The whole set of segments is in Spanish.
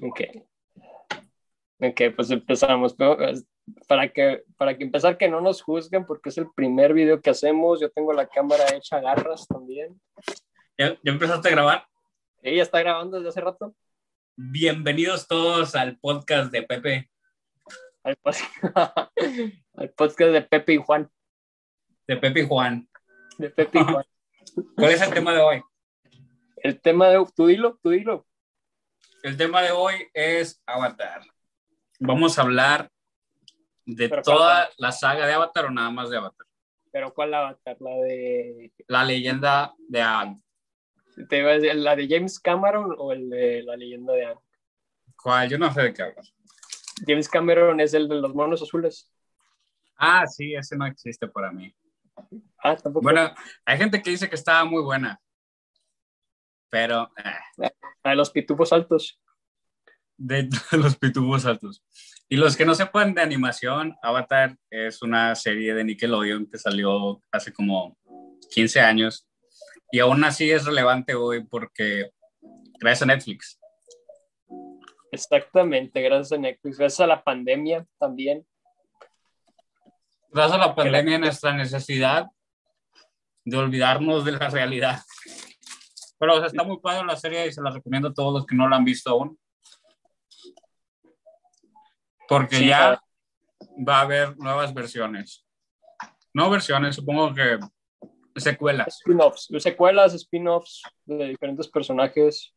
Ok. Ok, pues empezamos. Para que, para que empezar, que no nos juzguen, porque es el primer video que hacemos. Yo tengo la cámara hecha garras también. ¿Ya, ya empezaste a grabar? Ella está grabando desde hace rato. Bienvenidos todos al podcast de Pepe. Al, al podcast de Pepe y Juan. De Pepe y Juan. De Pepe y Juan. ¿Cuál es el tema de hoy? El tema de... Tú dilo, tú dilo. El tema de hoy es Avatar. Vamos a hablar de toda ¿cuál? la saga de Avatar o nada más de Avatar. Pero ¿cuál avatar? La de... La leyenda de Aang. Te iba a decir, ¿La de James Cameron o el de la leyenda de Anne? ¿Cuál? Yo no sé de qué hablas. James Cameron es el de los monos azules. Ah, sí, ese no existe para mí. Ah, tampoco. Bueno, hay gente que dice que estaba muy buena. Pero eh, los pitufos altos. de los pitubos altos. Y los que no sepan de animación, Avatar es una serie de Nickelodeon que salió hace como 15 años. Y aún así es relevante hoy porque gracias a Netflix. Exactamente, gracias a Netflix, gracias a la pandemia también. Gracias a la pandemia nuestra necesidad de olvidarnos de la realidad. Pero o sea, está muy padre la serie y se la recomiendo a todos los que no la han visto aún. Porque Sí, ya va a haber nuevas versiones. No versiones, supongo que secuelas. Spin-offs, secuelas, spin-offs de diferentes personajes.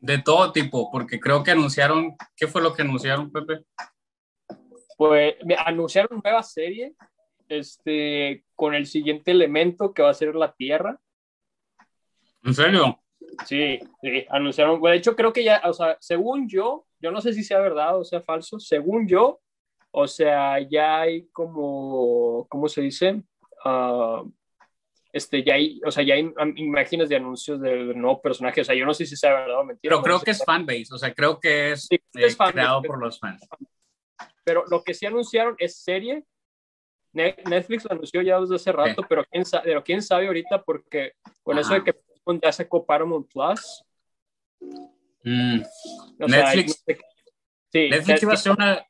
De todo tipo, porque creo que anunciaron, ¿qué fue lo que anunciaron, Pepe? Pues anunciaron nueva serie este, con el siguiente elemento que va a ser la Tierra. ¿En serio? Sí, sí, anunciaron. de hecho, creo que ya, o sea, según yo, yo no sé si sea verdad o sea falso, según yo, o sea, ya hay como, ¿cómo se dice? Ah, este, ya hay, o sea, ya hay imágenes de anuncios de, de nuevo personaje, o sea, yo no sé si sea verdad o mentira. Pero creo que es fanbase, o sea, creo que es, Sí, eh, es fanbase, creado por los fans. Pero lo que sí anunciaron es serie. Ne- Netflix lo anunció ya desde hace rato, pero quién sabe, pero quién sabe ahorita porque con eso de que ya sacó Paramount Plus. Mm. o sea, Netflix- qué- sí, Netflix iba a ser una,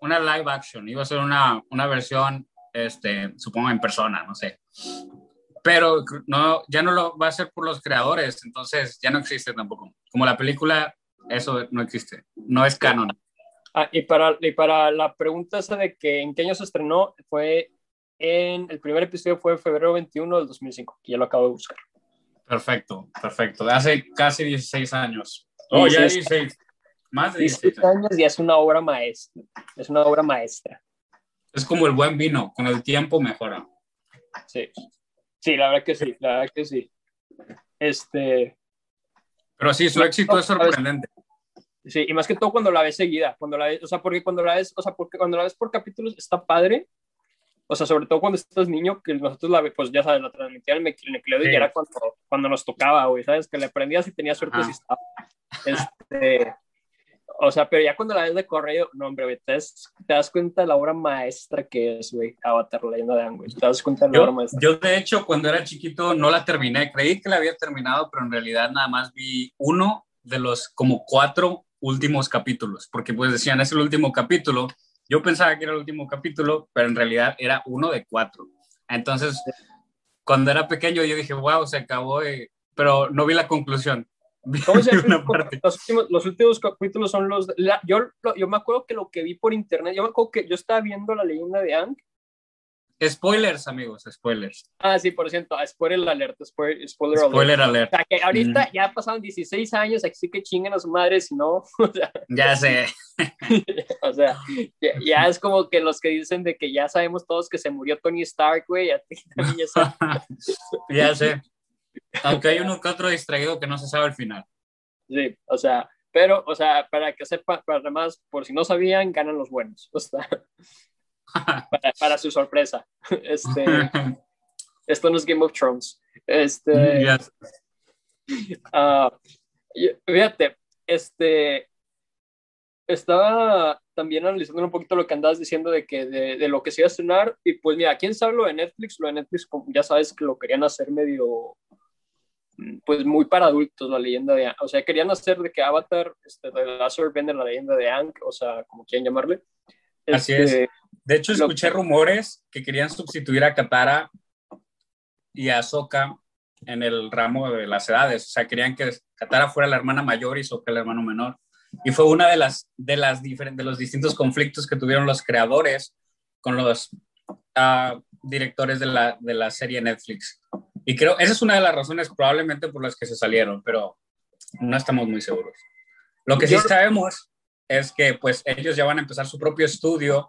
una live action, iba a ser una, una versión, este, supongo en persona, no sé. Pero no, ya no lo va a ser por los creadores, entonces ya no existe tampoco. Como la película, eso no existe, no es canon. Ah, y, para, y para la pregunta esa de que en qué año se estrenó, fue en el primer episodio fue en febrero 21 del 2005, que ya lo acabo de buscar. Perfecto, perfecto. De hace casi 16 años. Oh, ya 16. 16. Más de 16 16 años. años y es una obra maestra. Es una obra maestra. Es como el buen vino, con el tiempo mejora. Sí. Sí, la verdad que sí, la verdad que sí. Este, Pero sí, su éxito es sorprendente. Sí, y más que todo cuando la ves seguida, cuando la ves, o sea, porque cuando la ves, o sea, porque cuando la ves por capítulos está padre, o sea, sobre todo cuando estás niño, que nosotros la pues ya sabes, la transmitían en el Nickelodeon Sí. y era cuando, cuando nos tocaba, güey, ¿sabes? Que le prendías y tenías suerte Ajá. si estaba. Este, o sea, pero ya cuando la ves de correo, no, hombre, güey, te das, te das cuenta de la obra maestra que es, güey, Avatar, leyenda de güey, te das cuenta de la obra Yo, maestra. yo, de hecho, cuando era chiquito no la terminé. Creí que la había terminado, pero en realidad nada más vi uno de los como cuatro últimos capítulos, porque pues decían, es el último capítulo. Yo pensaba que era el último capítulo, pero en realidad era uno de cuatro. Entonces, cuando era pequeño, yo dije, wow, se acabó, eh", pero no vi la conclusión. ¿Cómo se una parte. Los últimos, los últimos capítulos son los... la- yo, yo me acuerdo que lo que vi por internet, yo me acuerdo que yo estaba viendo la leyenda de Aang. Spoilers, amigos, spoilers. Ah, sí, por cierto, ah, spoiler alert, spoiler, spoiler alert. Spoiler alert. O sea, que ahorita ya pasaron 16 años, así que chinguen a su madre, si no, o sea, Ya sé. o sea, ya, ya es como que los que dicen de que ya sabemos todos que se murió Tony Stark, güey, ya también ya sé. Aunque hay uno que otro distraído que no se sabe el final. Sí, o sea, pero, o sea, para que sepan, para además, por si no sabían, ganan los buenos, o sea, para, para su sorpresa. Este, esto no es Game of Thrones. Este, Ya sé. ah, fíjate, este, estaba también analizando un poquito lo que andabas diciendo de que de, de lo que se iba a estrenar, y pues mira, quién sabe lo de Netflix, lo de Netflix, ya sabes que lo querían hacer medio pues muy para adultos la leyenda de O sea, querían hacer de que Avatar, este, de Last Airbender, la leyenda de Ang, o sea, como quieran llamarle. Así es. De hecho, escuché rumores que querían sustituir a Katara y a Sokka en el ramo de las edades. O sea, querían que Katara fuera la hermana mayor y Sokka el hermano menor. Y fue una de las de las de los distintos conflictos que tuvieron los creadores con los uh, directores de la, de la serie Netflix. Y creo, esa es una de las razones probablemente por las que se salieron, pero no estamos muy seguros. Lo que sí sabemos es que pues ellos ya van a empezar su propio estudio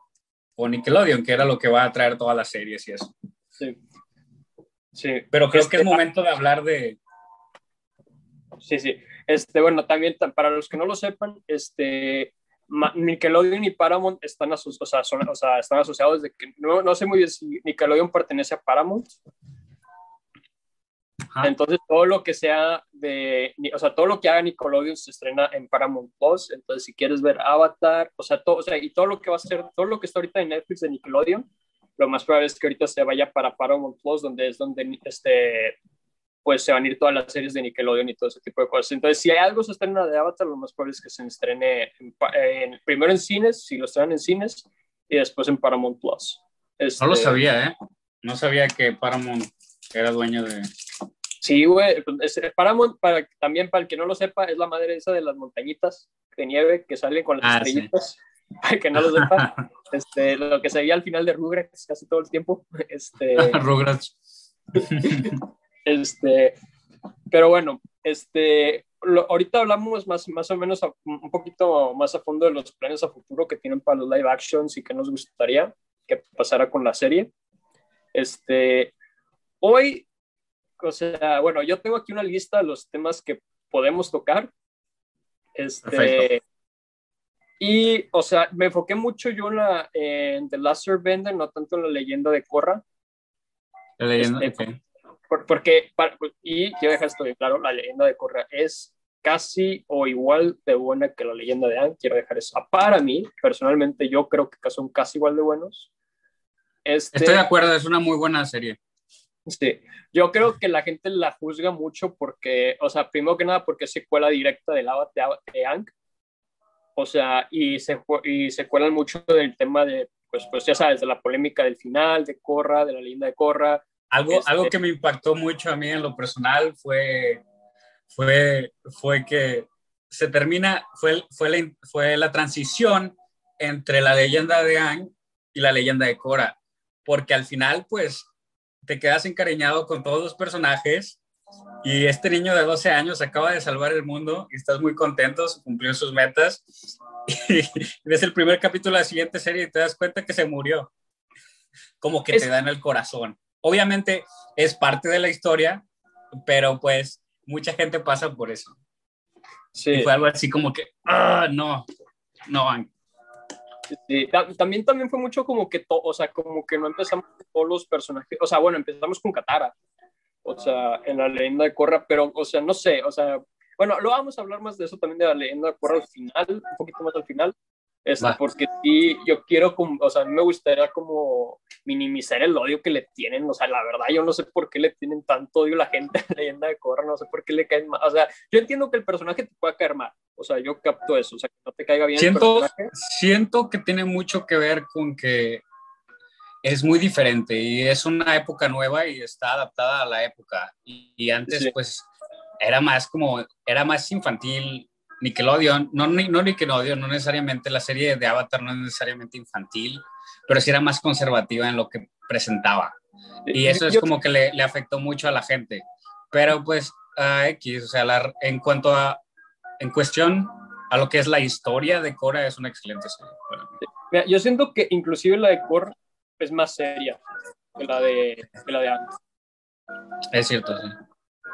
con Nickelodeon, que era lo que va a traer todas las series y eso. Sí. Sí. Pero creo que es momento de hablar de... Sí, sí. Este, bueno, también para los que no lo sepan, este, Nickelodeon y Paramount están, o sea, son, o sea, están asociados de que no, no sé muy bien si Nickelodeon pertenece a Paramount. Entonces todo lo que sea de, o sea, todo lo que haga Nickelodeon se estrena en Paramount Plus. Entonces si quieres ver Avatar, o sea, todo, o sea, y todo lo que va a ser, todo lo que está ahorita en Netflix de Nickelodeon, lo más probable es que ahorita se vaya para Paramount Plus, donde es donde este, pues se van a ir todas las series de Nickelodeon y todo ese tipo de cosas. Entonces, si hay algo se estrena de Avatar, lo más probable es que se estrene en, primero en cines, si lo estrenan en cines, y después en Paramount Plus. no lo este, sabía, ¿eh? No sabía que Paramount era dueño de... Sí, güey. Paramount, para, también para el que no lo sepa, es la madre esa de las montañitas de nieve que salen con las ah, estrellitas. Para el que no lo sepa, este, lo que se veía al final de Rugrats casi todo el tiempo. Este, Rugrats. Este, pero bueno, este, ahorita hablamos más, más o menos un poquito más a fondo de los planes a futuro que tienen para los live actions y que nos gustaría que pasara con la serie. Este, hoy, o sea, bueno, yo tengo aquí una lista de los temas que podemos tocar. Este, y, o sea, me enfoqué mucho yo en, la, en The Last Bender, no tanto en la leyenda de Korra. La leyenda, este, porque, y quiero dejar esto bien claro, la leyenda de Korra es casi o igual de buena que la leyenda de Anne, quiero dejar eso. Para mí, personalmente, yo creo que son casi igual de buenos. Este, Estoy de acuerdo, es una muy buena serie. Sí, yo creo que la gente la juzga mucho porque, o sea, primero que nada porque es secuela directa del Avatar de Ang, o sea, y se, y se cuelan mucho del tema de, pues, pues ya sabes, de la polémica del final, de Korra, de la leyenda de Korra, algo, algo este que me impactó mucho a mí en lo personal fue, fue, fue que se termina, fue, fue, la, fue la transición entre la leyenda de Aang y la leyenda de Korra, porque al final, pues, te quedas encariñado con todos los personajes y este niño de 12 años acaba de salvar el mundo y estás muy contento, cumplió sus metas y ves el primer capítulo de la siguiente serie y te das cuenta que se murió, como que te da en el corazón obviamente es parte de la historia, pero pues mucha gente pasa por eso. Sí. Y fue algo así como que, ah, no, no van. Sí, también, también fue mucho como que, o sea, como que no empezamos con todos los personajes, o sea, bueno, empezamos con Katara, o sea, en la leyenda de Korra, pero, o sea, no sé, o sea, bueno, lo vamos a hablar más de eso también de la leyenda de Korra al final, un poquito más al final, este, porque sí, yo quiero, o sea, me gustaría como minimizar el odio que le tienen, o sea, la verdad, yo no sé por qué le tienen tanto odio a la gente a la leyenda de Korra, no sé por qué le caen mal, o sea, yo entiendo que el personaje te pueda caer mal, o sea, yo capto eso, o sea, que no te caiga bien siento, el personaje. Siento que tiene mucho que ver con que es muy diferente y es una época nueva y está adaptada a la época, y, antes, pues, era más como, era más infantil, Nickelodeon, no, no Nickelodeon, no necesariamente, la serie de Avatar no es necesariamente infantil, pero sí era más conservativa en lo que presentaba. Y eso es como que le, le afectó mucho a la gente. Pero pues, a X, o sea, la, en cuanto a, en cuestión a lo que es la historia de Cora, es una excelente serie. yo siento que inclusive la de Cora es más seria que la de, que la de antes. Es cierto, sí.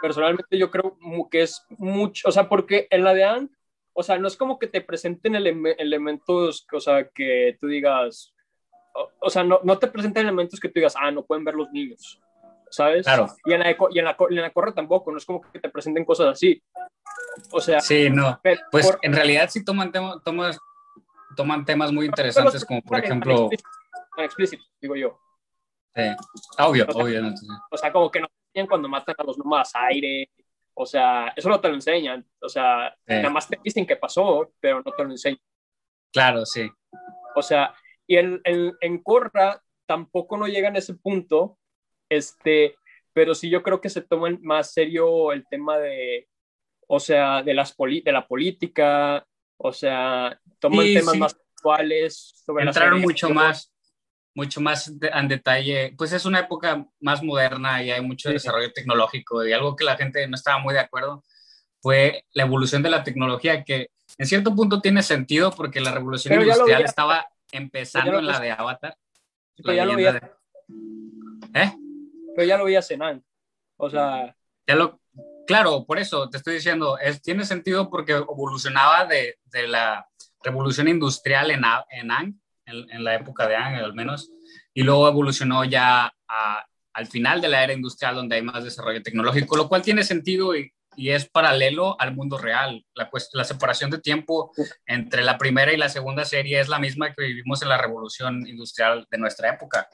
Personalmente yo creo que es mucho, o sea, porque en la de Anne o sea, no es como que te presenten elementos, o sea, que tú digas, o, sea, no, no, te presenten elementos que tú digas, ah, no pueden ver los niños, ¿sabes? Claro. Y en la, y en la, en la corre tampoco, no es como que te presenten cosas así. O sea, sí, no. pues en realidad sí toman, tomas, toman temas muy interesantes, como por ejemplo. explícito, digo yo. Sí, obvio, obvio. O sea, como que no cuando matan a los nómadas aire, O sea, eso no te lo enseñan. O sea, nada más te dicen que pasó, pero no te lo enseñan. Claro, sí. O sea, y en, en, en Corra tampoco no llega en ese punto, este, pero sí yo creo que se toma más serio el tema de, o sea, de, las de la política, o sea, toman temas más actuales. Sobre Entraron mucho más, mucho más en detalle. Pues es una época más moderna y hay mucho desarrollo tecnológico y algo que la gente no estaba muy de acuerdo fue la evolución de la tecnología que en cierto punto tiene sentido porque la revolución industrial estaba empezando en la de Avatar. Pero ya lo vi. ¿Eh? Pero ya lo vi a Zenan. O sea. Ya lo, claro, por eso te estoy diciendo, es, tiene sentido porque evolucionaba de, de la revolución industrial en, en Ang, en, la época de Ang al menos, y luego evolucionó ya al final de la era industrial donde hay más desarrollo tecnológico, lo cual tiene sentido y, es paralelo al mundo real. La, separación de tiempo entre la primera y la segunda serie es la misma que vivimos en la revolución industrial de nuestra época.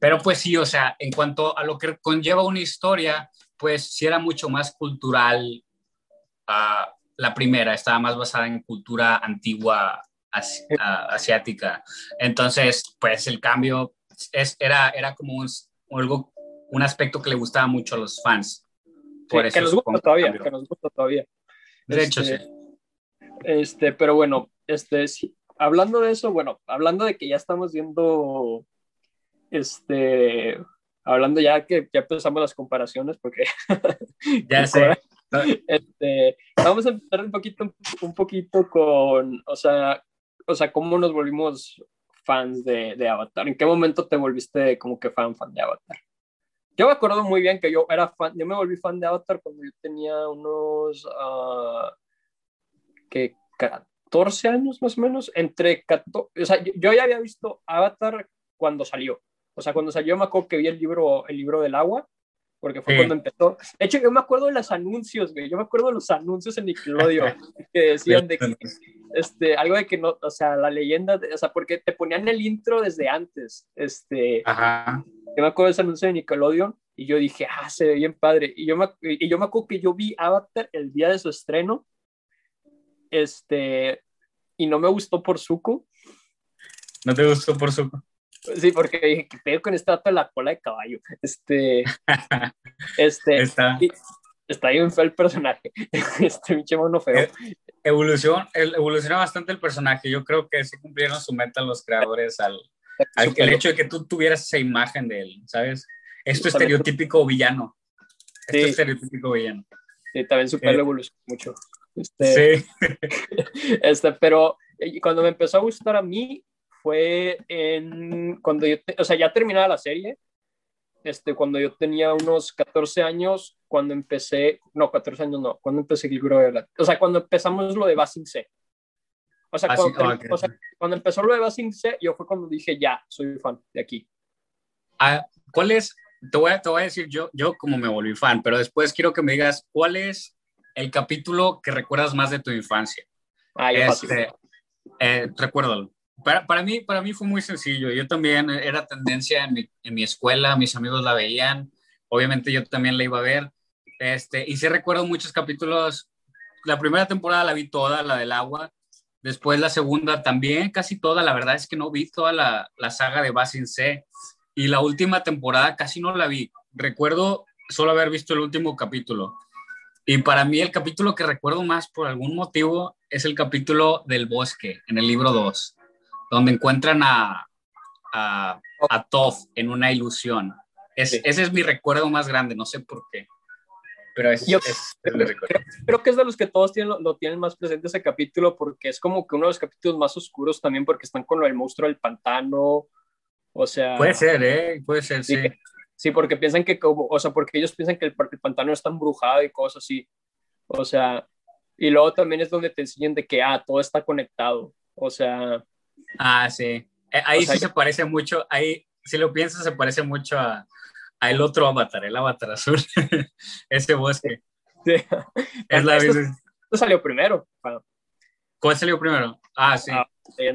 Pero pues sí, o sea, en cuanto a lo que conlleva una historia, pues sí era mucho más cultural. Uh, la primera estaba más basada en cultura antigua asiática. Entonces, pues el cambio es, era, era como un, algo, un aspecto que le gustaba mucho a los fans. Por eso que nos gusta todavía, que nos gusta todavía. De hecho, sí. Este, este, pero bueno, este, hablando de eso, bueno, hablando de que ya estamos viendo, este, hablando ya que ya empezamos las comparaciones, porque ya sé. Este, vamos a empezar un poquito, un poquito con, o sea, o sea, cómo nos volvimos fans de, de Avatar. ¿En qué momento te volviste como que fan, fan de Avatar? Yo me acuerdo muy bien que yo era fan, yo me volví fan de Avatar cuando yo tenía unos, uh, que 14 años más o menos, entre 14, o sea, yo, ya había visto Avatar cuando salió, o sea, cuando salió me acuerdo que vi el libro, el libro del agua, porque fue cuando empezó. De hecho, yo me acuerdo de los anuncios, güey. Yo me acuerdo de los anuncios en Nickelodeon que decían de que, este, algo de que no, o sea, la leyenda, o sea, porque te ponían el intro desde antes. Este, Ajá. Yo me acuerdo de ese anuncio de Nickelodeon y yo dije, ah, se ve bien padre. Y yo me, y yo me acuerdo que yo vi Avatar el día de su estreno. Este, y no me gustó por Zuko. ¿No te gustó por Zuko? Sí, porque dije, ¿qué pedo con esta de la cola de caballo? Este, este, está, está bien feo el personaje, este pinche mono feo. E, evolución, evoluciona bastante el personaje, yo creo que sí cumplieron su meta los creadores al, al el hecho de que tú tuvieras esa imagen de él, ¿sabes? Esto es estereotípico villano. Esto es estereotípico villano. Sí, también su pelo eh, evolucionó mucho. Este, sí. este, pero eh, cuando me empezó a gustar a mí, fue en cuando yo, o sea, ya terminaba la serie, este, cuando yo tenía unos 14 años, cuando empecé, no, 14 años no, cuando empecé el libro de la, o sea, cuando empezamos lo de Basing C. O sea, cuando, o sea, cuando empezó lo de Basing C, yo fue cuando dije, ya, soy fan de aquí. Ah, ¿Cuál es? Te voy, a, te voy a decir yo, yo como me volví fan, pero después quiero que me digas, ¿cuál es el capítulo que recuerdas más de tu infancia? Ah, yo este, eh, recuérdalo. Para, para, mí, para mí fue muy sencillo. Yo también era tendencia en mi, en mi, escuela, mis amigos la veían, obviamente yo también la iba a ver. Este, y sí recuerdo muchos capítulos. La primera temporada la vi toda, la del agua. Después la segunda también, casi toda. La verdad es que no vi toda la, la saga de Basin C. Y la última temporada casi no la vi. Recuerdo solo haber visto el último capítulo. Y para mí el capítulo que recuerdo más por algún motivo es el capítulo del bosque, en el libro 2 donde encuentran a, a, a Toph en una ilusión. Ese es mi recuerdo más grande, no sé por qué. Pero es, Yo, es, creo, que es de los que todos tienen, lo, tienen más presente ese capítulo porque es como que uno de los capítulos más oscuros también porque están con el monstruo del pantano. O sea. Puede ser, ¿eh? Puede ser, sí. Sí, porque piensan que, como, o sea, porque ellos piensan que el, el, pantano está embrujado y cosas así. O sea, y luego también es donde te enseñan de que, ah, todo está conectado. O sea, Ah, sí. Eh, ahí sí se parece mucho, ahí, si lo piensas, se parece mucho a, a el otro avatar, el avatar azul, ese bosque. Sí. Es la esto, esto, salió primero. ¿Cuál salió primero? Ah, sí. Ah,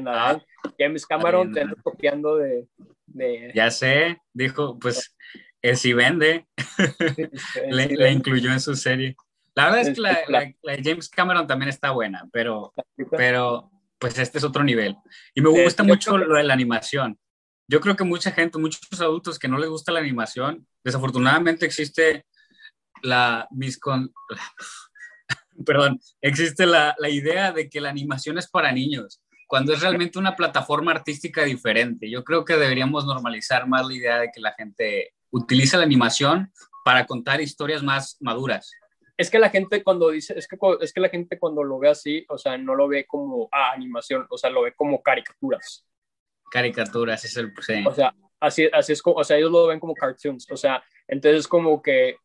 ah, James Cameron te copiando de, de, Ya sé, dijo, pues, él sí vende. le, le, incluyó en su serie. La verdad es que la, de James Cameron también está buena, pero, pero pues este es otro nivel. Y me gusta mucho lo de la animación. Yo creo que mucha gente, muchos adultos que no les gusta la animación, desafortunadamente existe la miscon... Perdón, existe la, la idea de que la animación es para niños, cuando es realmente una plataforma artística diferente. Yo creo que deberíamos normalizar más la idea de que la gente utiliza la animación para contar historias más maduras es que la gente cuando dice, es que, es que la gente cuando lo ve así, o sea, no lo ve como ah, animación, o sea, lo ve como caricaturas. Caricaturas, es el... Sí. O sea, así, así es como, o sea, ellos lo ven como cartoons, o sea, entonces como que,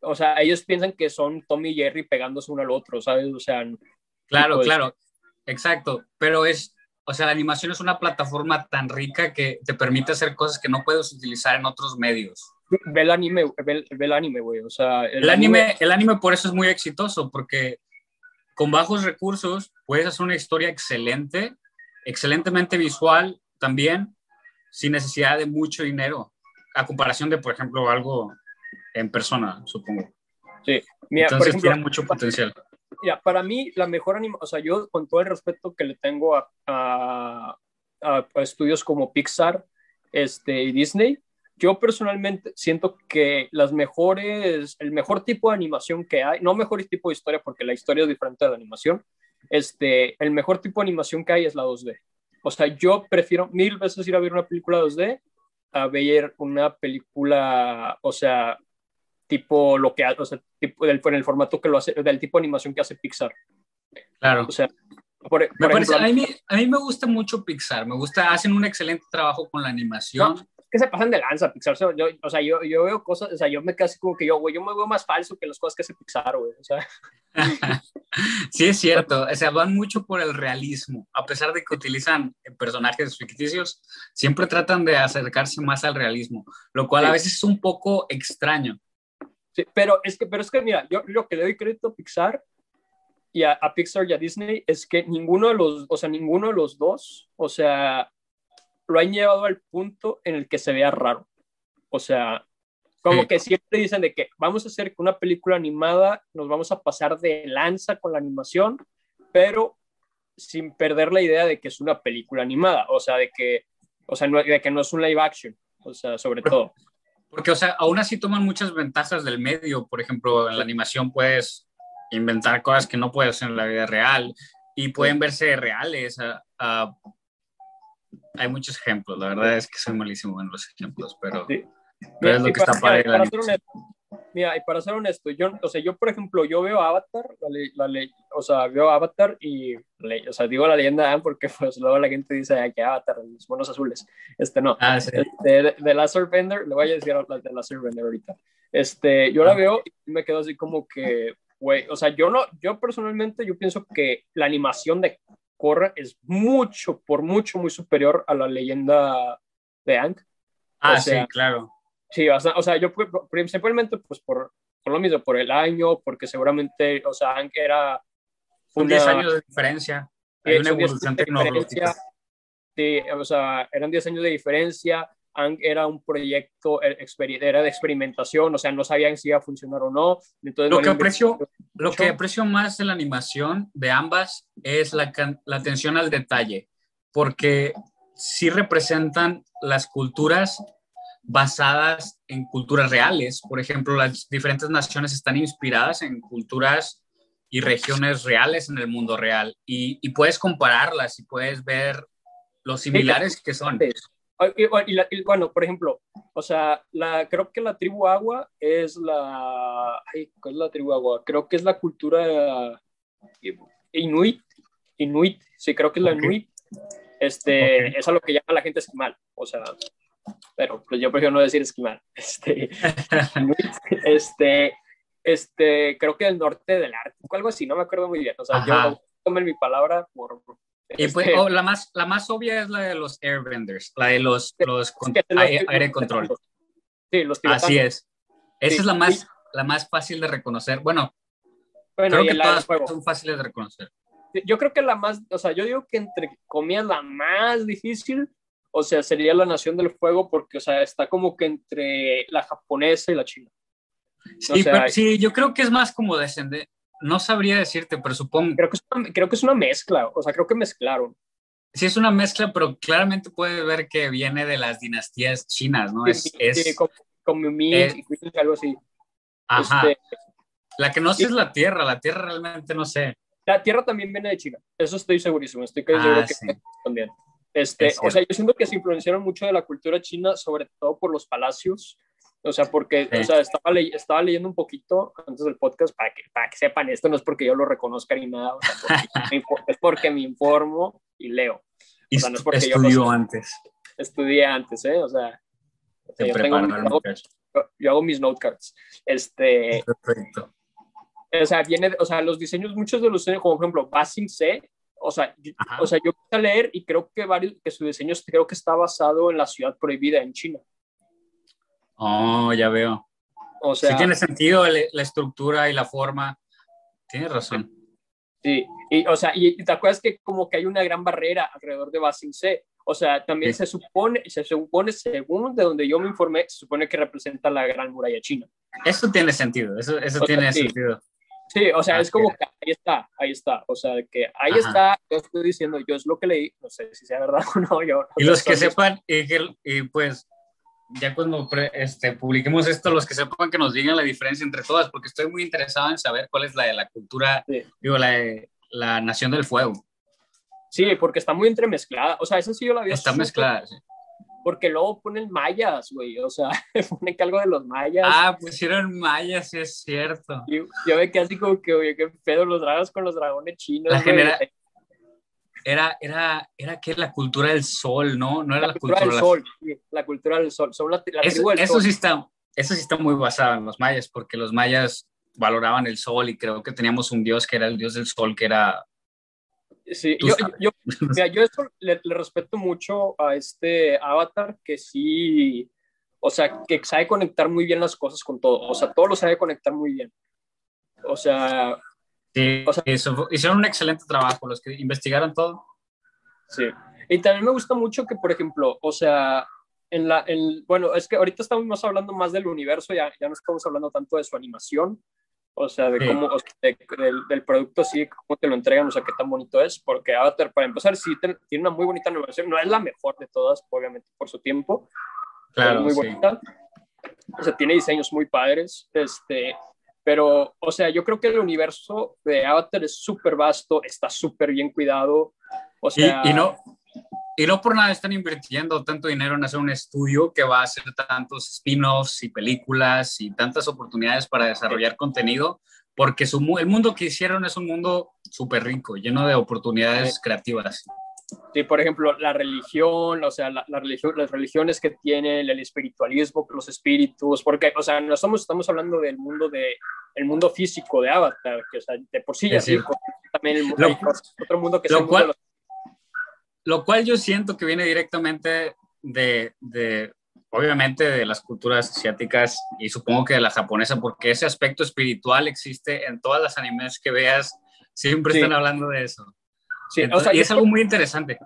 o sea, ellos piensan que son Tommy y Jerry pegándose uno al otro, ¿sabes? O sea... Claro, claro, exacto, pero es, o sea, la animación es una plataforma tan rica que te permite hacer cosas que no puedes utilizar en otros medios ve el anime, ve, el anime, güey. O sea, el, anime, el anime por eso es muy exitoso, porque con bajos recursos puedes hacer una historia excelente, excelentemente visual también, sin necesidad de mucho dinero, a comparación de, por ejemplo, algo en persona, supongo. Sí, Mira, entonces tiene mucho potencial. Ya, para mí, la mejor anime, o sea, yo con todo el respeto que le tengo a, a, a estudios como Pixar este, y Disney, yo personalmente siento que las mejores, el mejor tipo de animación que hay, no mejor tipo de historia porque la historia es diferente de la animación, este, el mejor tipo de animación que hay es la 2D. O sea, yo prefiero mil veces ir a ver una película 2D a ver una película, o sea, tipo lo que, o sea, tipo del, en el formato que lo hace, del tipo de animación que hace Pixar. Claro. O sea, por, me parece, a, mí, a, mí, me gusta mucho Pixar, me gusta, hacen un excelente trabajo con la animación que se pasan de lanza, Pixar. Yo, o sea, yo, yo veo cosas, o sea, yo me casi como que yo, güey, yo me veo más falso que las cosas que hace Pixar, güey. O sea. sí, es cierto. O sea, van mucho por el realismo. A pesar de que utilizan personajes ficticios, siempre tratan de acercarse más al realismo, lo cual a veces es un poco extraño. Sí, pero es que, pero es que mira, yo lo que le doy crédito a Pixar y a, a Pixar y a Disney es que ninguno de los, o sea, ninguno de los dos, o sea, lo han llevado al punto en el que se vea raro. O sea, como que siempre dicen de que vamos a hacer una película animada, nos vamos a pasar de lanza con la animación, pero sin perder la idea de que es una película animada, o sea, de que, o sea, no, de que no es un live action, o sea, sobre todo. Porque, o sea, aún así toman muchas ventajas del medio, por ejemplo, en la animación puedes inventar cosas que no puedes en la vida real y pueden verse reales. a hay muchos ejemplos, la verdad es que soy malísimo en los ejemplos, pero, es lo que está para, para ser Mira, y para ser honesto, yo, o sea, yo, por ejemplo, yo veo Avatar, la, la, o sea, veo Avatar y, o sea, digo la leyenda porque pues luego la gente dice que Avatar, los monos azules, este no, ah, sí. este, de, Laser Bender, le voy a decir de Laser Bender ahorita, este, yo la ah. veo y me quedo así como que, güey, o sea, yo no, yo personalmente, yo pienso que la animación de Korra es mucho, por mucho, muy superior a la leyenda de Aang. Ah, sí, claro. Sí, o sea, yo principalmente pues por, por, lo mismo, por el año, porque seguramente, o sea, Aang era... Un 10 años de diferencia. Hay una evolución tecnológica. Sí, o sea, eran 10 años de diferencia era un proyecto, eh, era de experimentación, o sea, no sabían si iba a funcionar o no. Entonces, lo, que aprecio, lo que aprecio más de la animación de ambas es la, la atención al detalle, porque sí representan las culturas basadas en culturas reales. Por ejemplo, las diferentes naciones están inspiradas en culturas y regiones reales en el mundo real y, y puedes compararlas y puedes ver lo similares que son. Y, bueno, por ejemplo, o sea, la, creo que la tribu agua es la... Ay, ¿Cuál es la tribu agua? Creo que es la cultura inuit. Inuit, sí, creo que es la inuit. Este, Es a lo que llama la gente esquimal. O sea, pero pues yo prefiero no decir esquimal. Este, este, este, creo que el norte del Ártico, algo así, no me acuerdo muy bien. O sea, yo tomé mi palabra por, y pues, este, oh, la, más, la más obvia es la de los airbenders, la de los, los, aire, control. Sí, los Así es. Esa es la más, la más fácil de reconocer. Bueno, creo que todas son fáciles de reconocer. Yo creo que la más, o sea, yo digo que entre comillas la más difícil, o sea, sería la Nación del Fuego, porque, o sea, está como que entre la japonesa y la china. Sí, pero, sí, yo creo que es más como descender. No sabría decirte, pero supongo. Creo que, es una, creo que es una mezcla, o sea, creo que mezclaron. Sí, es una mezcla, pero claramente puede ver que viene de las dinastías chinas, ¿no? Sí, es, sí, como, como Ming y algo así. Ajá. Este, la que no sé es la tierra, la tierra realmente no sé. La tierra también viene de China, eso estoy segurísimo, estoy ah, seguro que también. Este, o sea, yo siento que se influenciaron mucho de la cultura china, sobre todo por los palacios. O sea, porque o sea, estaba, estaba leyendo un poquito antes del podcast para que, para que sepan esto, no es porque yo lo reconozca ni nada, o sea, es porque me informo y leo. O sea, no es porque Estudió antes. Estudié antes, ¿eh? O sea, yo, tengo, yo, hago mis notecards. Este, Perfecto. O sea, viene, o sea, los diseños, muchos de los diseños, como por ejemplo, Basing C, o sea, yo, o sea, yo empecé a leer y creo que varios, que su diseño creo que está basado en la ciudad prohibida en China. Oh, ya veo. O sea, sí tiene sentido la estructura y la forma. Tienes razón. Sí, y o sea, y, te acuerdas que como que hay una gran barrera alrededor de Basing C. O sea, también se supone, se supone, según de donde yo me informé, se supone que representa la gran muralla china. Eso tiene sentido, eso, eso tiene sentido. Sí, o sea, es como que ahí está, ahí está, o sea, que ahí está, yo estoy diciendo, yo es lo que leí, no sé si sea verdad o no, yo. y los que sepan, y, pues, ya cuando este, publiquemos esto, los que sepan que nos digan la diferencia entre todas, porque estoy muy interesado en saber cuál es la de la cultura, digo, la de la Nación del Fuego. Sí, porque está muy entremezclada, o sea, eso sí yo la había Está mezclada, sí porque luego ponen mayas, güey, o sea, ponen que algo de los mayas. Ah, pusieron mayas, sí es cierto. Y yo ve que así como que, oye, qué pedo los dragos con los dragones chinos. La era, era, era que la cultura del sol, ¿no? No era la, cultura, del sol, sí, la cultura del sol. Son la, eso, eso sí está, eso sí está muy basado en los mayas, porque los mayas valoraban el sol y creo que teníamos un dios que era el dios del sol, que era Sí, yo, yo, mira, yo esto le, respeto mucho a este avatar que sí, o sea, que sabe conectar muy bien las cosas con todo, o sea, todo lo sabe conectar muy bien. O sea, sí, o sea, hicieron un excelente trabajo los que investigaron todo. Sí, y también me gusta mucho que, por ejemplo, o sea, en la, en, bueno, es que ahorita estamos hablando más del universo, ya, ya no estamos hablando tanto de su animación, o sea, de cómo, del, producto, sí, cómo te lo entregan, o sea, qué tan bonito es, porque Avatar, para empezar, sí tiene una muy bonita animación, no es la mejor de todas, obviamente, por su tiempo, claro, muy bonita, o sea, tiene diseños muy padres, este, pero, o sea, yo creo que el universo de Avatar es súper vasto, está súper bien cuidado, o sea... y no, y no por nada están invirtiendo tanto dinero en hacer un estudio que va a hacer tantos spin-offs y películas y tantas oportunidades para desarrollar contenido, porque su, el mundo que hicieron es un mundo súper rico, lleno de oportunidades creativas. Sí, por ejemplo, la religión, o sea, la, religión, las religiones que tienen, el espiritualismo, los espíritus, porque, o sea, no estamos, estamos hablando del mundo, de, el mundo físico de Avatar, que, o sea, de por sí ya sí, también el mundo, otro mundo que es el mundo lo cual yo siento que viene directamente de, de, obviamente, de las culturas asiáticas y supongo que de la japonesa, porque ese aspecto espiritual existe en todas las animes que veas, siempre están hablando de eso. Sí, o sea, y es algo muy interesante.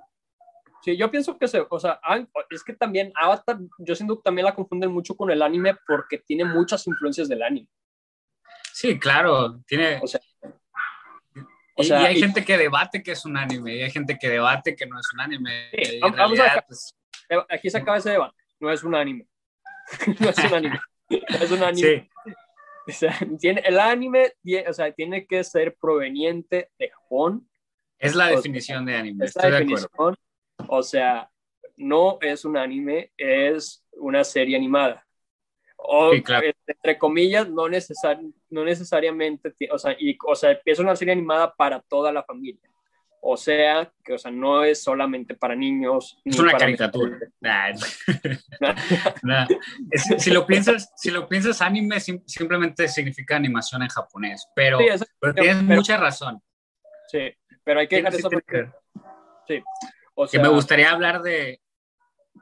Sí, yo pienso que se, o sea, es que también Avatar, yo siento que también la confunden mucho con el anime porque tiene muchas influencias del anime. Sí, claro, tiene, o sea, y, hay gente que debate que es un anime, y hay gente que debate que no es un anime. vamos a pues, Aquí se acaba ese debate, no es un anime. no es un anime. es un anime. O sea, tiene, el anime o sea, tiene que ser proveniente de Japón. Es la definición de anime, es estoy la definición, O sea, no es un anime, es una serie animada. O, entre comillas, no, no necesariamente, o sea, y, o sea, es una serie animada para toda la familia. O sea, que o sea, no es solamente para niños. Es una caricatura. si, lo piensas, si lo piensas, anime simplemente significa animación en japonés, pero, pero tienes mucha razón. Sí, pero hay que dejar eso porque... Sí. O sea, que me gustaría hablar de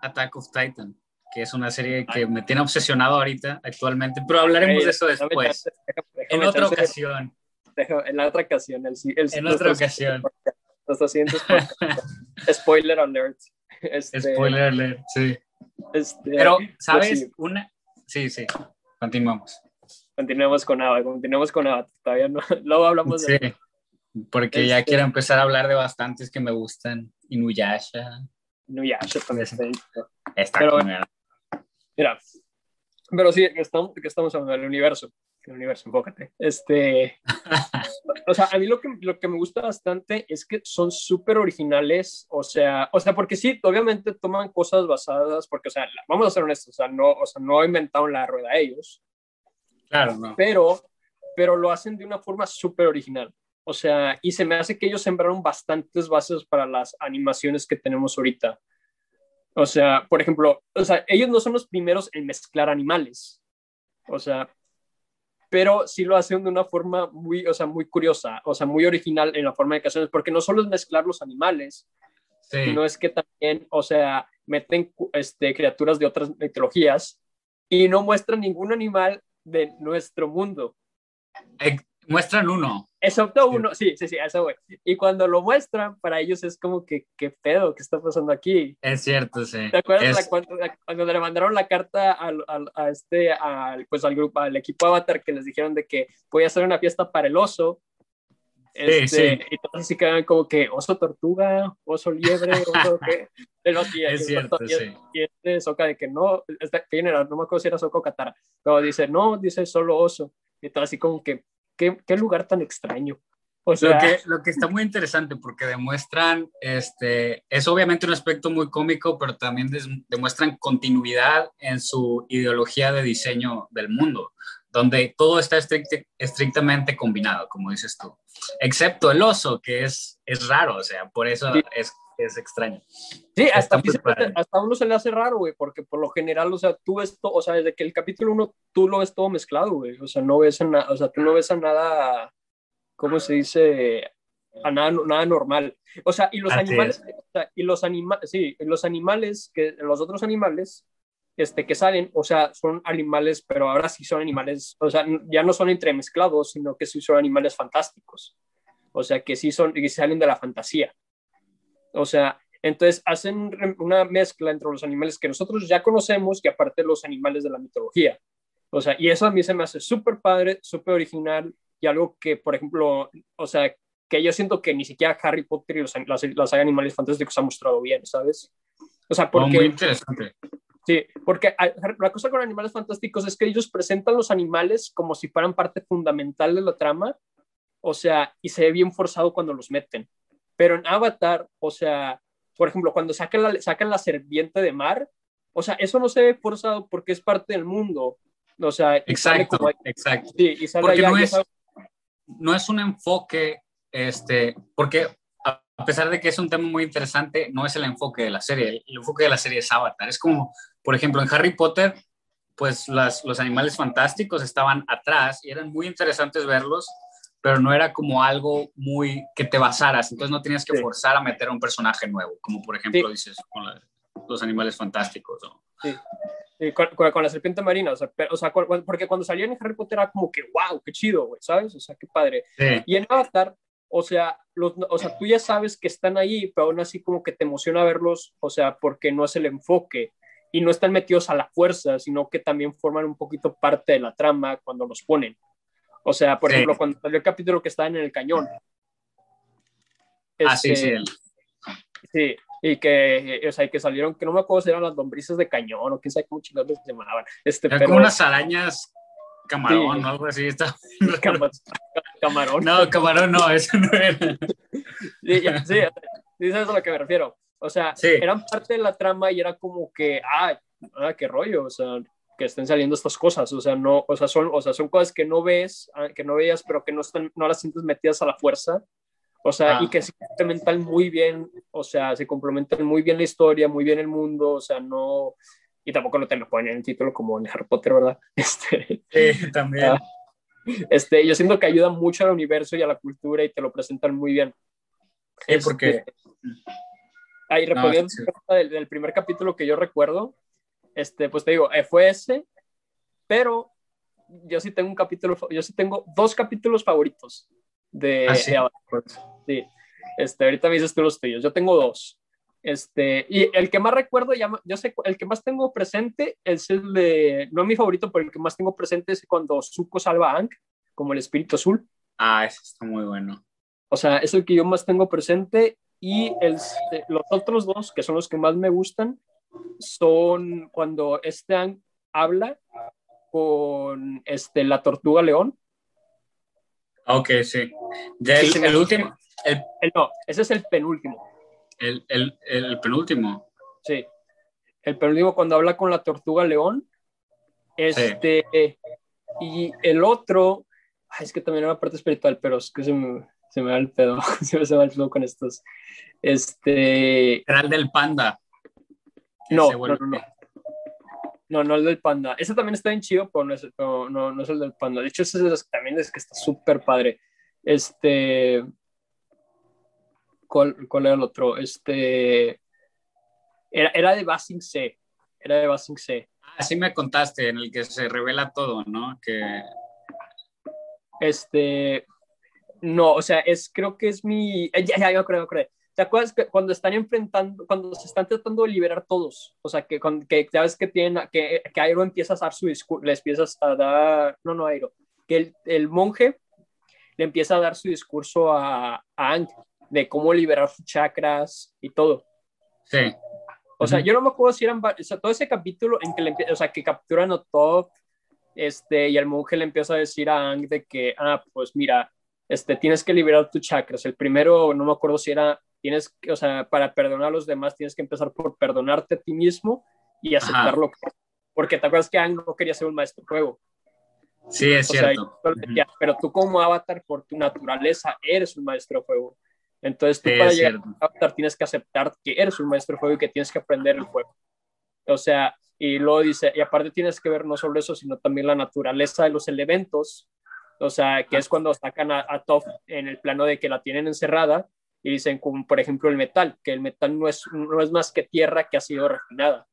Attack of Titan que es una serie que me tiene obsesionado ahorita actualmente, pero hablaremos de eso después. en otra ocasión. en la otra ocasión. El, en otra ocasión. Los siguientes Spoiler alert. Este, Spoiler alert, sí. Este, pero, pues ¿sabes? Una... Sí, sí. Continuamos. continuemos con Avatar, continuemos con Avatar, todavía no, luego hablamos sí, de... porque ya este quiero empezar a hablar de bastantes que me gustan, Inuyasha. Inuyasha también está pero, Mira, pero sí, que estamos, que estamos hablando del universo, el universo, enfócate. Este, o sea, a mí lo que, lo que me gusta bastante es que son súper originales, o sea, o sea, porque sí, obviamente toman cosas basadas, porque, o sea, vamos a ser honestos, o sea, no, o sea, no inventaron la rueda ellos. Claro, no. Pero, pero lo hacen de una forma súper original. O sea, y se me hace que ellos sembraron bastantes bases para las animaciones que tenemos ahorita. O sea, por ejemplo, o sea, ellos no son los primeros en mezclar animales. O sea, pero sí lo hacen de una forma muy, o sea, muy curiosa, o sea, muy original en la forma de canciones, porque no solo es mezclar los animales, sino es que también, o sea, meten este, criaturas de otras mitologías y no muestran ningún animal de nuestro mundo. Muestran uno. Excepto uno, sí, sí, sí, eso güey. Y cuando lo muestran, para ellos es como que, ¿qué pedo? ¿Qué está pasando aquí? Es cierto, sí. ¿Te acuerdas cuando, cuando, le mandaron la carta al, al, a este, al, pues al grupo, al equipo Avatar, que les dijeron de que podía hacer una fiesta para el oso? Este, sí, Y todos así quedan como que oso tortuga, oso liebre, oso qué. es cierto, y, sí. Y este Soca de que no, este, no me acuerdo si era Soca o Katara, pero dice, no, dice solo oso. Y todo así como que, qué, lugar tan extraño. O sea, lo, que, lo que está muy interesante porque demuestran, este, es obviamente un aspecto muy cómico, pero también demuestran continuidad en su ideología de diseño del mundo, donde todo está estrictamente combinado, como dices tú, excepto el oso, que es, es raro, o sea, por eso es es extraño. Sí, hasta, hasta uno se le hace raro, güey, porque por lo general, o sea, tú ves todo, o sea, desde que el capítulo uno, tú lo ves todo mezclado, güey, o sea, no ves a nada, o sea, tú no ves a nada, ¿cómo se dice? A nada, nada normal. O sea, y los animales, o sea, y los animales, sí, los animales, que los otros animales, este, que salen, o sea, son animales, pero ahora sí son animales, o sea, ya no son entremezclados, sino que sí son animales fantásticos. O sea, que sí son, que salen de la fantasía. O sea, entonces hacen una mezcla entre los animales que nosotros ya conocemos y aparte los animales de la mitología. O sea, y eso a mí se me hace súper padre, súper original y algo que, por ejemplo, o sea, que yo siento que ni siquiera Harry Potter y los, las, animales fantásticos han mostrado bien, ¿sabes? O sea, porque... muy interesante. Sí, porque la cosa con animales fantásticos es que ellos presentan los animales como si fueran parte fundamental de la trama, o sea, y se ve bien forzado cuando los meten. Pero en Avatar, o sea, por ejemplo, cuando sacan la, sacan la serpiente de mar, o sea, eso no se ve forzado porque es parte del mundo. O sea, exacto, exacto. Sí, y sale porque no, es, no es un enfoque, este, porque a pesar de que es un tema muy interesante, no es el enfoque de la serie. El enfoque de la serie es Avatar. Es como, por ejemplo, en Harry Potter, pues las, los animales fantásticos estaban atrás y eran muy interesantes verlos, pero no era como algo muy que te basaras, entonces no tenías que forzar a meter a un personaje nuevo, como por ejemplo dices con los animales fantásticos. Sí. con, la serpiente marina, o sea, o sea, porque cuando salió en Harry Potter era como que, wow, qué chido, güey, ¿sabes? O sea, qué padre. Y en Avatar, o sea, los, o sea, tú ya sabes que están ahí, pero aún así como que te emociona verlos, o sea, porque no es el enfoque y no están metidos a la fuerza, sino que también forman un poquito parte de la trama cuando los ponen. O sea, por ejemplo, cuando salió el capítulo que estaba en el cañón. ah, sí, sí. Este, sí, y que, o sea, que salieron, que no me acuerdo si eran las lombrices de cañón o quién sabe cómo chingados se llamaban. Este, pero, como unas arañas camarón o algo así. Está... camarón. No, camarón no, eso no era. Sí, sí, sí, eso es a lo que me refiero. O sea, eran parte de la trama y era como que, ah, ah, qué rollo, o sea, que estén saliendo estas cosas, o sea, no, o sea, son, o sea, son cosas que no ves, ah, que no veías, pero que no están, no las sientes metidas a la fuerza, o sea, y ah. que se complementan muy bien, o sea, se complementan muy bien la historia, muy bien el mundo, o sea, no, y tampoco no te lo ponen en el título como en Harry Potter, ¿verdad? Este, sí, también. Ah, este, yo siento que ayuda mucho al universo y a la cultura y te lo presentan muy bien. Sí, porque... Este, ahí, respondiendo del, del primer capítulo que yo recuerdo, este, pues te digo, eh, fue ese, pero yo sí tengo un capítulo, yo sí tengo dos capítulos favoritos de, ¿Ah, sí? sí. Este, ahorita me dices tú los tuyos, yo tengo dos. Este, y el que más recuerdo, ya, yo sé, el que más tengo presente es el de, no mi favorito, pero el que más tengo presente es cuando Zuko salva a Aang, como el espíritu azul. Ah, ese está muy bueno. O sea, es el que yo más tengo presente. Y el, los otros dos, que son los que más me gustan, son cuando este Aang habla con este, la tortuga león. Ok, sí. el, último. El, no, ese es el penúltimo. El, el, penúltimo. Sí. El penúltimo cuando habla con la tortuga león. Este. Y el otro. es que también era una parte espiritual, pero es que se me, se me va el pedo. se me va el pedo con estos. Este. Era el del panda. No, no, no, no. No, el del panda. Ese también está bien chido, pero no es, no, no, es el del panda. De hecho, ese también es que está súper padre. Este. ¿Cuál, ¿Cuál, era el otro? Este. Era, era de Basing C. Era de Basing C. Así me contaste, en el que se revela todo, ¿no? Que. Este. No, o sea, es, creo que es mi. Ya, ya, yo creo, creo. ¿Te acuerdas que cuando están enfrentando, cuando se están tratando de liberar todos? O sea, que, que sabes que tienen, que, que Airo empieza a dar su discurso, le empiezas a dar, no, no, Airo, que el, el, monje le empieza a dar su discurso a, a Ang de cómo liberar sus chakras y todo. Sí. O sea, yo no me acuerdo si eran, o sea, todo ese capítulo en que le o sea, que capturan a Top, este, y el monje le empieza a decir a Ang de que, ah, pues mira, este, tienes que liberar tus chakras. El primero, no me acuerdo si era tienes que, o sea, para perdonar a los demás tienes que empezar por perdonarte a ti mismo y aceptarlo. Porque te acuerdas que Ang no quería ser un maestro juego. Sí, es cierto. pero tú como avatar, por tu naturaleza, eres un maestro juego. Entonces tú para llegar a avatar tienes que aceptar que eres un maestro juego y que tienes que aprender el juego. O sea, y luego dice, y aparte tienes que ver no solo eso, sino también la naturaleza de los elementos. O sea, que es cuando sacan a, a Toph en el plano de que la tienen encerrada y dicen como por ejemplo el metal, que el metal no es, no es más que tierra que ha sido refinada.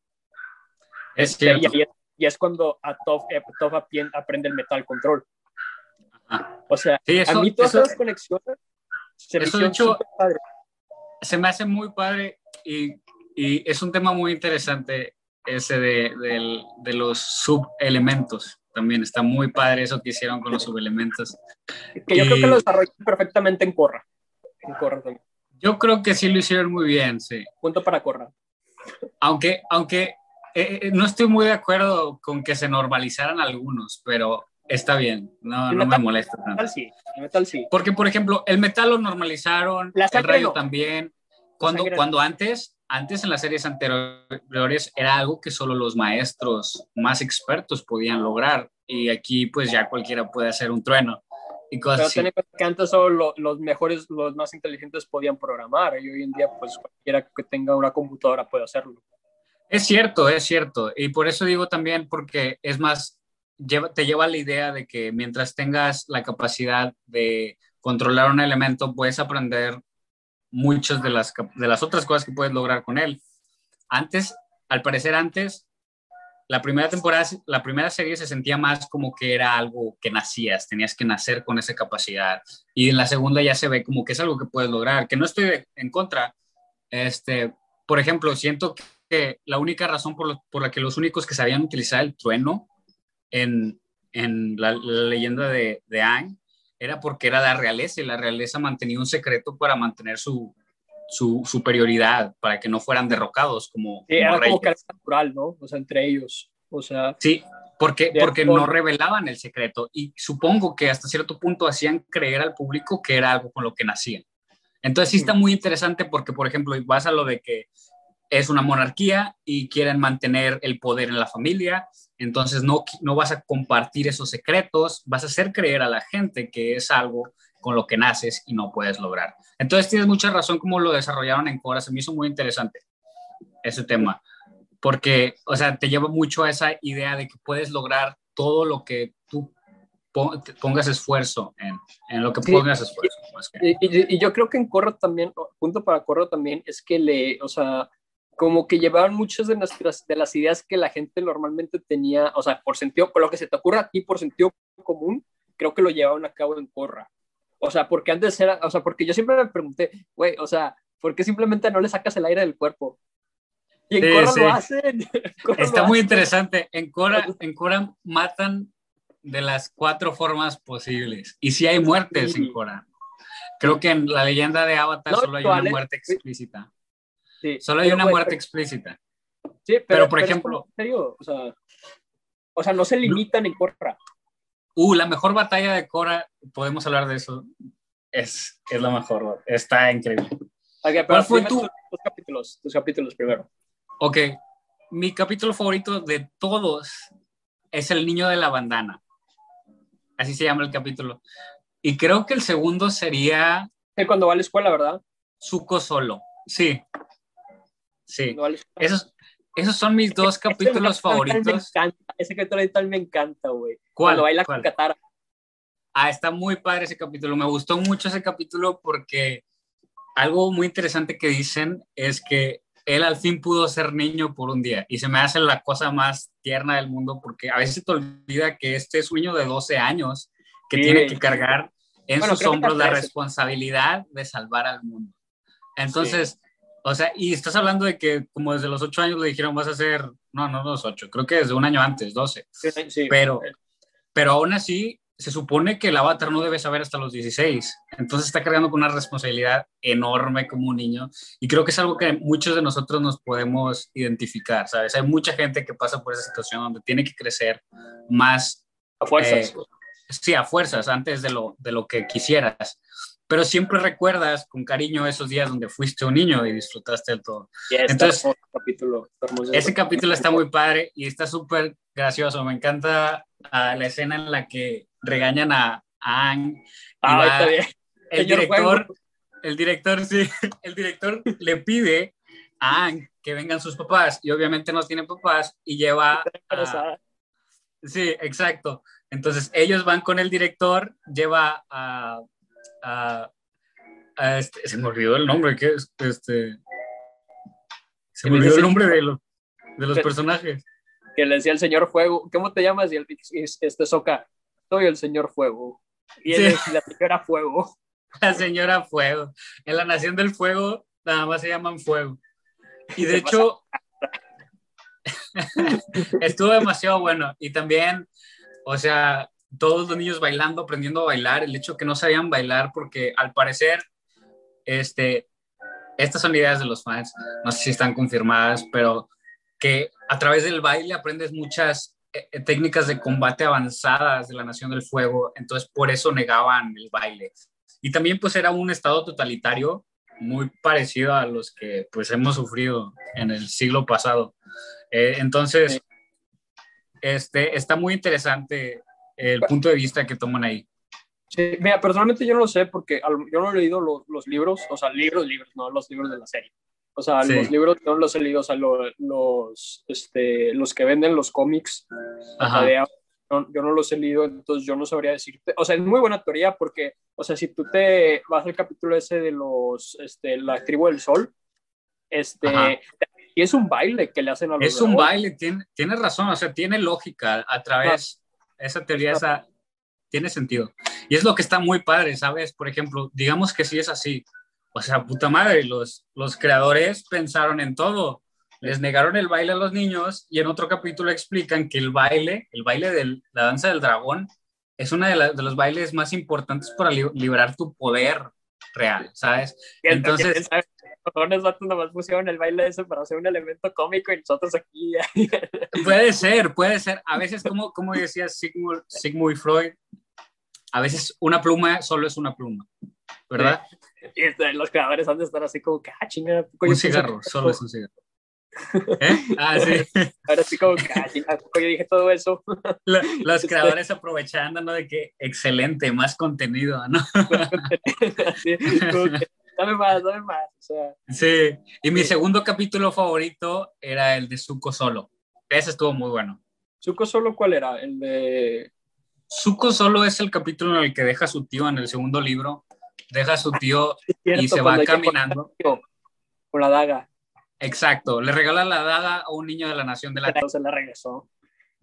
Es este, cierto. Y, es cuando a Toph, eh, aprende el metal control. O sea, a mí todas esas conexiones se me hecho, padre. Se me hace muy padre y, y, es un tema muy interesante ese de, de, de los subelementos también está muy padre eso que hicieron con los subelementos. Que yo creo que lo desarrollan perfectamente en Corra. Yo creo que sí lo hicieron muy bien, sí. Punto para Corra. Aunque, aunque eh, eh, no estoy muy de acuerdo con que se normalizaran algunos, pero está bien, no, no me molesta tanto. Metal sí, metal sí. Porque, por ejemplo, el metal lo normalizaron, el rayo también. Cuando, cuando antes, antes en las series anteriores era algo que solo los maestros más expertos podían lograr y aquí pues ya cualquiera puede hacer un trueno y cosas Pero que antes solo los mejores, los más inteligentes podían programar y hoy en día pues cualquiera que tenga una computadora puede hacerlo. Es cierto, es cierto. Y por eso digo también porque es más, lleva, te lleva la idea de que mientras tengas la capacidad de controlar un elemento, puedes aprender muchas de las, de las otras cosas que puedes lograr con él. Antes, al parecer antes, la primera temporada, la primera serie se sentía más como que era algo que nacías, tenías que nacer con esa capacidad. Y en la segunda ya se ve como que es algo que puedes lograr, que no estoy en contra. Este, por ejemplo, siento que la única razón por, por la que los únicos que sabían utilizar el trueno en, en la, leyenda de, de Aang era porque era la realeza y la realeza mantenía un secreto para mantener su, su superioridad para que no fueran derrocados como, sí, era como que era natural, ¿no? O sea, entre ellos. O sea, sí, porque, porque no revelaban el secreto y supongo que hasta cierto punto hacían creer al público que era algo con lo que nacían. Entonces sí está muy interesante porque, por ejemplo, vas a lo de que es una monarquía y quieren mantener el poder en la familia, entonces no, no vas a compartir esos secretos, vas a hacer creer a la gente que es algo con lo que naces y no puedes lograr. Entonces tienes mucha razón como lo desarrollaron en Cora, se me hizo muy interesante ese tema, porque, o sea, te lleva mucho a esa idea de que puedes lograr todo lo que tú pongas esfuerzo en, en lo que pongas esfuerzo. Y, yo creo que en Corro también, punto para Corro también, es que le, o sea, como que llevaban muchas de, nuestras, de las ideas que la gente normalmente tenía, o sea, por sentido, por lo que se te ocurra a ti, por sentido común, creo que lo llevaban a cabo en Corra. O sea, porque antes era, o sea, porque yo siempre me pregunté, güey, o sea, ¿Por qué simplemente no le sacas el aire del cuerpo? Y en Cora lo hacen. Está muy interesante. En Cora, en Cora matan de las cuatro formas posibles. Y si hay muertes en Cora. Creo que en la leyenda de Avatar solo hay una muerte explícita. Sí, solo hay una muerte explícita. Sí, pero, por ejemplo. O sea, o sea, no se limitan en Cora. Uh, la mejor batalla de Cora, podemos hablar de eso. Es, es la mejor, está increíble. ¿Cuál fue tu... tus capítulos? Tus capítulos primero. Ok, mi capítulo favorito de todos es El niño de la bandana. Así se llama el capítulo. Y creo que el segundo sería... cuando va a la escuela, ¿verdad? Suco solo. Sí. Sí. esos, esos son mis dos capítulos favoritos. Me encanta. Ese capítulo me encanta, güey. ¿Cuál? Cuando baila con Katara. Ah, está muy padre ese capítulo. Me gustó mucho ese capítulo porque algo muy interesante que dicen es que él al fin pudo ser niño por un día y se me hace la cosa más tierna del mundo porque a veces te olvida que este es un niño de 12 años que tiene que cargar en sus hombros la responsabilidad de salvar al mundo. Entonces, o sea, y estás hablando de que como desde los 8 años le dijeron vas a ser, no, no los 8, creo que desde un año antes, 12. Sí, pero, pero aún así se supone que el avatar no debe saber hasta los 16. Entonces está cargando con una responsabilidad enorme como un niño. Y creo que es algo que muchos de nosotros nos podemos identificar, ¿sabes? Hay mucha gente que pasa por esa situación donde tiene que crecer más. A fuerzas. Eh, sí, a fuerzas, antes de lo, de lo que quisieras. Pero siempre recuerdas con cariño esos días donde fuiste un niño y disfrutaste de todo. Entonces, capítulo, ese capítulo está muy padre y está súper gracioso. Me encanta ah, la escena en la que regañan a, Ang. Ah, el director, el director, sí, el director le pide a Ang que vengan sus papás y obviamente no tiene papás y lleva a, Sí, exacto. Entonces ellos van con el director, lleva a, a, este, se me olvidó el nombre, que es este, se me olvidó el nombre de, de los personajes. Que le decía el señor Fuego, ¿cómo te llamas? Y el, este Soca, soy el señor Fuego. Y él la señora Fuego. La señora Fuego. En la Nación del Fuego nada más se llaman Fuego. Y de hecho, estuvo demasiado bueno. Y también, o sea, todos los niños bailando, aprendiendo a bailar, el hecho que no sabían bailar, porque al parecer, este, estas son ideas de los fans, no sé si están confirmadas, pero que a través del baile aprendes muchas eh, eh, técnicas de combate avanzadas de la Nación del Fuego, entonces por eso negaban el baile. Y también pues era un estado totalitario muy parecido a los que pues hemos sufrido en el siglo pasado. Eh, entonces, este, está muy interesante el punto de vista que toman ahí. Sí, mira, personalmente yo no lo sé porque yo no he leído los, los libros, o sea, libros, libros, no los libros de la serie. O sea, los libros no los he leído, o sea, los, este, los que venden los cómics, yo no los he leído, entonces yo no sabría decirte. O sea, es muy buena teoría porque, o sea, si tú te vas al capítulo ese de los, este, la tribu del sol, este, y es un baile que le hacen a los Es un baile, tiene, tiene razón, o sea, tiene lógica a través, esa teoría esa, tiene sentido. Y es lo que está muy padre, ¿sabes? Por ejemplo, digamos que si es así, o sea, puta madre, los, los creadores pensaron en todo. Les negaron el baile a los niños y en otro capítulo explican que el baile, el baile de la danza del dragón, es uno de, de, los bailes más importantes para liberar tu poder real, ¿sabes? Entonces... Los vatos nomás pusieron el baile eso para hacer un elemento cómico y nosotros aquí. puede ser, puede ser. A veces, como, como decía Sigmund, Sigmund Freud, a veces una pluma solo es una pluma, ¿verdad? Y este, los creadores han de estar así como que, ah, chinga. Un cigarro, solo es un cigarro. ¿Eh? Ah, sí. Ahora sí como que, ah, chinga, yo dije todo eso. los este, creadores aprovechando, ¿no? De que excelente, más contenido, ¿no? sí, dame más, dame más. O sea, sí, y mi segundo capítulo favorito era el de Zuko Solo. Ese estuvo muy bueno. ¿Zuko Solo cuál era? El de... Zuko Solo es el capítulo en el que deja a su tío en el segundo libro deja a su tío y se va caminando. Con la daga. Exacto, le regala la daga a un niño de la nación de la Se la regresó.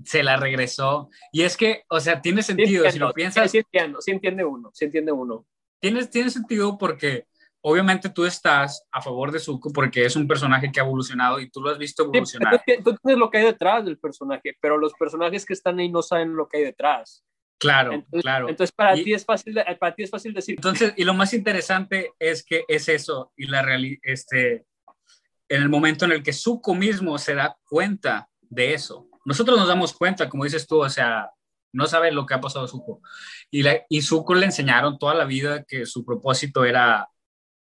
Se la regresó. Y es que, o sea, tiene sentido, si lo piensas. Sí, entiendo, sí entiende uno, sí entiende uno. Tiene, tiene sentido porque obviamente tú estás a favor de Zuko porque es un personaje que ha evolucionado y tú lo has visto evolucionar. Sí, tú tienes lo que hay detrás del personaje, pero los personajes que están ahí no saben lo que hay detrás. Claro, claro. Entonces para ti es fácil, para ti es fácil decir. Entonces y lo más interesante es que es eso y la este en el momento en el que Zuko mismo se da cuenta de eso. Nosotros nos damos cuenta, como dices tú, o sea, no sabe lo que ha pasado a Zuko. Y, la, y Zuko le enseñaron toda la vida que su propósito era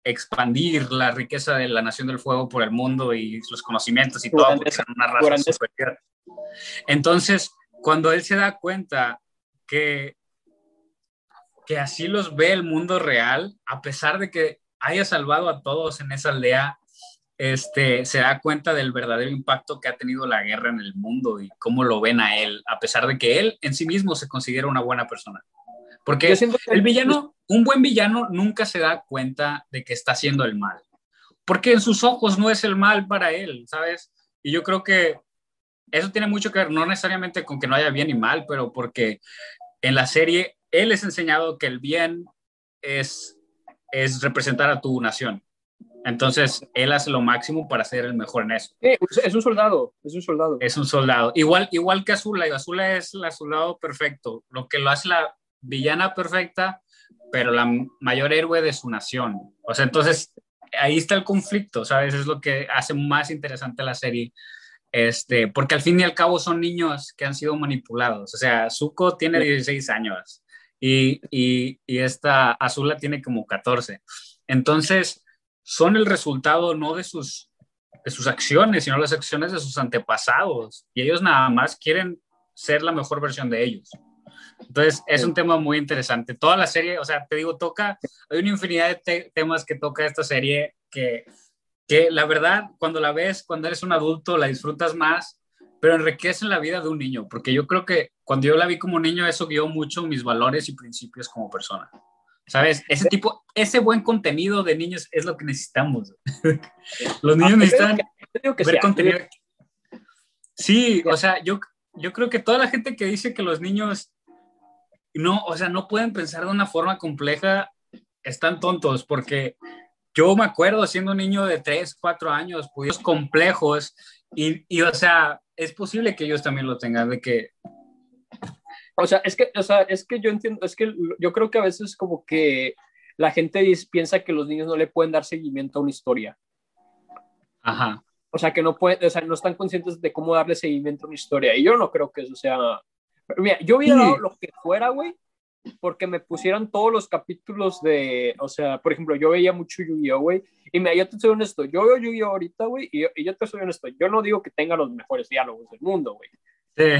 expandir la riqueza de la Nación del Fuego por el mundo y los conocimientos y todo, porque una raza superior. Entonces, cuando él se da cuenta que, que así los ve el mundo real, a pesar de que haya salvado a todos en esa aldea, este, se da cuenta del verdadero impacto que ha tenido la guerra en el mundo y cómo lo ven a él, a pesar de que él en sí mismo se considera una buena persona. Porque el villano, un buen villano nunca se da cuenta de que está haciendo el mal, porque en sus ojos no es el mal para él, ¿sabes? Y yo creo que eso tiene mucho que ver, no necesariamente con que no haya bien y mal, pero porque en la serie él es enseñado que el bien es, es representar a tu nación. Entonces, él hace lo máximo para ser el mejor en eso. es un soldado, es un soldado. Es un soldado. Igual, igual que Azula, y Azula es el soldado perfecto. Lo que lo hace la villana perfecta, pero la mayor héroe de su nación. O sea, entonces, ahí está el conflicto, ¿sabes? Es lo que hace más interesante la serie. Este, porque al fin y al cabo son niños que han sido manipulados. O sea, Zuko tiene 16 años y, y, y esta Azula tiene como 14. Entonces, son el resultado no de sus, de sus acciones, sino las acciones de sus antepasados. Y ellos nada más quieren ser la mejor versión de ellos. Entonces, es un tema muy interesante. Toda la serie, o sea, te digo, toca, hay una infinidad de temas que toca esta serie que, que la verdad, cuando la ves, cuando eres un adulto, la disfrutas más, pero enriquece la vida de un niño, porque yo creo que cuando yo la vi como niño, eso guió mucho mis valores y principios como persona. ¿Sabes? Ese tipo, ese buen contenido de niños es lo que necesitamos. Los niños necesitan ver contenido. Sí, o sea, yo, yo creo que toda la gente que dice que los niños no, o sea, no pueden pensar de una forma compleja, están tontos, porque yo me acuerdo siendo un niño de 3, 4 años, pues complejos, y, y, o sea, es posible que ellos también lo tengan, de que o sea, es que, o sea, es que yo entiendo, es que yo creo que a veces como que la gente piensa que los niños no le pueden dar seguimiento a una historia. Ajá. O sea, que no pueden, o sea, no están conscientes de cómo darle seguimiento a una historia. Y yo no creo que eso sea... mira, yo hubiera dado lo que fuera, güey, porque me pusieran todos los capítulos de, o sea, por ejemplo, yo veía mucho Yu-Gi-Oh, güey, y me, yo te soy honesto, yo veo Yu-Gi-Oh ahorita, güey, y, y, yo te soy honesto, yo no digo que tenga los mejores diálogos del mundo, güey,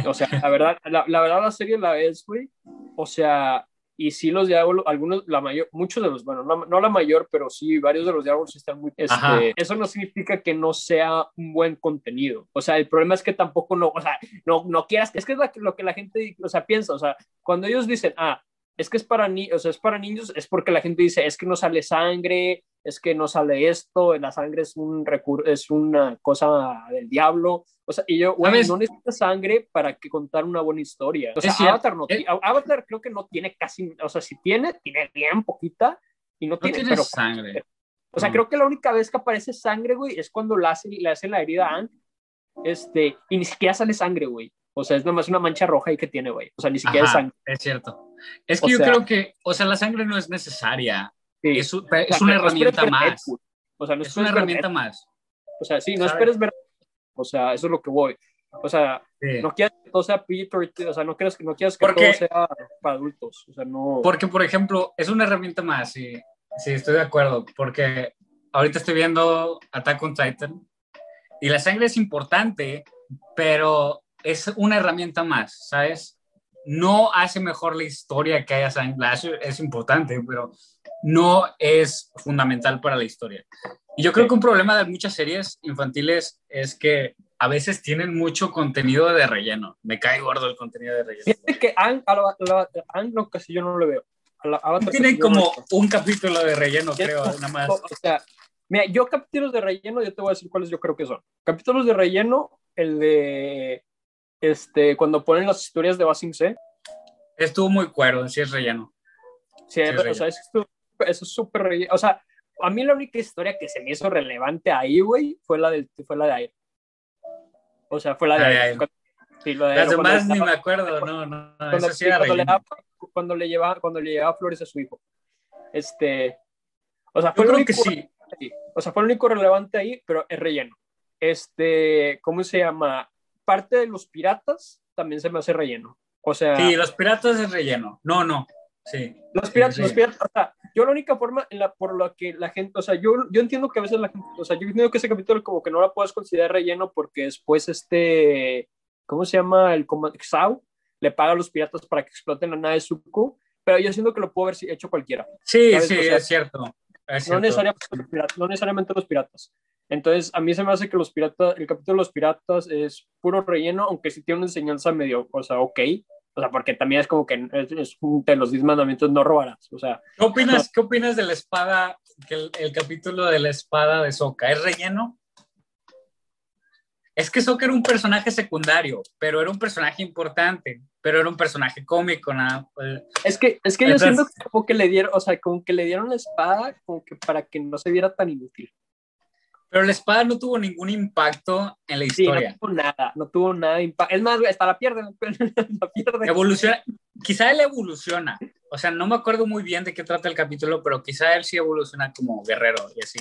o sea, la verdad, la, la, verdad la serie la es, güey. O sea, y sí los diálogos, algunos, la mayor, muchos de los, bueno, no, no, la mayor, pero sí, varios de los diálogos están muy, este, eso no significa que no sea un buen contenido. O sea, el problema es que tampoco no, o sea, no, no quieras, es que es lo que la gente, o sea, piensa, o sea, cuando ellos dicen, ah, es que es para, ni o sea, es para niños, es porque la gente dice, es que no sale sangre, es que no sale esto, la sangre es, un es una cosa del diablo. O sea, y yo, güey, no necesita sangre para que contar una buena historia. O sea, Avatar, no, eh, Avatar creo que no tiene casi, o sea, si tiene, tiene bien poquita y no, tiene, pero, sangre. O sea, creo que la única vez que aparece sangre, güey, es cuando le hace, le hace la herida a Anne, este, y ni siquiera sale sangre, güey. O sea, es nomás una mancha roja ahí que tiene, güey. O sea, ni siquiera es sangre. Es cierto. Es que yo creo que, o sea, la sangre no es necesaria. Es, una herramienta más. O sea, no es una herramienta más. O sea, sí, no esperes ver. O sea, eso es lo que voy. O sea, no quieras que todo sea Peter, o sea, no quieras, no quieras que todo sea para adultos. O sea, no. Porque, por ejemplo, es una herramienta más, sí, sí, estoy de acuerdo. Porque ahorita estoy viendo Attack on Titan y la sangre es importante, pero es una herramienta más, ¿sabes? No hace mejor la historia que haya sangre, es importante, pero no es fundamental para la historia. Y yo creo que un problema de muchas series infantiles es que a veces tienen mucho contenido de relleno. Me cae gordo el contenido de relleno. Fíjate que Ang, no, casi yo no lo veo. Tienen como un capítulo de relleno, creo, nada más. O sea, mira, yo capítulos de relleno, yo te voy a decir cuáles yo creo que son. Capítulos de relleno, el de este, cuando ponen las historias de Basing C. Estuvo muy cuerdo, sí es relleno. Sí, o sea, eso es súper. O sea, a mí la única historia que se me hizo relevante ahí, güey, fue la, del, fue la de Aire. O sea, fue la de Aire. Sí, lo de Las demás ni me acuerdo, no, no. Cuando, sí, cuando, le cuando, le llevaba, cuando le llevaba flores a su hijo. Este, o sea, fue lo único, que sí. O sea, fue lo único relevante ahí, pero es relleno. Este, ¿cómo se llama? Parte de los piratas también se me hace relleno. O sea. Sí, los piratas es relleno. No, no. Sí. Los piratas, los piratas, o sea, yo la única forma en la, por la que la gente, o sea, yo, yo entiendo que a veces la gente, o sea, yo entiendo que ese capítulo como que no la puedes considerar relleno porque después este, ¿cómo se llama? El Xau le paga a los piratas para que exploten la nave de Zuko, pero yo siento que lo pudo haber hecho cualquiera. Sí, sí, es, cierto. No, necesariamente los piratas, no necesariamente los piratas. Entonces, a mí se me hace que los piratas, el capítulo de los piratas es puro relleno, aunque sí tiene una enseñanza medio, o sea, ok, o sea, porque también es como que es, de los 10 mandamientos no robarás. O sea, ¿qué opinas, ¿qué opinas de la espada, que el, capítulo de la espada de Soka? ¿Es relleno? Es que Soka era un personaje secundario, pero era un personaje importante, pero era un personaje cómico, nada. Pues. Es que, es que yo siento como que le dieron, o sea, como que le dieron la espada como que para que no se viera tan inútil. Pero la espada no tuvo ningún impacto en la historia. no tuvo nada, no tuvo nada de impacto. Es más, hasta la pierde, la pierde. Evoluciona, quizá él evoluciona. O sea, no me acuerdo muy bien de qué trata el capítulo, pero quizá él sí evoluciona como guerrero y así.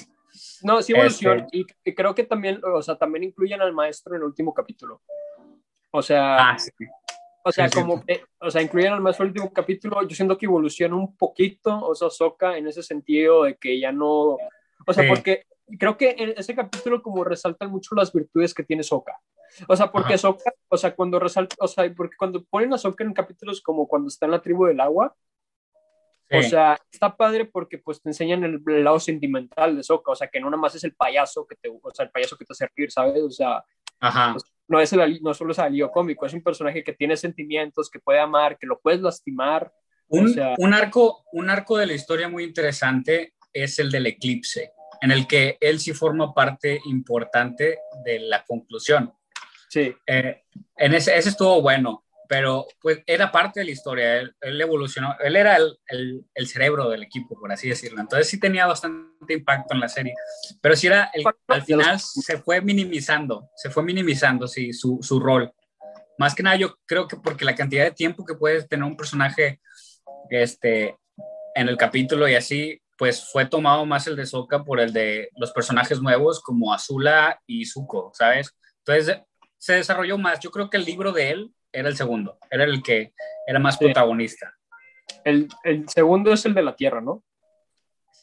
No, sí evoluciona. Este y, creo que también, o sea, también incluyen al maestro en el último capítulo. O sea, ah, sí. o sea, como, o sea, incluyen al maestro en el último capítulo. Yo siento que evoluciona un poquito, o sea, Soca en ese sentido de que ya no, o sea, porque creo que en ese capítulo como resaltan mucho las virtudes que tiene Soka. O sea, porque Soka, o sea, cuando resalta, o sea, porque cuando ponen a Soka en capítulos como cuando está en la tribu del agua, o sea, está padre porque pues te enseñan el, lado sentimental de Soka, o sea, que no nada más es el payaso que te, o sea, el payaso que te hace reír, ¿sabes? O sea, pues, no, es el, no solo es alivio cómico, es un personaje que tiene sentimientos, que puede amar, que lo puedes lastimar. Un, un, arco, un arco de la historia muy interesante es el del eclipse en el que él sí forma parte importante de la conclusión. Sí. Eh, en ese, ese estuvo bueno, pero pues era parte de la historia, él, evolucionó, él era el, el, cerebro del equipo, por así decirlo, entonces sí tenía bastante impacto en la serie, pero sí era, al final se fue minimizando, se fue minimizando, sí, su, su rol. Más que nada yo creo que porque la cantidad de tiempo que puede tener un personaje este, en el capítulo y así, pues fue tomado más el de Soka por el de los personajes nuevos como Azula y Zuko, ¿sabes? Entonces se desarrolló más. Yo creo que el libro de él era el segundo, era el que era más protagonista. El, el, segundo es el de la Tierra, ¿no?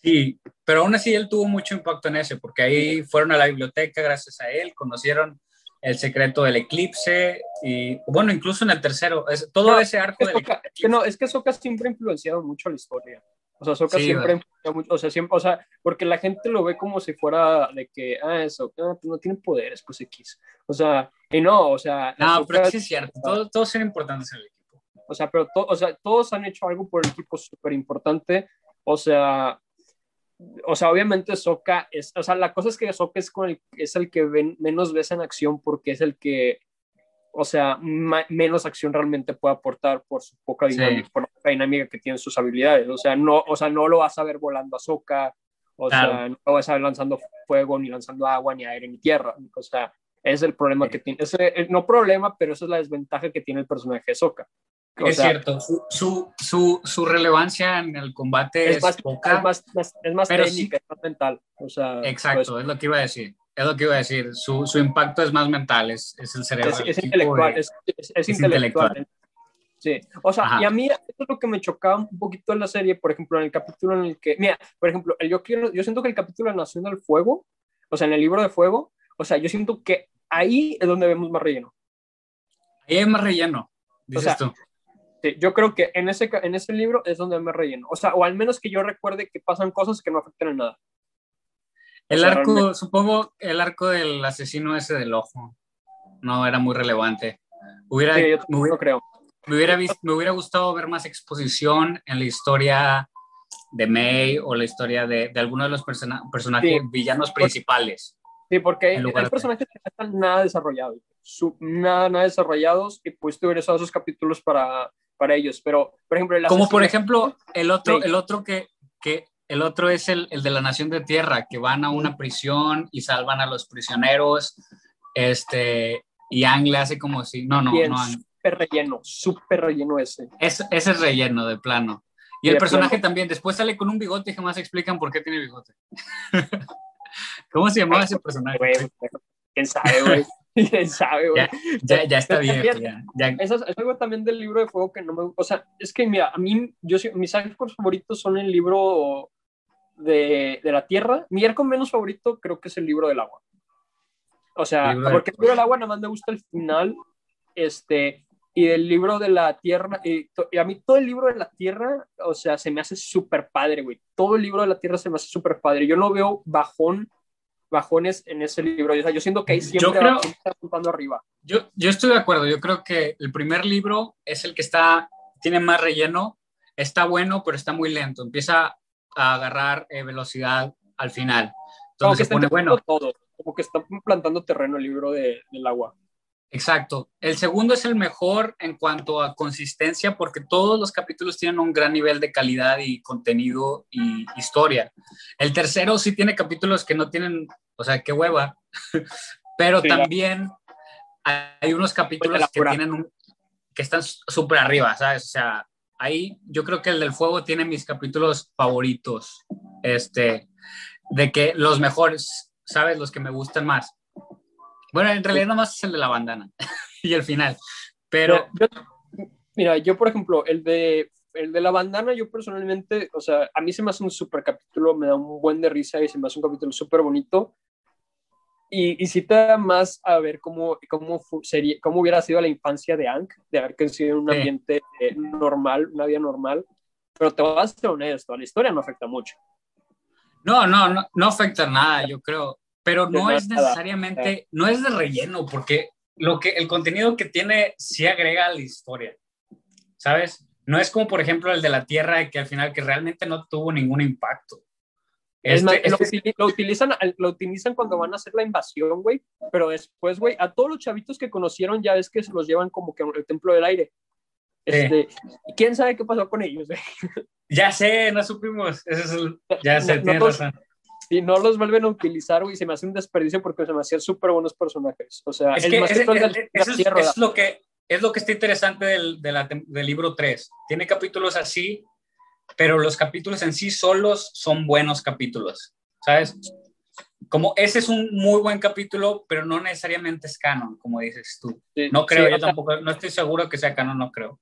Sí, pero aún así él tuvo mucho impacto en ese, porque ahí fueron a la biblioteca gracias a él, conocieron el secreto del eclipse y bueno, incluso en el tercero, es, todo ese arco del no, es que Soka siempre ha influenciado mucho la historia. O sea, Soka siempre, o sea, siempre, o sea, porque la gente lo ve como si fuera de que, ah, eso, no, pues no tiene poderes, pues X. O sea, y no, o sea. No, pero sí es cierto, todos, todos son importantes en el equipo. O sea, pero o sea, todos han hecho algo por el equipo súper importante. O sea, o sea, obviamente Soka es, o sea, la cosa es que Soka es, con el, es el que ven, menos ves en acción porque es el que o sea, menos acción realmente puede aportar por su poca dinámica, por la dinámica que tiene sus habilidades. O sea, no, o sea, no lo vas a ver volando a Soca, o sea, no lo vas a ver lanzando fuego, ni lanzando agua, ni aire, ni tierra. O sea, es el problema que tiene, ese, no problema, pero esa es la desventaja que tiene el personaje de Soca. es cierto, su, su, su, relevancia en el combate es, más, poca, es más, es más técnica, es más mental. O sea, exacto, pues es lo que iba a decir es lo que iba a decir, su, su impacto es más mental, es, es el cerebro. Es, intelectual, es, es, intelectual. Sí, o sea, y a mí eso es lo que me chocaba un poquito en la serie, por ejemplo, en el capítulo en el que, mira, por ejemplo, el, yo, quiero, yo siento que el capítulo de Nación del Fuego, o sea, en el libro de Fuego, o sea, yo siento que ahí es donde vemos más relleno. Ahí hay más relleno, dices tú. Sí, yo creo que en ese, en ese libro es donde me relleno. O sea, o al menos que yo recuerde que pasan cosas que no afectan en nada. El arco, supongo, el arco del asesino ese del ojo no era muy relevante. Hubiera, me, hubiera, creo. Me hubiera, me hubiera gustado ver más exposición en la historia de May o la historia de, de alguno de los personajes villanos principales. Sí, porque hay, personajes que no están nada desarrollados, nada, nada desarrollados y pues tuve esos capítulos para, para ellos. Pero, por ejemplo, como por ejemplo el otro, el otro que, que el otro es el, el, de la Nación de Tierra, que van a una prisión y salvan a los prisioneros. Este, y Ang le hace como si. No, no, no. Súper relleno, súper relleno ese. Es, ese es relleno, de plano. Y, el personaje también, después sale con un bigote y jamás explican por qué tiene bigote. ¿Cómo se llamaba ese personaje? ¿Quién sabe, güey? ¿Quién sabe, güey? Ya, ya, está bien. Ya, Eso es algo también del libro de fuego que no me... O sea, es que, mira, a mí, yo, mis arcos favoritos son el libro de, de la tierra. Mi arco menos favorito creo que es el libro del agua. O sea, porque el libro del agua nada más me gusta el final, este, y el libro de la tierra, y, a mí todo el libro de la tierra, o sea, se me hace súper padre, güey. Todo el libro de la tierra se me hace súper padre. Yo no veo bajón, bajones en ese libro. O sea, yo siento que ahí siempre yo creo, está apuntando arriba. Yo, yo estoy de acuerdo. Yo creo que el primer libro es el que está, tiene más relleno, está bueno, pero está muy lento. Empieza a agarrar eh, velocidad al final. Entonces se pone bueno. Todo como que está plantando terreno el libro de, del agua. Exacto. El segundo es el mejor en cuanto a consistencia porque todos los capítulos tienen un gran nivel de calidad y contenido y historia. El tercero sí tiene capítulos que no tienen, o sea, qué hueva, pero también hay unos capítulos que tienen un, que están súper arriba, ¿sabes? O sea, ahí yo creo que el del fuego tiene mis capítulos favoritos, este, de que los mejores ¿sabes? Los que me gustan más. Bueno, en realidad nomás es el de la bandana y el final. Pero. Mira yo, por ejemplo, el de, el de la bandana, yo personalmente, o sea, a mí se me hace un súper capítulo, me da un buen de risa y se me hace un capítulo súper bonito. Y, y sí te da más a ver cómo, cómo, sería, cómo hubiera sido la infancia de Hank, de haber crecido en un ambiente eh, normal, una vida normal. Pero te voy a ser honesto, la historia no afecta mucho. No, no, no, no afecta nada, yo creo. Pero no es necesariamente, no es de relleno, porque lo que, el contenido que tiene sí agrega a la historia, ¿sabes? No es como, por ejemplo, el de la Tierra, que al final que realmente no tuvo ningún impacto. Es más, este, este lo, utilizan, lo utilizan cuando van a hacer la invasión, güey, pero después, güey, a todos los chavitos que conocieron ya ves que se los llevan como que al templo del aire. Este, ¿Quién sabe qué pasó con ellos? Ya sé, no supimos. ya sé, no, razón. Y no los vuelven a utilizar, güey, se me hace un desperdicio porque se me hacían súper buenos personajes. O sea, es, que es, lo que es lo que está interesante del, del libro 3. Tiene capítulos así, pero los capítulos en sí solos son buenos capítulos, ¿sabes? Como ese es un muy buen capítulo, pero no necesariamente es canon, como dices tú. no creo, yo tampoco, no estoy seguro que sea canon, no creo.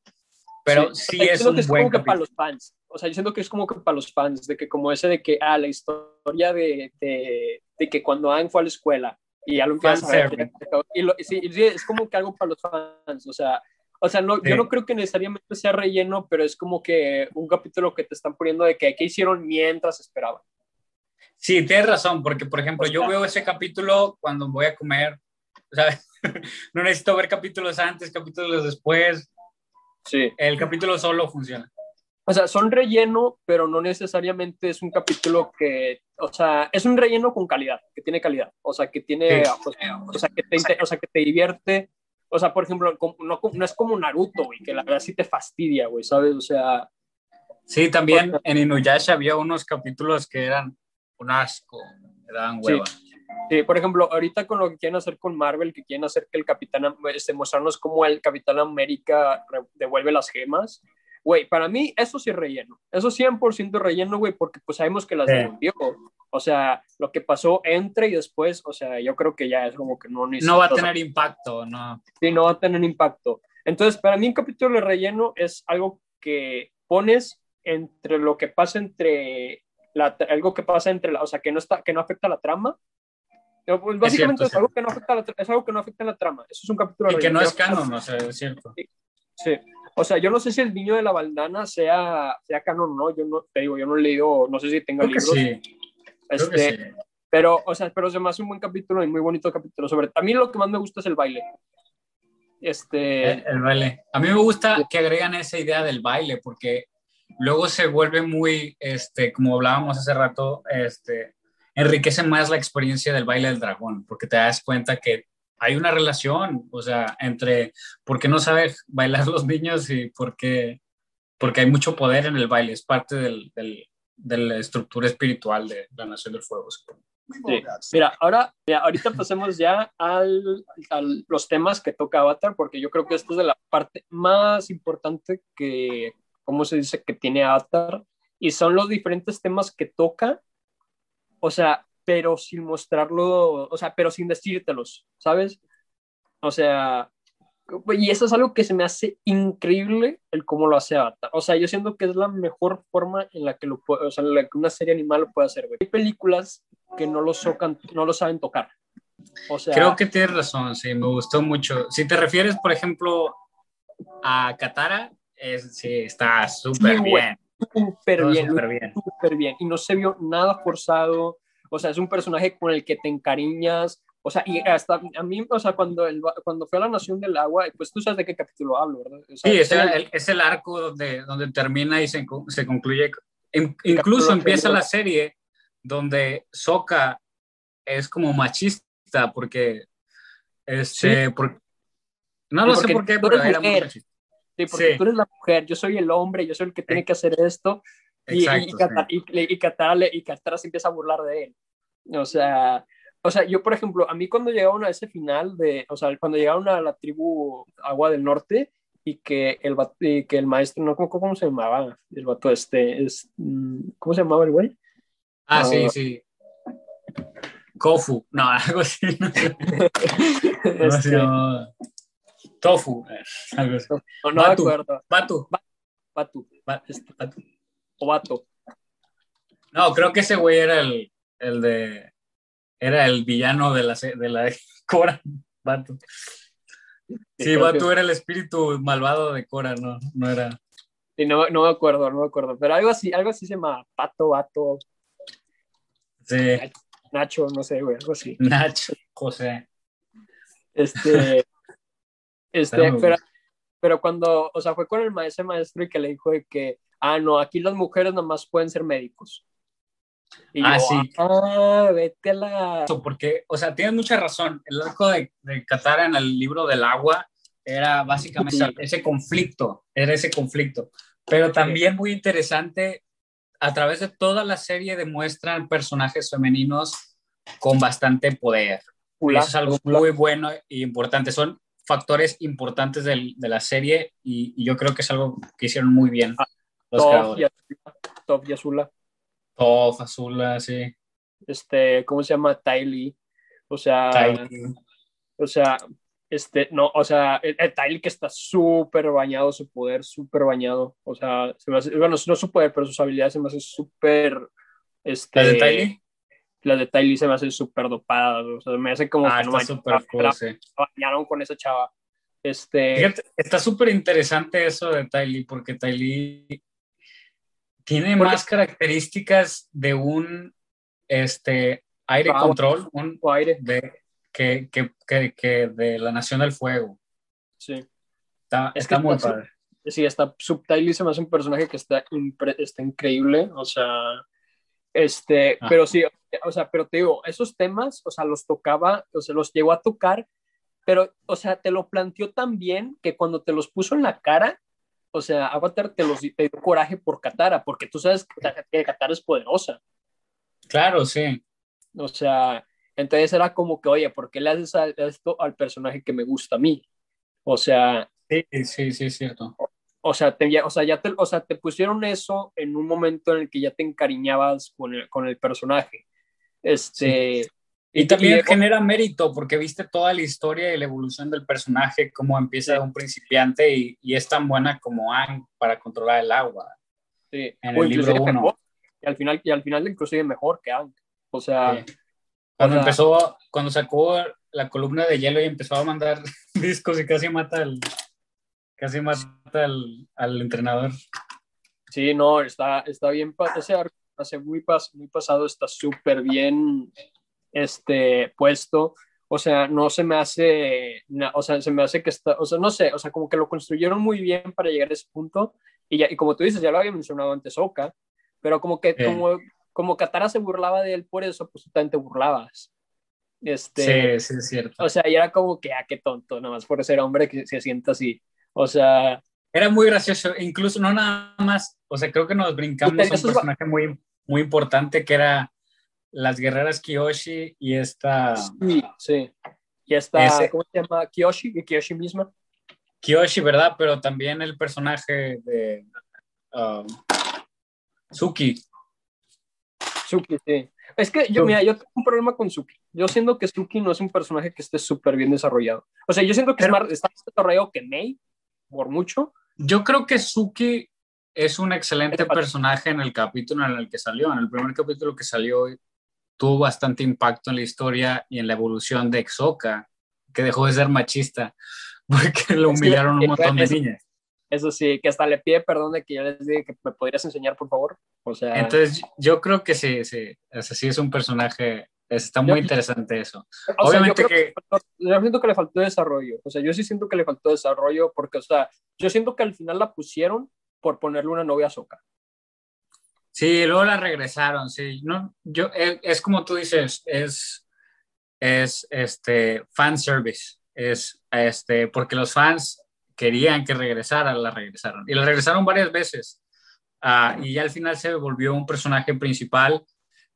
Pero sí, es un buen como que para los fans. O sea, yo siento que es como que para los fans, de que como ese de que, ah, la historia de, de, de que cuando Anne fue a la escuela y ya lo empiezas a ver. Y lo, sí, es como que algo para los fans, o sea, o sea, no, yo no creo que necesariamente sea relleno, pero es como que un capítulo que te están poniendo de que qué hicieron mientras esperaban. Sí, tienes razón, porque por ejemplo, yo veo ese capítulo cuando voy a comer, o sea, no necesito ver capítulos antes, capítulos después, Sí. El capítulo solo funciona. O sea, son relleno, pero no necesariamente es un capítulo que, o sea, es un relleno con calidad, que tiene calidad, o sea, que tiene, o, sea, que te, o sea, que te divierte. O sea, por ejemplo, no, no es como Naruto, güey, que la verdad sí te fastidia, güey, ¿sabes? O sea... Sí, también en Inuyasha había unos capítulos que eran un asco, me daban hueva. Sí, por ejemplo, ahorita con lo que quieren hacer con Marvel, que quieren hacer que el Capitán, este, mostrarnos cómo el Capitán América devuelve las gemas, güey, para mí eso sí es relleno, eso 100% relleno, güey, porque pues sabemos que las devolvió, o sea, lo que pasó entre y después, o sea, yo creo que ya es como que no No va a tener impacto, no. Sí, no va a tener impacto. Entonces, para mí un capítulo de relleno es algo que pones entre lo que pasa entre la, algo que pasa entre la, o sea, que no está, que no afecta a la trama pues básicamente es, algo que no afecta la, es algo que no afecta la trama. Eso es un capítulo. Y que no es canon, o sea, es cierto. Sí. O sea, yo no sé si el niño de la bandana sea, sea canon o no. Yo no te digo, yo no he leído, no sé si tenga libros. Sí. Este, sí. Pero, o sea, pero se me hace un buen capítulo y muy bonito capítulo. Sobre, a mí lo que más me gusta es el baile. Este... El, el baile. A mí me gusta que agregan esa idea del baile porque luego se vuelve muy, este, como hablábamos hace rato, este, enriquece más la experiencia del baile del dragón, porque te das cuenta que hay una relación, o sea, entre por qué no saben bailar los niños y por qué, porque hay mucho poder en el baile, es parte del, del, de la estructura espiritual de la Nación del Fuego. Sí. Mira, ahora, mira, ahorita pasemos ya a los temas que toca Avatar, porque yo creo que esto es de la parte más importante que, ¿cómo se dice?, que tiene Avatar, y son los diferentes temas que toca, o sea, pero sin mostrarlo, o sea, pero sin decírtelos, ¿sabes? O sea, y eso es algo que se me hace increíble el cómo lo hace Avatar. O sea, yo siento que es la mejor forma en la que, lo puede, o sea, en la que una serie animal lo puede hacer, güey. Hay películas que no lo, socan, no lo saben tocar. O sea, Creo que tienes razón, sí, me gustó mucho. Si te refieres, por ejemplo, a Katara, es, sí, está súper Sí, bien. súper bien, súper bien. súper bien. Y no se vio nada forzado. O sea, es un personaje con el que te encariñas. O sea, y hasta a mí, o sea, cuando, el, cuando fue a la Nación del Agua, pues tú sabes de qué capítulo hablo, ¿verdad? O sea, Sí, es era el, es el arco donde, donde termina y se, se concluye. In- incluso empieza la serie donde Sokka es como machista porque este por- no lo sé porque por qué, pero era muy machista. Sí, porque Sí. tú eres la mujer, yo soy el hombre, yo soy el que tiene que hacer esto. Y, y. Katara, sí. y, y Katara le- y Katara se empieza a burlar de él. O sea, o sea, yo, por ejemplo, a mí cuando llegaron a ese final de, o sea, cuando llegaron a la tribu Agua del Norte y que el, que el maestro, no, ¿cómo, cómo se llamaba? El vato este, es, mm, ¿cómo se llamaba el güey? Ah, sí, Ah. sí. Kofu, no, algo así. No, sé. Este, Tofu, eh, algo así. no, no me Batu. acuerdo. Batu, Batu, Ba- este, Batu. O Bato. No, creo que ese güey era el, el de. Era el villano de la, de la Cora. Batu. Sí, que- era el espíritu malvado de Cora, no, no era. sí, no, no me acuerdo, no me acuerdo, pero algo así, algo así se llama Pato, Bato, Sí, Nacho, no sé, güey, algo así. Nacho, José. Este, este, pero, pero cuando, o sea, fue con el maestro maestro y que le dijo de que, ah, no, aquí las mujeres nada más pueden ser médicos. Y Ah, yo, sí. ah, vete a la... Porque, o sea, tienes mucha razón. El arco de, de Katara en el libro del agua era básicamente Sí. ese conflicto, era ese conflicto. Pero también muy interesante, a través de toda la serie demuestran personajes femeninos con bastante poder. Y eso es algo muy bueno e importante. Son factores importantes del- de la serie y, y yo creo que es algo que hicieron muy bien los Top y. Azula, Top y Azula. Sí. Este, ¿cómo se llama? Ty Lee. O sea, Ty- o sea, este, no, o sea, el, el Ty Lee que está súper bañado, su poder súper bañado. O sea, se me hace- bueno, no su poder, pero sus habilidades se me hacen súper... Este, ¿La de Tylee? las de Ty Lee se me hacen súper dopadas. O sea, me hace como Ah, que no manches, súper cool, sí. bañaron con esa chava. Este, Fíjate, está súper interesante eso de Ty porque Ty tiene Porque- más características de un este, aire control un, aire, de, que, que, que, que de la Nación del Fuego. sí. Está, Es está muy padre. Sí, está, Sub Ty Lee se me hace un personaje que está, impre- está increíble, o sea, este, Ah. pero sí, o sea, pero te digo, esos temas, o sea, los tocaba, o sea, los llegó a tocar, pero, o sea, te lo planteó tan bien que cuando te los puso en la cara, o sea, Avatar te, los, te dio coraje por Katara, porque tú sabes que Katara es poderosa, Claro, sí. o sea, entonces era como que, oye, ¿por qué le haces a- esto al personaje que me gusta a mí? O sea, Sí, sí, sí, es cierto. o sea, te, ya- o, sea, ya te, o sea, te pusieron eso en un momento en el que ya te encariñabas con el, con el personaje. Este, Y también y- genera mérito porque viste toda la historia y la evolución del personaje, cómo empieza de un principiante y, y es tan buena como Aang para controlar el agua. sí, en o el libro uno. mejor, y al final, y al final inclusive mejor que Aang. O sea, Sí. Cuando o sea- empezó, cuando sacó la columna de hielo y empezó a mandar discos y casi mata al, casi mata al, al entrenador. sí, no, está, está bien, ese arco hace muy, pas, muy pasado, está súper bien este, puesto. O sea, no se me hace, na- o sea, se me hace que está, o sea, no sé, o sea, como que lo construyeron muy bien para llegar a ese punto. Y, ya, y como tú dices, ya lo había mencionado antes Oka, pero como que, como, como Katara se burlaba de él por eso, pues tú también te burlabas. Este, Sí, sí, es cierto. O sea, y era como que, ah, qué tonto, nada más por ser hombre que se sienta así. O sea, Era muy gracioso, incluso no nada más, o sea, creo que nos brincamos un personaje muy, muy importante que era las guerreras Kiyoshi y esta... Sí, sí. Y esta, ¿cómo se llama? Kiyoshi, Kiyoshi misma. Kiyoshi, ¿verdad? Pero también el personaje de um, Suki. Suki, sí. Es que yo, mira, yo tengo un problema con Suki. Yo siento que Suki no es un personaje que esté súper bien desarrollado. O sea, yo siento que es más, está más desarrollado que Mei, por mucho. Yo creo que Suki es un excelente personaje en el capítulo en el que salió. En el primer capítulo que salió, tuvo bastante impacto en la historia y en la evolución de Exoka, que dejó de ser machista porque lo humillaron un montón de niñas. Eso sí, que hasta le pide perdón de que yo les dije que me podrías enseñar, por favor. O sea, entonces yo creo que sí, sí, o sí es un personaje, está muy interesante eso. Obviamente que... Yo siento que le faltó desarrollo, o sea, yo sí siento que le faltó desarrollo porque, o sea, yo siento que al final la pusieron por ponerle una novia a Soca. Sí, luego la regresaron, sí. No, yo, es, es como tú dices, es, es este, fan service. Es, este, porque los fans querían que regresara, la regresaron. Y la regresaron varias veces. Uh, y ya al final se volvió un personaje principal,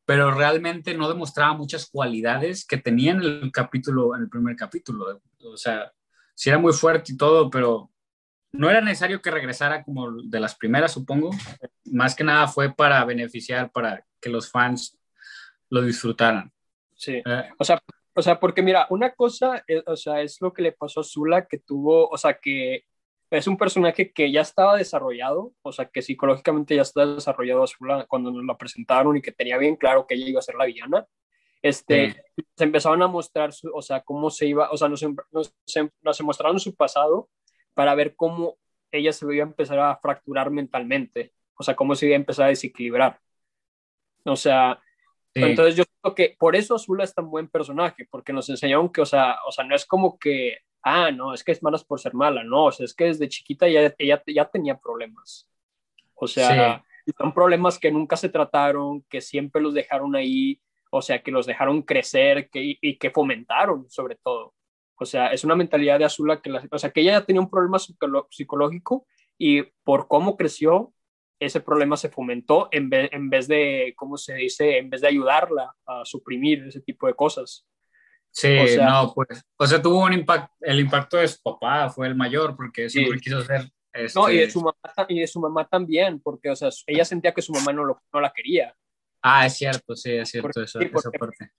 pero realmente no demostraba muchas cualidades que tenía en el capítulo, en el primer capítulo. O sea, sí era muy fuerte y todo, pero no era necesario que regresara como de las primeras, supongo. Más que nada fue para beneficiar, para que los fans lo disfrutaran. Sí. Eh, o sea, o sea, porque mira, una cosa, es, o sea, es lo que le pasó a Zula, que tuvo, o sea, que es un personaje que ya estaba desarrollado, o sea, que psicológicamente ya está desarrollado a Zula cuando nos la presentaron y que tenía bien claro que ella iba a ser la villana. Este, se empezaban a mostrar, su, o sea, cómo se iba, o sea, nos, nos, nos mostraron su pasado para ver cómo ella se iba a empezar a fracturar mentalmente, o sea, cómo se iba a empezar a desequilibrar. O sea, entonces yo creo que por eso Azula es tan buen personaje, porque nos enseñaron que, o sea, o sea, no es como que, ah, no, es que es mala por ser mala, no, o sea, es que desde chiquita ya, ella ya tenía problemas. O sea, son problemas que nunca se trataron, que siempre los dejaron ahí, o sea, que los dejaron crecer que, y que fomentaron sobre todo. O sea, es una mentalidad de Azula que, o sea, que ella ya tenía un problema psicológico y por cómo creció, ese problema se fomentó en vez, en vez de, ¿cómo se dice? En vez de ayudarla a suprimir ese tipo de cosas. Sí, no, pues, o sea, tuvo un impacto, el impacto de su papá fue el mayor, porque siempre quiso ser... No, y de, este su mamá, y de su mamá también, porque, o sea, ella sentía que su mamá no, lo, no la quería. Ah, es cierto, sí, es cierto, eso, esa parte.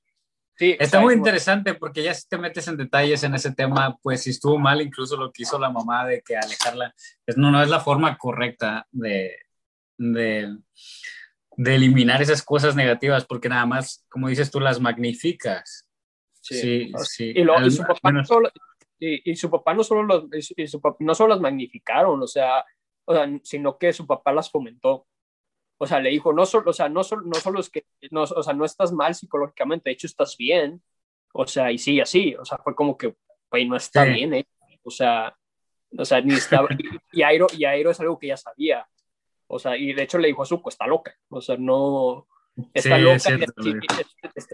Sí, Está muy interesante porque ya si te metes en detalles en ese tema, pues si estuvo mal incluso lo que hizo la mamá de que alejarla, pues no, no es la forma correcta de, de, de, eliminar esas cosas negativas, porque nada más, como dices tú, las magnificas. Sí, sí. Y, su papá no solo, y, su papá no solo, no solo las magnificaron, o sea, o sea, sino que su papá las fomentó. O sea, le dijo, no solo, o sea, no solo, no solo es que, no, o sea, no estás mal psicológicamente, de hecho estás bien. O sea, y sí, así, o sea, fue como que, güey, no está bien, ¿eh? O sea, o sea, ni estaba, y, y, Airo, y Airo es algo que ya sabía. O sea, y de hecho le dijo a Zuko, está loca. O sea, no. Está loca.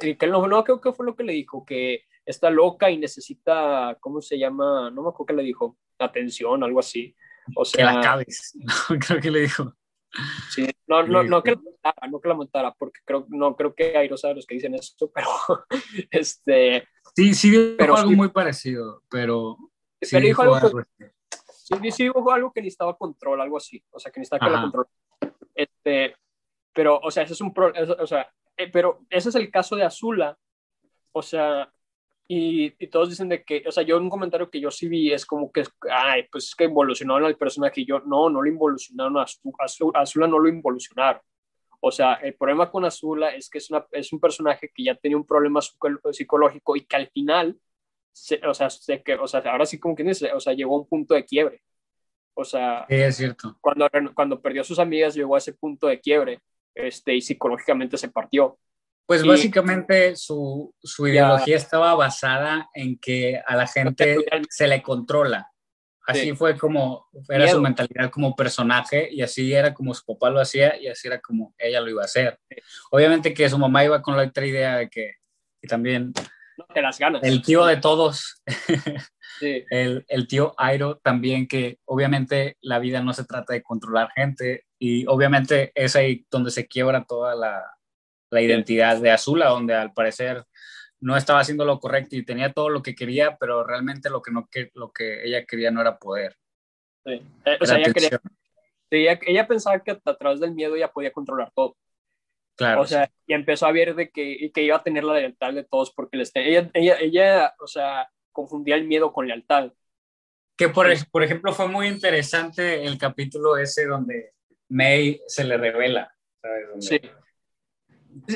y, que no, no creo que fue lo que le dijo, que está loca y necesita, ¿cómo se llama? No me acuerdo qué le dijo, atención, algo así. O sea, que la cabes. No, creo que le dijo. Sí, no, no, no que la montara, no que la montara, porque creo, no creo que hay los que dicen eso, pero este. Sí, sí, dijo pero algo muy parecido, pero. Sí dijo algo, algo Sí, sí hubo algo que necesitaba control, algo así. O sea, que necesitaba que la control. Este, pero, o sea, ese es un pro, o sea, eh, pero ese es el caso de Azula. O sea, y, y, todos dicen de que, o sea, yo un comentario que yo sí vi es como que, ay, pues es que involucionaron al personaje. Y yo, no, no lo involucionaron a Azula, Azula no lo involucionaron. O sea, el problema con Azula es que es, una, es un personaje que ya tenía un problema psicológico y que al final o sea, sé que, o sea, ahora sí como que dice, o sea, llegó a un punto de quiebre. O sea, es cierto. Cuando, cuando perdió a sus amigas llegó a ese punto de quiebre este, y psicológicamente se partió. Pues básicamente su, su ideología estaba basada en que a la gente se le controla. Así fue como, era su mentalidad como personaje y así era como su papá lo hacía y así era como ella lo iba a hacer. Obviamente que su mamá iba con la otra idea de que y también las ganas. El tío de todos. el, el, tío Airo también, que obviamente la vida no se trata de controlar gente y obviamente es ahí donde se quiebra toda la, la identidad de Azula, donde al parecer no estaba haciendo lo correcto y tenía todo lo que quería, pero realmente lo que, no, que, lo que ella quería no era poder. Sí. Eh, o sea, ella, quería, ella, ella, pensaba que a través del miedo ella podía controlar todo. Claro. O sea, y empezó a ver de que, que iba a tener la lealtad de todos porque les, ella, ella, ella, o sea, confundía el miedo con lealtad. Que por, por ejemplo fue muy interesante el capítulo ese donde May se le revela. ¿sabes? Donde sí.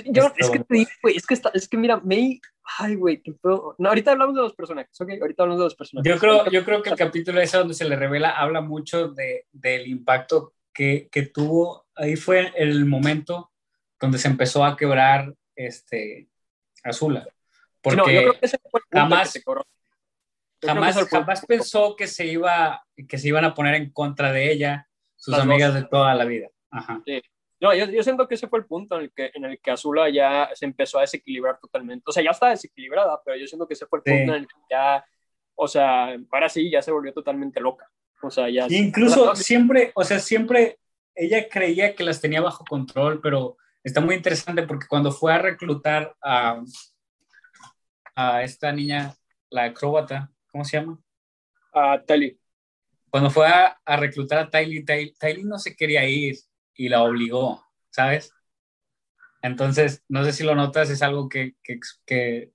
Yo, es que te digo, güey, es que, está, es que mira, May, ay, güey, no, ahorita hablamos de los personajes, ok, ahorita hablamos de los personajes. Yo creo, yo creo que el capítulo ese donde se le revela habla mucho de, del impacto que, que tuvo, ahí fue el momento donde se empezó a quebrar este, Azula. Porque no, yo creo que ese fue el jamás, que se jamás, jamás pensó que se, iba, que se iban a poner en contra de ella sus Las amigas dos. de toda la vida. Ajá. Sí. No, yo, yo, siento que ese fue el punto en el, que, en el que Azula ya se empezó a desequilibrar totalmente. O sea, ya está desequilibrada, pero yo siento que ese fue el punto en el que ya, o sea, ahora sí, ya se volvió totalmente loca. O sea, ya... Y incluso siempre, o sea, siempre ella creía que las tenía bajo control, pero está muy interesante porque cuando fue a reclutar a, a esta niña, la acróbata, ¿cómo se llama? A Tali. Cuando fue a, a reclutar a Tylee, Tylee no se quería ir y la obligó, ¿sabes? Entonces, no sé si lo notas, es algo que, que, que,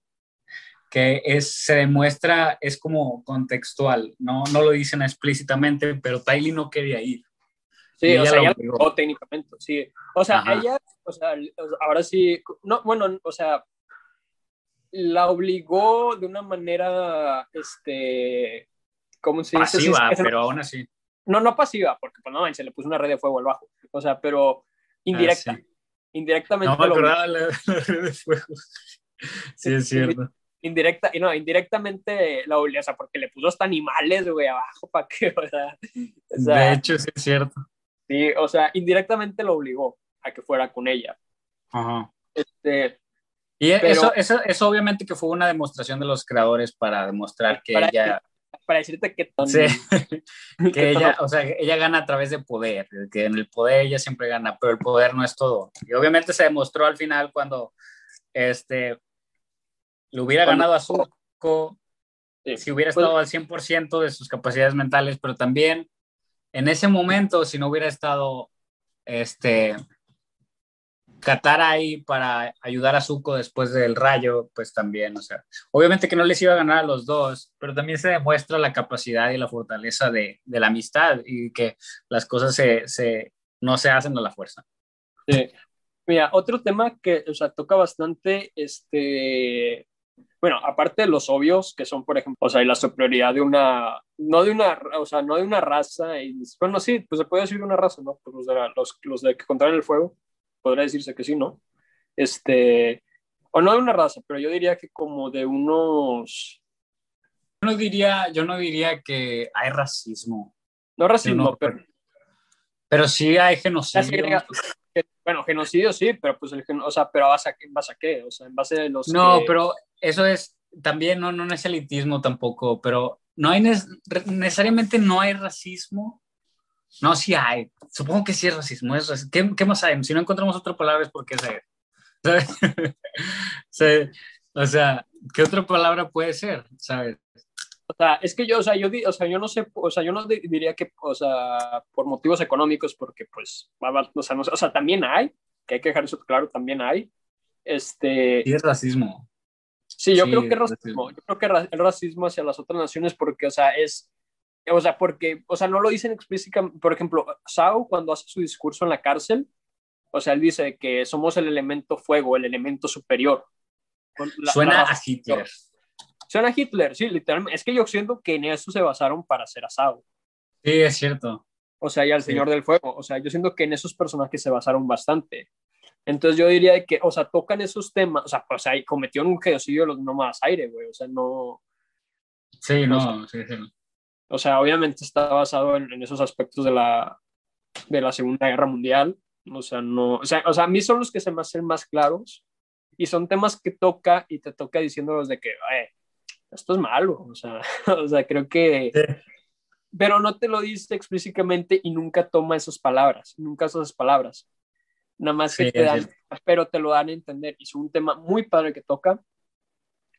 que es, se demuestra, es como contextual, no, no lo dicen explícitamente, pero Tylee no quería ir. Sí, o sea, ella lo técnicamente, sí. O sea, Ajá. ella, o sea, ahora sí, no, bueno, o sea, la obligó de una manera, este, ¿cómo se dice? Pasiva, pero aún así. No, no pasiva, porque pues no, se le puso una red de fuego al bajo. O sea, pero indirecta. Ah, sí. Indirectamente. No me acordaba la, la, red de fuego. sí, es cierto. Indirecta, y no, indirectamente la obligó, o sea, porque le puso hasta animales, güey, abajo, para que, o sea, o sea, De hecho, sí es cierto. Sí, o sea, indirectamente lo obligó a que fuera con ella. Ajá. Este, y pero, eso, eso, eso obviamente que fue una demostración de los creadores para demostrar que para ella... Que, para decirte que... Sí, que ella, o sea, ella gana a través de poder, que en el poder ella siempre gana, pero el poder no es todo. Y obviamente se demostró al final cuando este, le hubiera cuando, ganado a Zuko, sí, si hubiera estado pues, al 100% de sus capacidades mentales, pero también en ese momento, si no hubiera estado este, Katara ahí para ayudar a Zuko después del rayo, pues también, o sea, obviamente que no les iba a ganar a los dos, pero también se demuestra la capacidad y la fortaleza de, de la amistad y que las cosas se, se, no se hacen a la fuerza. Sí. Mira, otro tema que, o sea, toca bastante, este, bueno, aparte de los obvios, que son, por ejemplo, o sea, la superioridad de una, no de una, o sea, no de una raza, y, bueno, sí, pues se puede decir de una raza, ¿no? Pues los, de la, los, los de que controlan el fuego, podría decirse que sí, ¿no? Este, o no de una raza, pero yo diría que como de unos... Yo no diría, yo no diría que hay racismo. No racismo, no, pero... Pero sí hay genocidio. Bueno, genocidio sí, pero pues el o sea, pero ¿a base a, ¿en base a qué? O sea, en base a los No, que... pero eso es también no no es elitismo tampoco, pero no hay necesariamente no hay racismo. No, sí hay. Supongo que sí es racismo. Es racismo. ¿Qué, ¿Qué, más hay? Si no encontramos otra palabra es porque es ¿sabes? o sea, ¿qué otra palabra puede ser? ¿Sabes? O sea, es que yo, o sea, yo, o sea, yo no sé, o sea, yo no diría que, o sea, por motivos económicos, porque pues, o sea, no, o sea, también hay, que hay que dejar eso claro, también hay. Este... Y es racismo. Sí, yo sí, creo que es racismo. Yo creo que es racismo hacia las otras naciones porque, o sea, es, o sea, porque, o sea, no lo dicen explícitamente, por ejemplo, Sao cuando hace su discurso en la cárcel, o sea, él dice que somos el elemento fuego, el elemento superior. La, Suena la, a Hitler. Suena a Hitler, sí, literalmente. Es que yo siento que en eso se basaron para hacer a Sao. Sí, es cierto. O sea, y al sí. Señor del Fuego. O sea, yo siento que en esos personajes se basaron bastante. Entonces yo diría que, o sea, tocan esos temas, o sea, pues ahí cometieron un genocidio los nomás aire, güey, o sea, no... Sí, no, sí, sí. O sea, obviamente está basado en, en, esos aspectos de la, de la Segunda Guerra Mundial, o sea, no, o sea, o sea, a mí son los que se me hacen más claros y son temas que toca y te toca diciéndolos de que, eh, esto es malo, o sea, o sea creo que... Sí. pero no te lo dice explícitamente y nunca toma esas palabras, nunca esas palabras. Nada más que te dan, pero te lo dan a entender. Y es un tema muy padre que toca.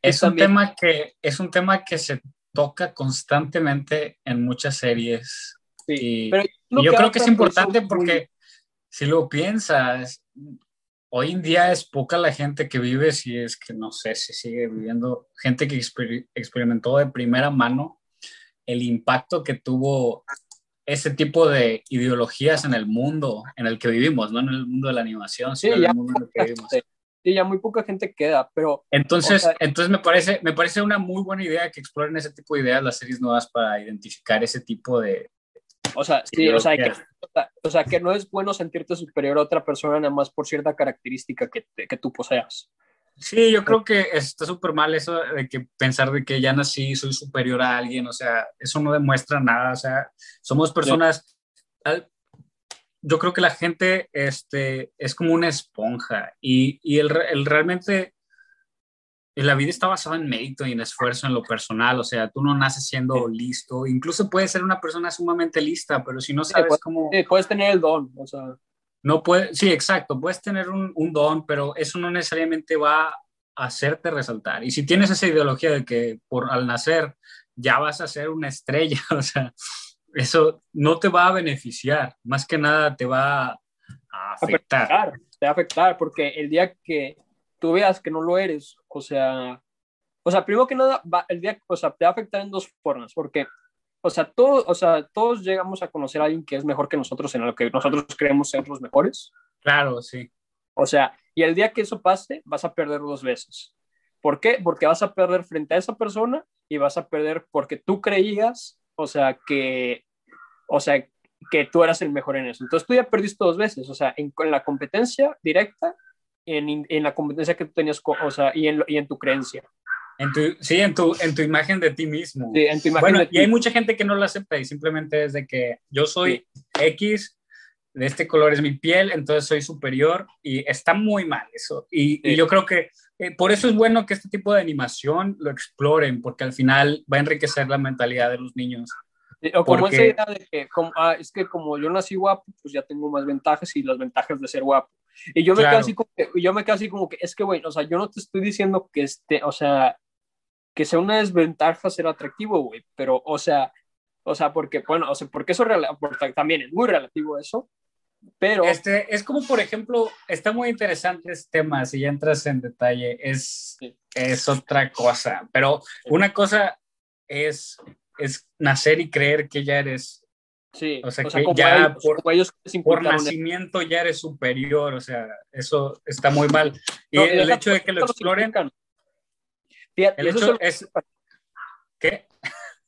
Es un, tema que, es un tema que se toca constantemente en muchas series. Sí, pero yo creo que es importante porque si lo piensas, hoy en día es poca la gente que vive, si es que no sé si sigue viviendo, gente que experimentó de primera mano el impacto que tuvo ese tipo de ideologías en el mundo en el que vivimos, no en el mundo de la animación, sino en el mundo en el que vivimos. Sí, ya muy poca gente queda, pero... Entonces, entonces me, parece, me parece una muy buena idea que exploren ese tipo de ideas las series nuevas para identificar ese tipo de... O sea, sí, o sea, que, o sea, que no es bueno sentirte superior a otra persona nada más por cierta característica que, que tú poseas. Sí, yo creo que está súper mal eso de que pensar de que ya nací, soy superior a alguien, o sea, eso no demuestra nada, o sea, somos personas, yo creo que la gente este, es como una esponja y, y el, el, realmente la vida está basada en mérito y en esfuerzo en lo personal, o sea, tú no naces siendo listo, incluso puedes ser una persona sumamente lista, pero si no sabes cómo... puedes tener el don, o sea... No puede, sí, exacto, puedes tener un, un, don, pero eso no necesariamente va a hacerte resaltar. Y si tienes esa ideología de que por al nacer ya vas a ser una estrella, o sea, eso no te va a beneficiar, más que nada te va a afectar. Te va a afectar, porque el día que tú veas que no lo eres, o sea, o sea, primero que nada, va, el día, o sea, te va a afectar en dos formas, porque o sea, todo, o sea, todos llegamos a conocer a alguien que es mejor que nosotros en lo que nosotros creemos ser los mejores. Claro, sí. O sea, y el día que eso pase, vas a perder dos veces. ¿Por qué? Porque vas a perder frente a esa persona y vas a perder porque tú creías, o sea, que, o sea, que tú eras el mejor en eso. Entonces tú ya perdiste dos veces, o sea, en, la competencia directa, en, en, la competencia que tú tenías, o sea, y en, y en tu creencia. En tu, sí, en tu, en tu imagen de ti mismo. Sí, en tu imagen bueno, de ti. y hay mucha gente que no lo acepta y simplemente es de que yo soy X, de este color es mi piel, entonces soy superior y está muy mal eso. Y, y yo creo que eh, por eso es bueno que este tipo de animación lo exploren, porque al final va a enriquecer la mentalidad de los niños. o como esa idea de que como, ah, es que como yo nací guapo, pues ya tengo más ventajas y las ventajas de ser guapo. Y yo me, quedo así como que, yo me como que, es que, güey, o sea, yo no te estoy diciendo que este, o sea, que sea una desventaja ser atractivo, güey, pero, o sea, o sea, porque, bueno, o sea, porque eso también es muy relativo eso, pero... Este, es como, por ejemplo, está muy interesante este tema, si ya entras en detalle, es, es otra cosa, pero una cosa es, es nacer y creer que ya eres... Sí, o sea, que ya por, por nacimiento ya eres superior, o sea, eso está muy mal. Y el hecho de que lo exploren... el hecho es... ¿Qué?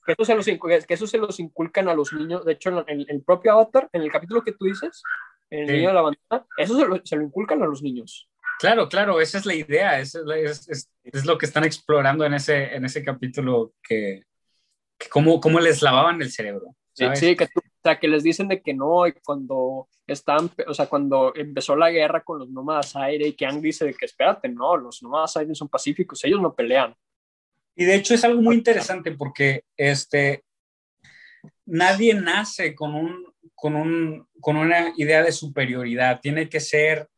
Que eso, se los, que eso se los inculcan a los niños. De hecho, en el, propio Avatar, en el capítulo que tú dices, en el niño de la bandana, eso se lo, se lo, inculcan a los niños. Claro, claro, esa es la idea, es, es, es, lo que están explorando en ese, en ese capítulo, que, que cómo, cómo, les lavaban el cerebro. ¿sabes? Sí, que, o sea, que les dicen de que no, y cuando están, o sea, cuando empezó la guerra con los nómadas aire, y que Ang dice de que espérate, no, los nómadas aire son pacíficos, ellos no pelean. Y de hecho es algo muy interesante porque este, nadie nace con, un, con, un, con una idea de superioridad, tiene que ser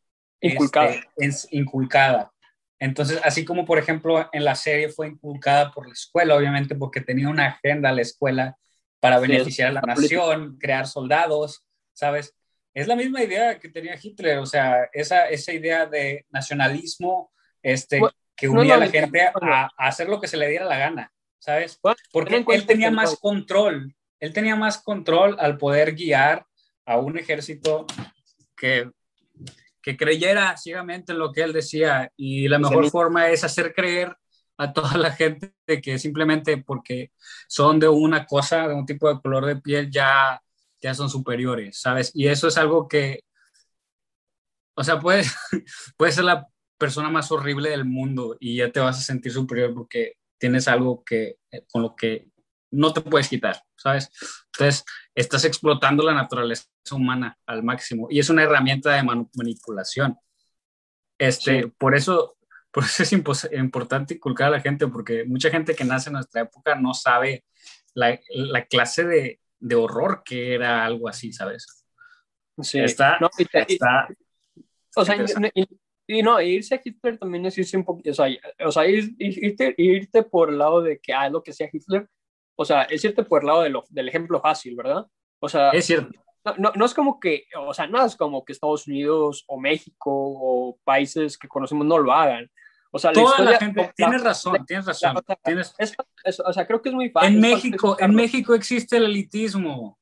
inculcada. Este, inculcada. Entonces, así como por ejemplo en la serie fue inculcada por la escuela, obviamente porque tenía una agenda la escuela para beneficiar a la nación, crear soldados, ¿sabes? Es la misma idea que tenía Hitler, o sea, esa, esa idea de nacionalismo, este, que unía a la gente a, hacer lo que se le diera la gana, ¿sabes? Porque él tenía más control, él tenía más control al poder guiar a un ejército que, que creyera ciegamente en lo que él decía y la mejor forma es hacer creer a toda la gente de que simplemente porque son de una cosa, de un tipo de color de piel, ya, ya son superiores, ¿sabes? Y eso es algo que, o sea, puede, puede ser la persona más horrible del mundo y ya te vas a sentir superior porque tienes algo que, eh, con lo que no te puedes quitar, ¿sabes? Entonces, estás explotando la naturaleza humana al máximo y es una herramienta de manipulación. Este, por eso, por eso es importante inculcar a la gente porque mucha gente que nace en nuestra época no sabe la, la clase de, de horror que era algo así, ¿sabes? Sí. Está, No, está o sea. Y, no, irse a Hitler también es irse un poquito, o sea, o sea ir- ir- irte, irte por el lado de que, ah, es lo que hacía Hitler, o sea, es irte por el lado de lo- del ejemplo fácil, ¿verdad? O sea, es cierto. no, no, no es como que, o sea, no es como que Estados Unidos o México o países que conocemos no lo hagan. O sea, la Toda historia, la gente, la- tienes razón, tienes razón. o sea, tienes- es- es- o sea, creo que es muy fácil. en México, en. México existe el elitismo.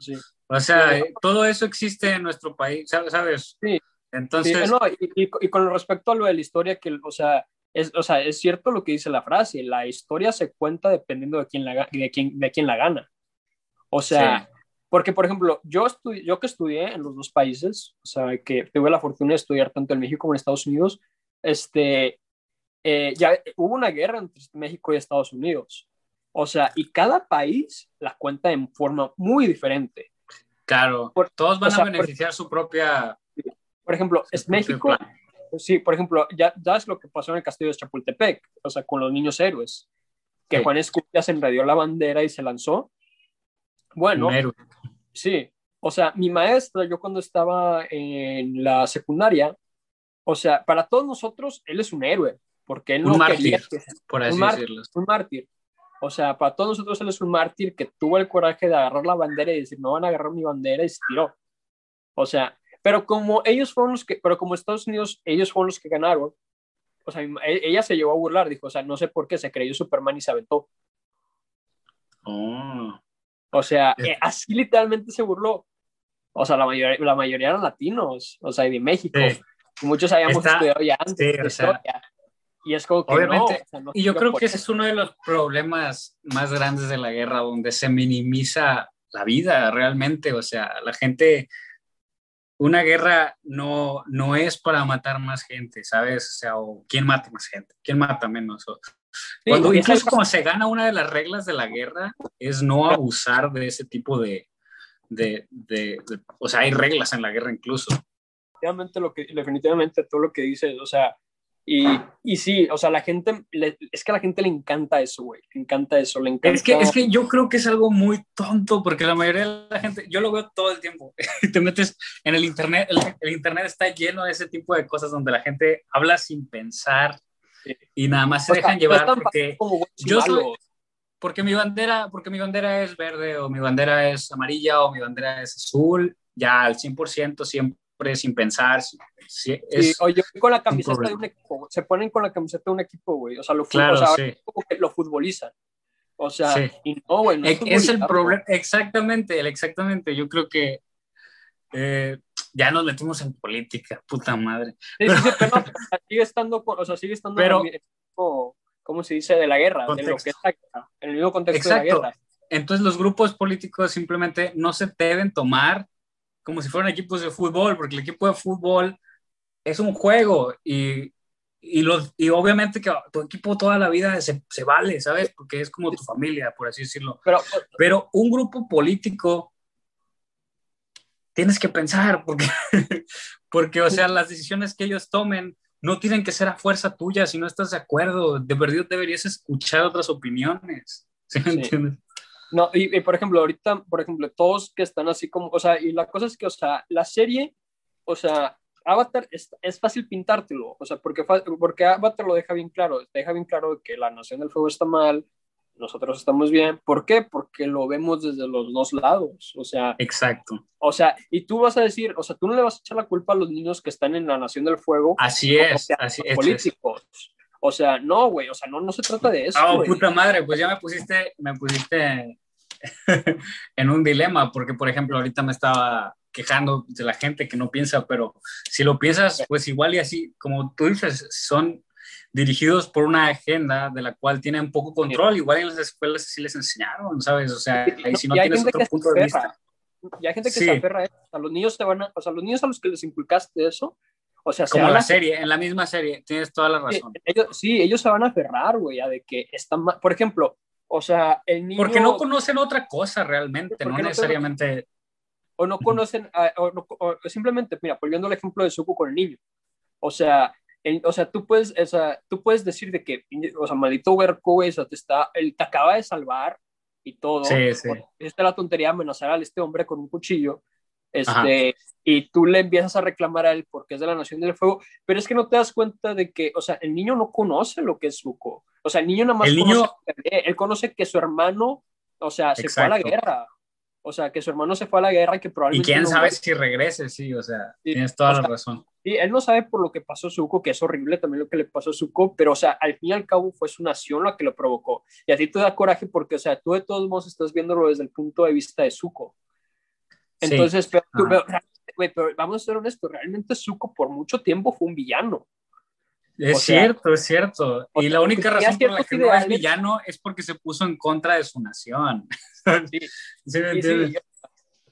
Sí. O sea, Sí. todo eso existe en nuestro país. ¿sabes? Sí. Entonces, Sí, no, y, y- y con respecto a lo de la historia, que, o sea, es, o sea, es cierto lo que dice la frase, la historia se cuenta dependiendo de quién la, de quién, de quién la gana. O sea, porque, por ejemplo, yo, estu- yo que estudié en los dos países, o sea, que tuve la fortuna de estudiar tanto en México como en Estados Unidos, este, eh, ya hubo una guerra entre México y Estados Unidos. O sea, y cada país la cuenta en forma muy diferente. claro, por- todos van o sea, a beneficiar su propia... Por ejemplo, es México. Sí, por ejemplo, ya sabes lo que pasó en el castillo de Chapultepec, o sea, con los niños héroes, que Sí. Juan Escutia se enredió la bandera y se lanzó. Bueno, sí, o sea, mi maestra, yo cuando estaba en la secundaria, o sea, para todos nosotros, él es un héroe, porque él Un no mártir. quería que- por así un mar- decirlo. un mártir. O sea, para todos nosotros él es un mártir que tuvo el coraje de agarrar la bandera y decir, no van a agarrar mi bandera y se tiró. O sea, pero como ellos fueron los que, pero como Estados Unidos, ellos fueron los que ganaron, o sea, e- ella se llevó a burlar, dijo, o sea, no sé por qué se creyó Superman y se aventó. Oh. O sea, Sí. eh, así literalmente se burló. O sea, la mayoría, la mayoría eran latinos, o sea, y de México. Sí. Muchos habíamos Está- estudiado ya antes sí, o sea. Y es como que obviamente, no, o sea, no Y yo creo que ese es uno de los problemas más grandes de la guerra, donde se minimiza la vida realmente. O sea, la gente, una guerra no, no es para matar más gente, ¿sabes? O sea, o quién mata más gente, quién mata menos. O- Sí, cuando, es incluso cuando se gana una de las reglas de la guerra, es no abusar de ese tipo de, de, de- de- o sea, hay reglas en la guerra incluso. definitivamente lo que definitivamente todo lo que dices, o sea, y, y sí, o sea, la gente le- es que a la gente le encanta eso, güey, le encanta eso, le encanta. Es que, es que yo creo que es algo muy tonto, porque la mayoría de la gente, yo lo veo todo el tiempo, te metes en el internet, el, el internet está lleno de ese tipo de cosas donde la gente habla sin pensar Sí. y nada más se O sea, dejan no llevar porque, como yo soy- porque mi bandera, porque mi bandera es verde o mi bandera es amarilla o mi bandera es azul, ya al 100% siempre sin pensar, es, o yo con la camiseta de un equipo, se ponen con la camiseta de un equipo, güey, o sea, lo, claro, o sea, sí. como que lo futbolizan. O sea, Sí. y no, güey, no Es, es el problema, exactamente, el exactamente. Yo creo que eh, ya nos metimos en política, puta madre. Pero no, o sea, sigue estando, o sea, sigue estando Pero- en el mismo, ¿cómo se dice? De la guerra, de lo Contexto. que es la guerra, en el mismo contexto de Exacto. la guerra. Entonces los grupos políticos simplemente no se deben tomar como si fueran equipos de fútbol, porque el equipo de fútbol es un juego y, y, los, y obviamente que tu equipo toda la vida se, se vale, ¿sabes? Porque es como tu familia, por así decirlo. Pero, Pero un grupo político tienes que pensar, porque, porque, o sea, las decisiones que ellos tomen no tienen que ser a fuerza tuya si no estás de acuerdo. De verdad deberías escuchar otras opiniones. ¿Sí me Sí. entiendes? No, y, y, por ejemplo, ahorita, por ejemplo, todos que están así como, o sea, y la cosa es que, o sea, la serie, o sea, Avatar es, es fácil pintártelo, o sea, porque, porque Avatar lo deja bien claro, deja bien claro que la Nación del Fuego está mal, nosotros estamos bien, ¿por qué? Porque lo vemos desde los dos lados, o sea, Exacto. o sea, y tú vas a decir, o sea, tú no le vas a echar la culpa a los niños que están en la Nación del Fuego, Así es, así es. políticos, o sea, no, güey, o sea, no, no se trata de eso, Ah, güey. puta madre, pues ya me pusiste, me pusiste en un dilema, porque por ejemplo ahorita me estaba quejando de la gente que no piensa, pero si lo piensas, pues igual y así, como tú dices, son dirigidos por una agenda de la cual tienen poco control, igual en las escuelas sí les enseñaron, ¿sabes? O sea, ahí si no tienes otro punto de vista. Y hay gente que Sí. se aferra a eso. O sea, los niños te van a, o sea, los niños a los que les inculcaste eso, o sea, se Como van la serie, en la misma serie, tienes toda la sí, razón. ellos, sí, ellos se van a aferrar, güey, a de que están mal. Por ejemplo, o sea, el niño. Porque no conocen otra cosa realmente, no no necesariamente. o no conocen, a- o, no- o simplemente, mira, volviendo al ejemplo de Suku con el niño. O sea, el- o sea, tú puedes, o sea, tú puedes decir de que, o sea, maldito huerco, güey, o sea, te está, él te acaba de salvar, y todo. Sí, sí. Esta es la tontería de amenazar a este hombre con un cuchillo. Este, y tú le empiezas a reclamar a él porque es de la Nación del Fuego, pero es que no te das cuenta de que, o sea, el niño no conoce lo que es Zuko. O sea, el niño nada más el conoce, niño... él conoce que su hermano, o sea, se Exacto. fue a la guerra. O sea, que su hermano se fue a la guerra y que probablemente... Y quién no sabe si regrese, sí, o sea, sí, tienes toda o sea, la razón. Sí, él no sabe por lo que pasó Zuko, que es horrible también lo que le pasó a Zuko, pero, o sea, al fin y al cabo fue su nación la que lo provocó. Y a ti te da coraje porque, o sea, tú de todos modos estás viéndolo desde el punto de vista de Zuko. Entonces, sí. pero, tú, pero, pero, vamos a ser honestos, realmente Zuko por mucho tiempo fue un villano. Es o cierto, sea, es cierto. Y la única razón por la que no es villano es porque se puso en contra de su nación. Sí, ¿Sí, me sí,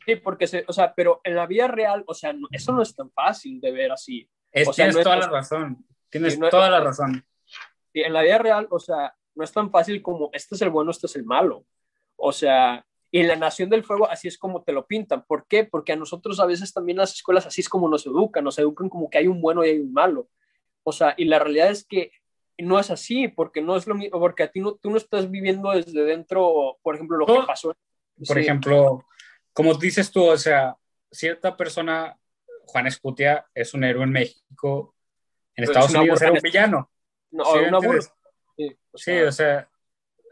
sí, porque, se, o sea, pero en la vida real, o sea, no, eso no es tan fácil de ver así. Es, o sea, tienes no toda es, la razón. Tienes no, toda la razón. En la vida real, o sea, no es tan fácil como este es el bueno, este es el malo. O sea, y en la Nación del Fuego así es como te lo pintan. ¿Por qué? Porque a nosotros a veces también las escuelas así es como nos educan, nos educan como que hay un bueno y hay un malo. O sea, y la realidad es que no es así, porque no es lo mismo, porque a ti no, tú no estás viviendo desde dentro, por ejemplo, lo que pasó. Por sí. ejemplo, como dices tú, o sea, cierta persona, Juan Escutia, es un héroe en México, en Pero Estados Unidos era un villano. No, ¿Sí una burla. Sí, o sea, sí, o sea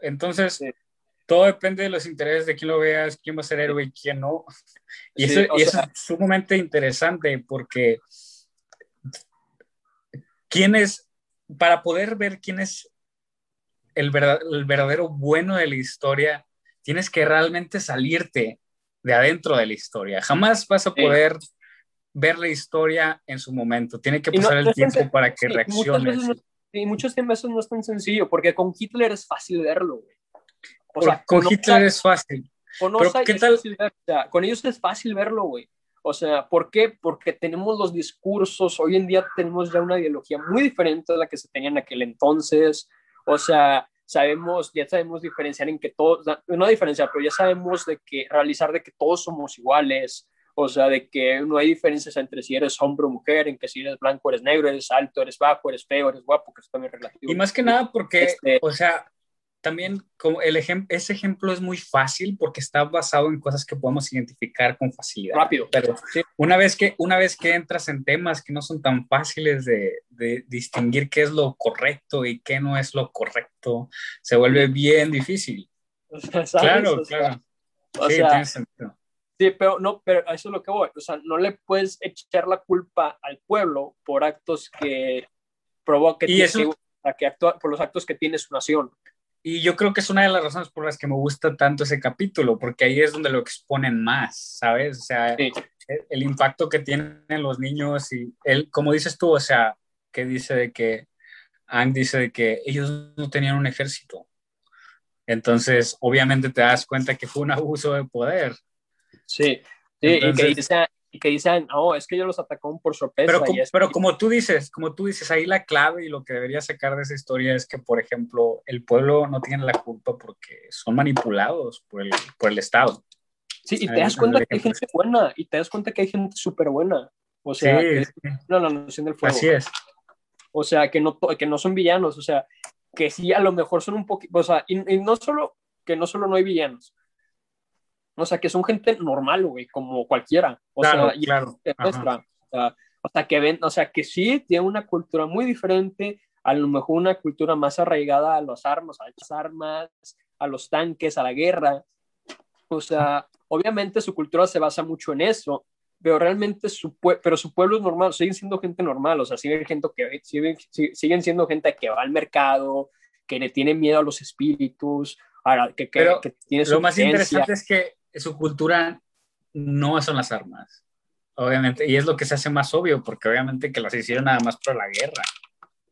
entonces. Todo depende de los intereses de quién lo veas, quién va a ser héroe y quién no. Y, eso, y eso es sumamente interesante porque quién es, para poder ver quién es el, verdad, el verdadero bueno de la historia, tienes que realmente salirte de adentro de la historia. Jamás vas a poder sí. ver la historia en su momento. Tiene que pasar no, el tiempo para que sí, reacciones. Muchas sí, muchos temas no es tan sencillo, porque con Hitler es fácil verlo, güey. O sea, con, con Hitler es fácil. Con, Pero, ¿qué tal? Ver, o sea, con ellos es fácil verlo, güey. O sea, ¿por qué? Porque tenemos los discursos, hoy en día tenemos ya una ideología muy diferente a la que se tenía en aquel entonces. O sea, sabemos, ya sabemos diferenciar en que todos, no diferenciar, pero ya sabemos de que realizar de que todos somos iguales, o sea, de que no hay diferencias entre si eres hombre o mujer, en que si eres blanco eres negro, eres alto, eres bajo, eres feo, eres guapo, que eso también es relativo. Y más que nada porque, este, o sea, también como el ejem ese ejemplo es muy fácil porque está basado en cosas que podemos identificar con facilidad. Rápido. Pero sí. una, vez que, una vez que entras en temas que no son tan fáciles de, de, distinguir qué es lo correcto y qué no es lo correcto, se vuelve bien difícil. ¿Sabes? Claro, o sea, claro. O sí, sea, tiene sentido. Sí, pero no, pero eso es lo que voy. O sea, no le puedes echar la culpa al pueblo por actos que provoquen y eso... que, por los actos que tiene su nación. Y yo creo que es una de las razones por las que me gusta tanto ese capítulo, porque ahí es donde lo exponen más, ¿sabes? O sea, sí. el, el, impacto que tienen los niños y él, como dices tú, o sea, que dice de que, Ang dice de que ellos no tenían un ejército. Entonces, obviamente te das cuenta que fue un abuso de poder. Sí, sí Entonces, y que dicen, y que dicen, oh, es que ellos los atacaron por sorpresa. Pero, como, es pero como tú dices, como tú dices, ahí la clave y lo que debería sacar de esa historia es que, por ejemplo, el pueblo no tiene la culpa porque son manipulados por el, por el Estado. Sí, y te das cuenta que hay gente buena, y te das cuenta que hay gente súper buena. O sea, sí, sí. no, la noción del fuego. Así es. O sea, que no, que no son villanos, o sea, que sí a lo mejor son un poquito, o sea, y, y no solo, que no solo no hay villanos, o sea, que son gente normal, güey, como cualquiera. O claro, sea, claro. Nuestra, o, sea, o sea, que ven, o sea, que sí tiene una cultura muy diferente, a lo mejor una cultura más arraigada a las armas, a las armas, a los tanques, a la guerra. O sea, obviamente su cultura se basa mucho en eso, pero realmente su, pero su pueblo es normal, siguen siendo gente normal, o sea, siguen, gente que, siguen, siguen siendo gente que va al mercado, que le tiene miedo a los espíritus, a, que, que, pero que tiene lo más interesante es que su cultura no son las armas, obviamente, y es lo que se hace más obvio, porque obviamente que las hicieron nada más por la guerra.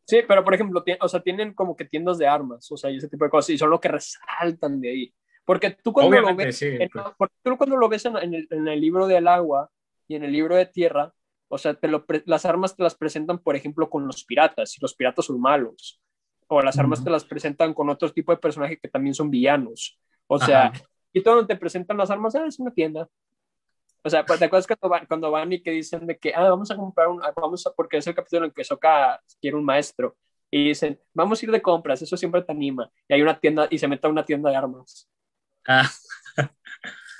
Sí, pero por ejemplo, o sea, tienen como que tiendas de armas, o sea, y ese tipo de cosas, y son lo que resaltan de ahí. Porque tú cuando obviamente, lo ves, sí, en, pues. tú cuando lo ves en, en, el, en, el, libro del agua y en el libro de tierra, o sea, te lo, las armas te las presentan, por ejemplo, con los piratas, y los piratas son malos. O las armas uh -huh. te las presentan con otro tipo de personajes que también son villanos. O sea, Ajá y todo donde te presentan las armas, ah, es una tienda. O sea, ¿te acuerdas cuando van, cuando van y que dicen de que, ah, vamos a comprar un, vamos a, porque es el capítulo en que Soka quiere un maestro, y dicen, vamos a ir de compras, eso siempre te anima, y hay una tienda, y se mete a una tienda de armas. Ah.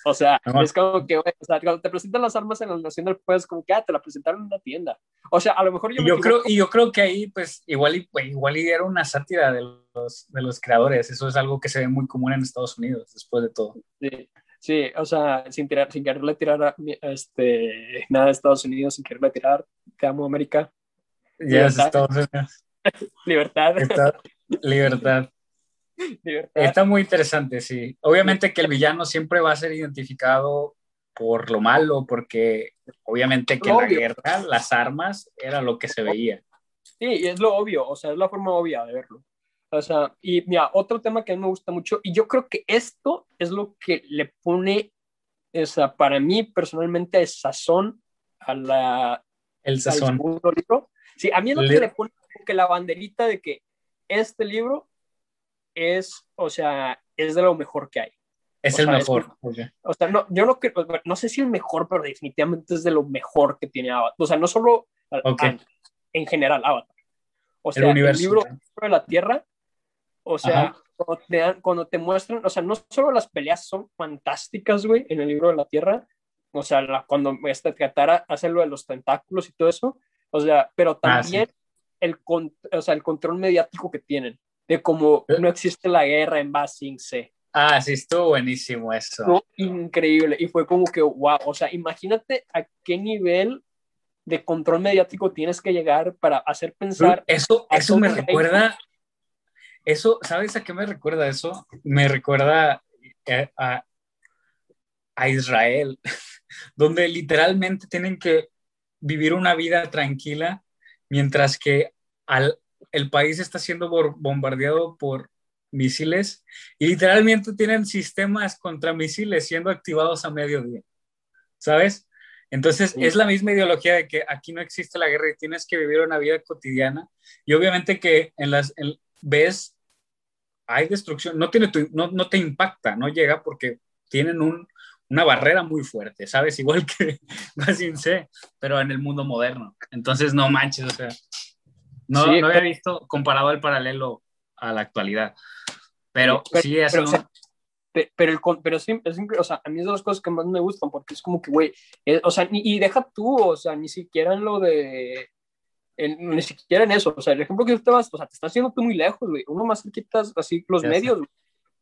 O sea, es como que, o sea, cuando te presentan las armas en la Nación del Pueblo, es como que, ah, te la presentaron en una tienda. O sea, a lo mejor yo y yo creo Y yo creo que ahí, pues, igual y, igual y era una sátira de los, de los creadores. Eso es algo que se ve muy común en Estados Unidos, después de todo. Sí, sí o sea, sin, tirar, sin quererle tirar a, este, nada de Estados Unidos, sin quererle tirar, te amo, América. Ya, yes, Estados Unidos. Libertad. Libertad. Libertad. Está muy interesante, sí. Obviamente que el villano siempre va a ser identificado por lo malo, porque obviamente que la guerra, las armas, era lo que se veía. Sí, y es lo obvio, o sea, es la forma obvia de verlo. O sea, y mira, otro tema que a mí me gusta mucho, y yo creo que esto es lo que le pone, o sea, para mí personalmente, el sazón a la... El sazón. Libro. Sí, a mí es lo que le pone que la banderita de que este libro es, o sea, es de lo mejor que hay. Es el mejor. o sea, no, yo no, no sé si el mejor, pero definitivamente es de lo mejor que tiene Avatar. O sea, no solo en general Avatar. O sea, el, libro de la Tierra, o sea, cuando te, cuando te, muestran, o sea, no solo las peleas son fantásticas, güey, en el libro de la Tierra, o sea, cuando este, tratara hacer lo de los tentáculos y todo eso, o sea, pero ah, también el, o sea, el control mediático que tienen de cómo ¿Eh? no existe la guerra en Basing C. Ah, sí, estuvo buenísimo eso. increíble. Y fue como que, wow, o sea, imagínate a qué nivel de control mediático tienes que llegar para hacer pensar. Eso, eso me recuerda. Eso, ¿sabes a qué me recuerda eso? Me recuerda eh, a, a Israel, donde literalmente tienen que vivir una vida tranquila, mientras que al, el país está siendo bombardeado por misiles y literalmente tienen sistemas contra misiles siendo activados a mediodía, ¿sabes? Entonces es la misma ideología de que aquí no existe la guerra y tienes que vivir una vida cotidiana y obviamente que en las ves hay destrucción, no, tiene no, no te impacta, no llega porque tienen un, una barrera muy fuerte, ¿sabes? Igual que Basin C, pero en el mundo moderno. Entonces no manches, o sea, no, no había visto comparado el paralelo a la actualidad. Pero, sí es pero, pero, el, pero sí, es, o sea, a mí es de las cosas que más me gustan porque es como que, güey, eh, o sea, y deja tú, o sea, ni siquiera en lo de, ni siquiera en eso, o sea, el ejemplo que tú te vas, o sea, te estás haciendo tú muy lejos, güey, uno más cerquita, así, los medios,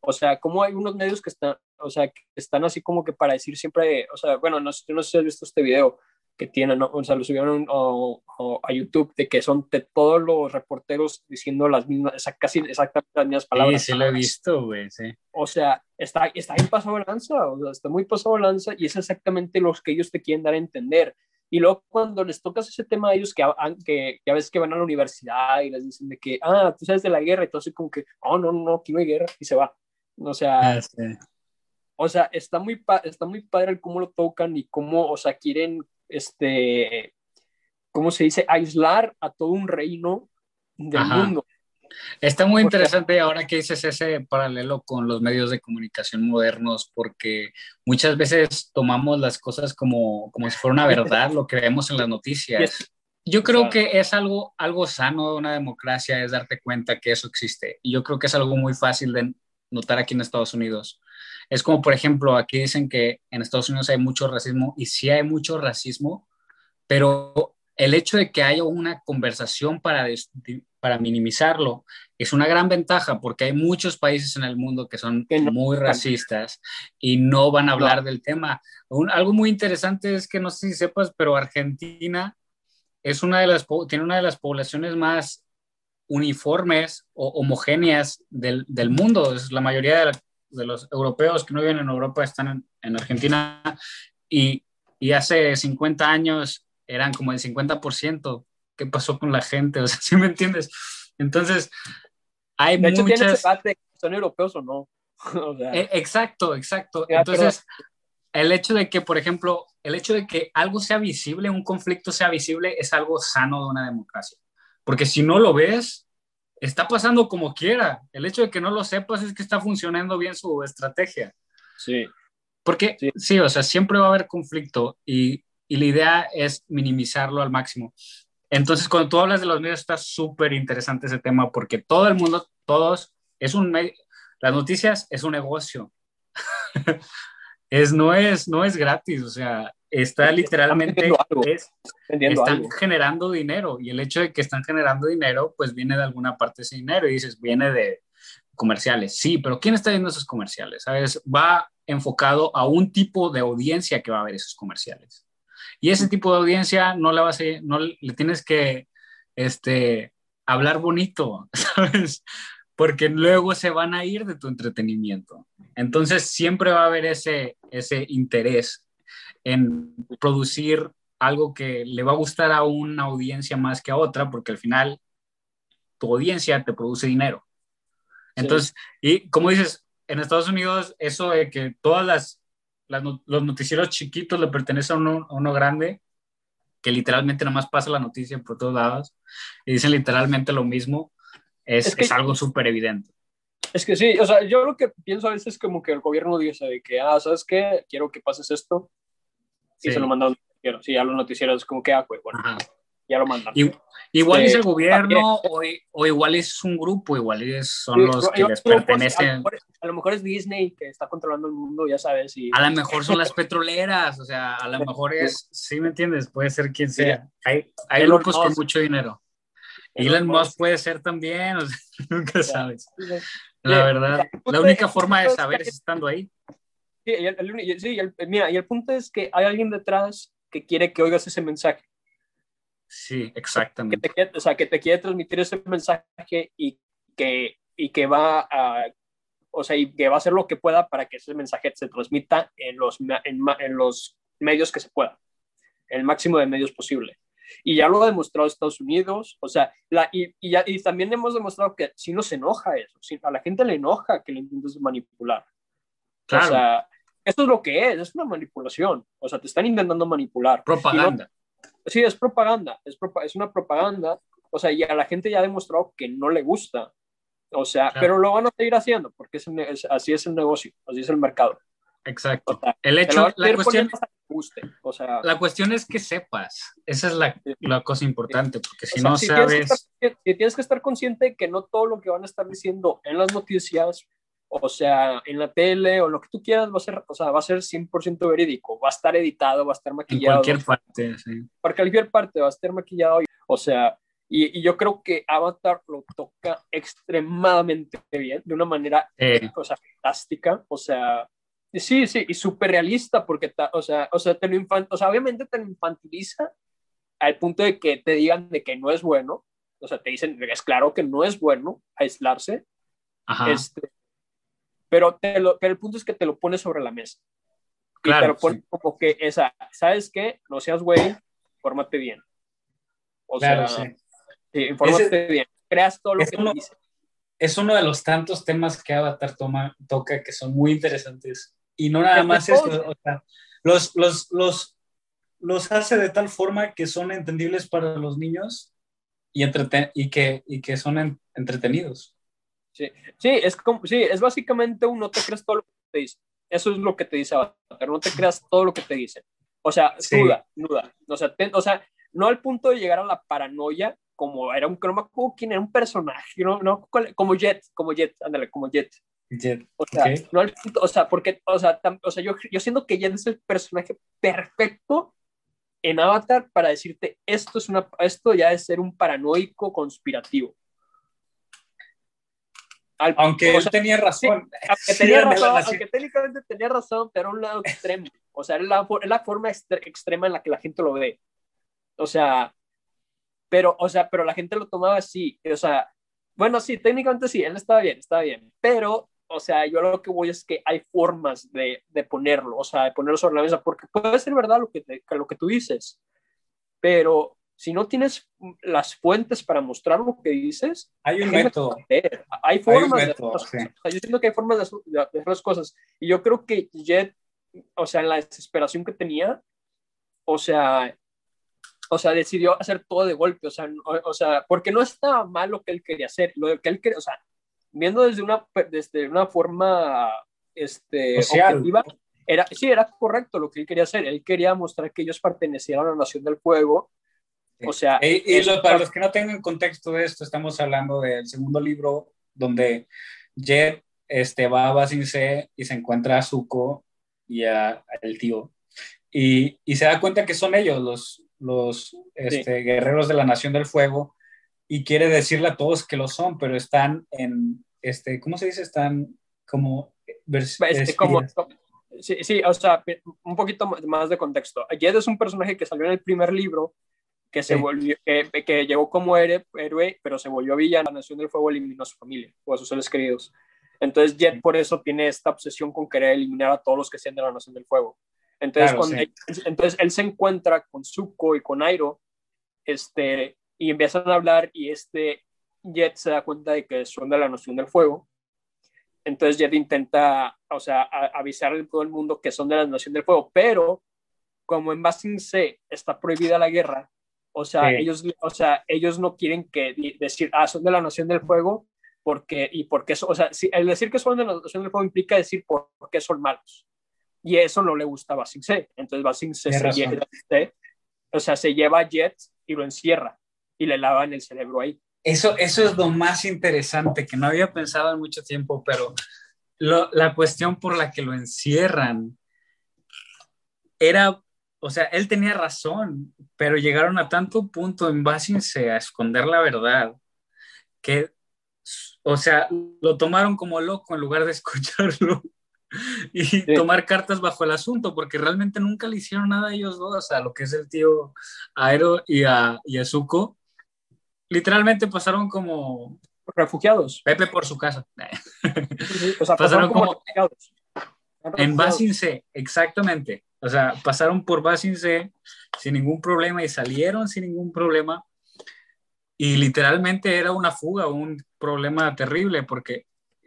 o sea, como hay unos medios que están, o sea, que están así como que para decir siempre, o sea, bueno, no, yo no sé si has visto este video, que tienen, o sea, lo subieron a YouTube, de que son de todos los reporteros diciendo las mismas, casi exactamente las mismas palabras. Sí, sí lo he visto, güey, sí. O sea, está, está en pasado lanza, o sea, está muy pasado lanza y es exactamente lo que ellos te quieren dar a entender. Y luego cuando les tocas ese tema a ellos que, que, que a veces que van a la universidad y les dicen de que, ah, tú sabes de la guerra, así como que, oh, no, no, aquí no hay guerra, y se va. O sea, ah, o sea, está muy, está muy padre el cómo lo tocan y cómo, o sea, quieren este, ¿cómo se dice? Aislar a todo un reino del mundo. Está muy interesante ahora que dices ese paralelo con los medios de comunicación modernos, porque muchas veces tomamos las cosas como, como si fuera una verdad, lo que vemos en las noticias. Yo creo que es algo, algo sano de una democracia, es darte cuenta que eso existe. Y yo creo que es algo muy fácil de notar aquí en Estados Unidos. Es como, por ejemplo, aquí dicen que en Estados Unidos hay mucho racismo y sí hay mucho racismo, pero el hecho de que haya una conversación para, para minimizarlo es una gran ventaja porque hay muchos países en el mundo que son muy racistas y no van a hablar del tema. algo muy interesante es que no sé si sepas, pero Argentina es una de las, tiene una de las poblaciones más uniformes o homogéneas del, del mundo. Es la mayoría de la, de los europeos que no viven en Europa están en, Argentina y, y, hace 50 años eran como el 50%. ¿Qué pasó con la gente? O sea, ¿sí me entiendes? Entonces, hay de muchas... Hecho, debate, ¿son europeos o no? E, exacto, exacto. Entonces, el hecho de que, por ejemplo, el hecho de que algo sea visible, un conflicto sea visible, es algo sano de una democracia. Porque si no lo ves, está pasando como quiera. El hecho de que no lo sepas es que está funcionando bien su estrategia. Sí. Porque sí, o sea, siempre va a haber conflicto y, y, la idea es minimizarlo al máximo. Entonces, cuando tú hablas de los medios, está súper interesante ese tema porque todo el mundo, todos, es un medio, las noticias es un negocio. es, no, es, no es gratis, o sea, está literalmente, es, están generando dinero y el hecho de que están generando dinero, pues viene de alguna parte ese dinero y dices, viene de comerciales, sí, pero ¿quién está viendo esos comerciales? ¿Sabes? Va enfocado a un tipo de audiencia que va a ver esos comerciales. Y ese tipo de audiencia no, la vas a, no le tienes que este, hablar bonito, ¿sabes? Porque luego se van a ir de tu entretenimiento. Entonces siempre va a haber ese, ese interés en producir algo que le va a gustar a una audiencia más que a otra, porque al final tu audiencia te produce dinero. Entonces, y como dices, en Estados Unidos, eso de que todas las, los noticieros chiquitos le pertenecen a uno, a uno grande, que literalmente nada más pasa la noticia por todos lados y dicen literalmente lo mismo, es, es, algo súper evidente. Es que sí, o sea, yo lo que pienso a veces es como que el gobierno dice de que, ah, ¿sabes qué? Quiero que pases esto. Y se lo mandan quiero Sí, a los noticieros es como que, ah, pues, bueno, ya lo mandan. igual es el gobierno o, o, igual es un grupo, igual son los que les pertenecen. a, lo mejor, es Disney que está controlando el mundo, ya sabes. Y... A lo mejor son las petroleras, o sea, a lo mejor es, sí me entiendes, puede ser quien sea. Hay, hay grupos con mucho dinero. Elon Musk puede ser también, o sea, nunca sabes. La verdad, la única forma de saber es estando ahí. Sí, el, sí mira, y el punto es que hay alguien detrás que quiere que oigas ese mensaje. Sí, exactamente. Que te, o sea, que te quiere transmitir ese mensaje y que, y que va a, o sea, y que va a hacer lo que pueda para que ese mensaje se transmita en los, en, en los medios que se pueda, el máximo de medios posible. Y ya lo ha demostrado Estados Unidos, o sea, la, y, y, ya, y también hemos demostrado que si no se enoja eso, si a la gente le enoja que le intentes manipular. Claro. O sea, esto es lo que es, es una manipulación, o sea, te están intentando manipular. Propaganda. Sí, es propaganda, es, es una propaganda, o sea, y a la gente ya ha demostrado que no le gusta, o sea, pero lo van a seguir haciendo porque es, así es el negocio, así es el mercado. Exacto. el hecho, la cuestión, o sea, la cuestión es que sepas, esa es la, la cosa importante, porque si no sabes... Tienes que, tienes que estar consciente de que no todo lo que van a estar diciendo en las noticias o sea, en la tele o lo que tú quieras va a ser, o sea, va a ser 100% verídico, va a estar editado, va a estar maquillado. En cualquier parte, sí. Por cualquier parte va a estar maquillado, o sea, y, y yo creo que Avatar lo toca extremadamente bien, de una manera o sea, fantástica, o sea, sí, sí, y súper realista, porque, o sea, o sea, te lo infant o sea, obviamente te lo infantiliza al punto de que te digan de que no es bueno, o sea, te dicen, es claro que no es bueno aislarse, Ajá. Este, pero, te lo, pero el punto es que te lo pones sobre la mesa. Claro. Y te lo pones como que esa, ¿sabes qué? No seas güey, fórmate bien. O claro, sea, sí. sí infórmate bien. Creas todo lo que uno, dice. Es uno de los tantos temas que Avatar toma, toca que son muy interesantes. Y no nada más eso, o sea, los, los, los, los hace de tal forma que son entendibles para los niños y, entreten y, que, y que son entretenidos. Sí, sí, es como, sí, es básicamente un no te creas todo lo que te dice. Eso es lo que te dice pero no te creas todo lo que te dicen. O sea, duda, duda. O sea, o sea, no al punto de llegar a la paranoia, como era un, no quién era un personaje, no, no, como Jet, como Jet, ándale, como Jet. Jet. O sea, no al punto, o sea, porque, o sea, o sea yo, yo siento que Jet es el personaje perfecto en Avatar para decirte esto es una, esto ya es ser un paranoico conspirativo aunque él tenía razón. aunque, tenía razón aunque técnicamente tenía razón, pero un lado extremo. O sea, es la, la forma extrema en la que la gente lo ve. O sea, pero, o sea, pero la gente lo tomaba así. O sea, bueno, sí, técnicamente sí, él estaba bien, estaba bien. Pero, o sea, yo lo que voy es que hay formas de, de ponerlo, o sea, de ponerlo sobre la mesa, porque puede ser verdad lo que, lo que tú dices, pero si no tienes las fuentes para mostrar lo que dices, hay un método. Hay formas de Yo siento que hay formas de hacer las cosas. Y yo creo que Jet, o sea, en la desesperación que tenía, o sea, o sea, decidió hacer todo de golpe, o sea, o, sea, porque no estaba mal lo que él quería hacer, lo que él quería, o sea, viendo desde una, desde una forma, este, objetiva, era, sí, era correcto lo que él quería hacer, él quería mostrar que ellos pertenecían a la nación del fuego, o sea, y, para los que no tengan contexto de esto, estamos hablando del segundo libro donde Jet este, va a Basin C y se encuentra a Zuko y a, el tío. Y, y, se da cuenta que son ellos los, los este, guerreros de la Nación del Fuego y quiere decirle a todos que lo son, pero están en, este, ¿cómo se dice? Están como... Este, como sí, sí, o sea, un poquito más de contexto. Jed es un personaje que salió en el primer libro, que se volvió, que, llegó como héroe, pero se volvió villano. La Nación del Fuego eliminó a su familia o a sus seres queridos. Entonces Jet por eso tiene esta obsesión con querer eliminar a todos los que sean de la Nación del Fuego. Entonces, él, entonces él se encuentra con Zuko y con Airo, este, y empiezan a hablar y este Jet se da cuenta de que son de la Nación del Fuego. Entonces Jet intenta, o sea, avisarle a todo el mundo que son de la Nación del Fuego, pero como en Basing C está prohibida la guerra, o sea, ellos, o sea, ellos no quieren que decir, ah, son de la Nación del Fuego, porque, y porque eso, o sea, si, el decir que son de la Nación del Fuego implica decir por, qué son malos. Y eso no le gusta a Basing C. Entonces Basing C se lleva, o sea, se lleva a Jet y lo encierra y le lavan el cerebro ahí. Eso, eso es lo más interesante que no había pensado en mucho tiempo, pero la cuestión por la que lo encierran era o sea, él tenía razón, pero llegaron a tanto punto en base a esconder la verdad que, o sea, lo tomaron como loco en lugar de escucharlo y tomar cartas bajo el asunto, porque realmente nunca le hicieron nada a ellos dos, a lo que es el tío Aero y a, y Zuko. Literalmente pasaron como... Refugiados. Pepe por su casa. o sea, pasaron, como, refugiados. En Basinse, exactamente. O sea, pasaron por Basinse sin ningún problema y salieron sin ningún problema. Y literalmente era una fuga, un problema terrible, porque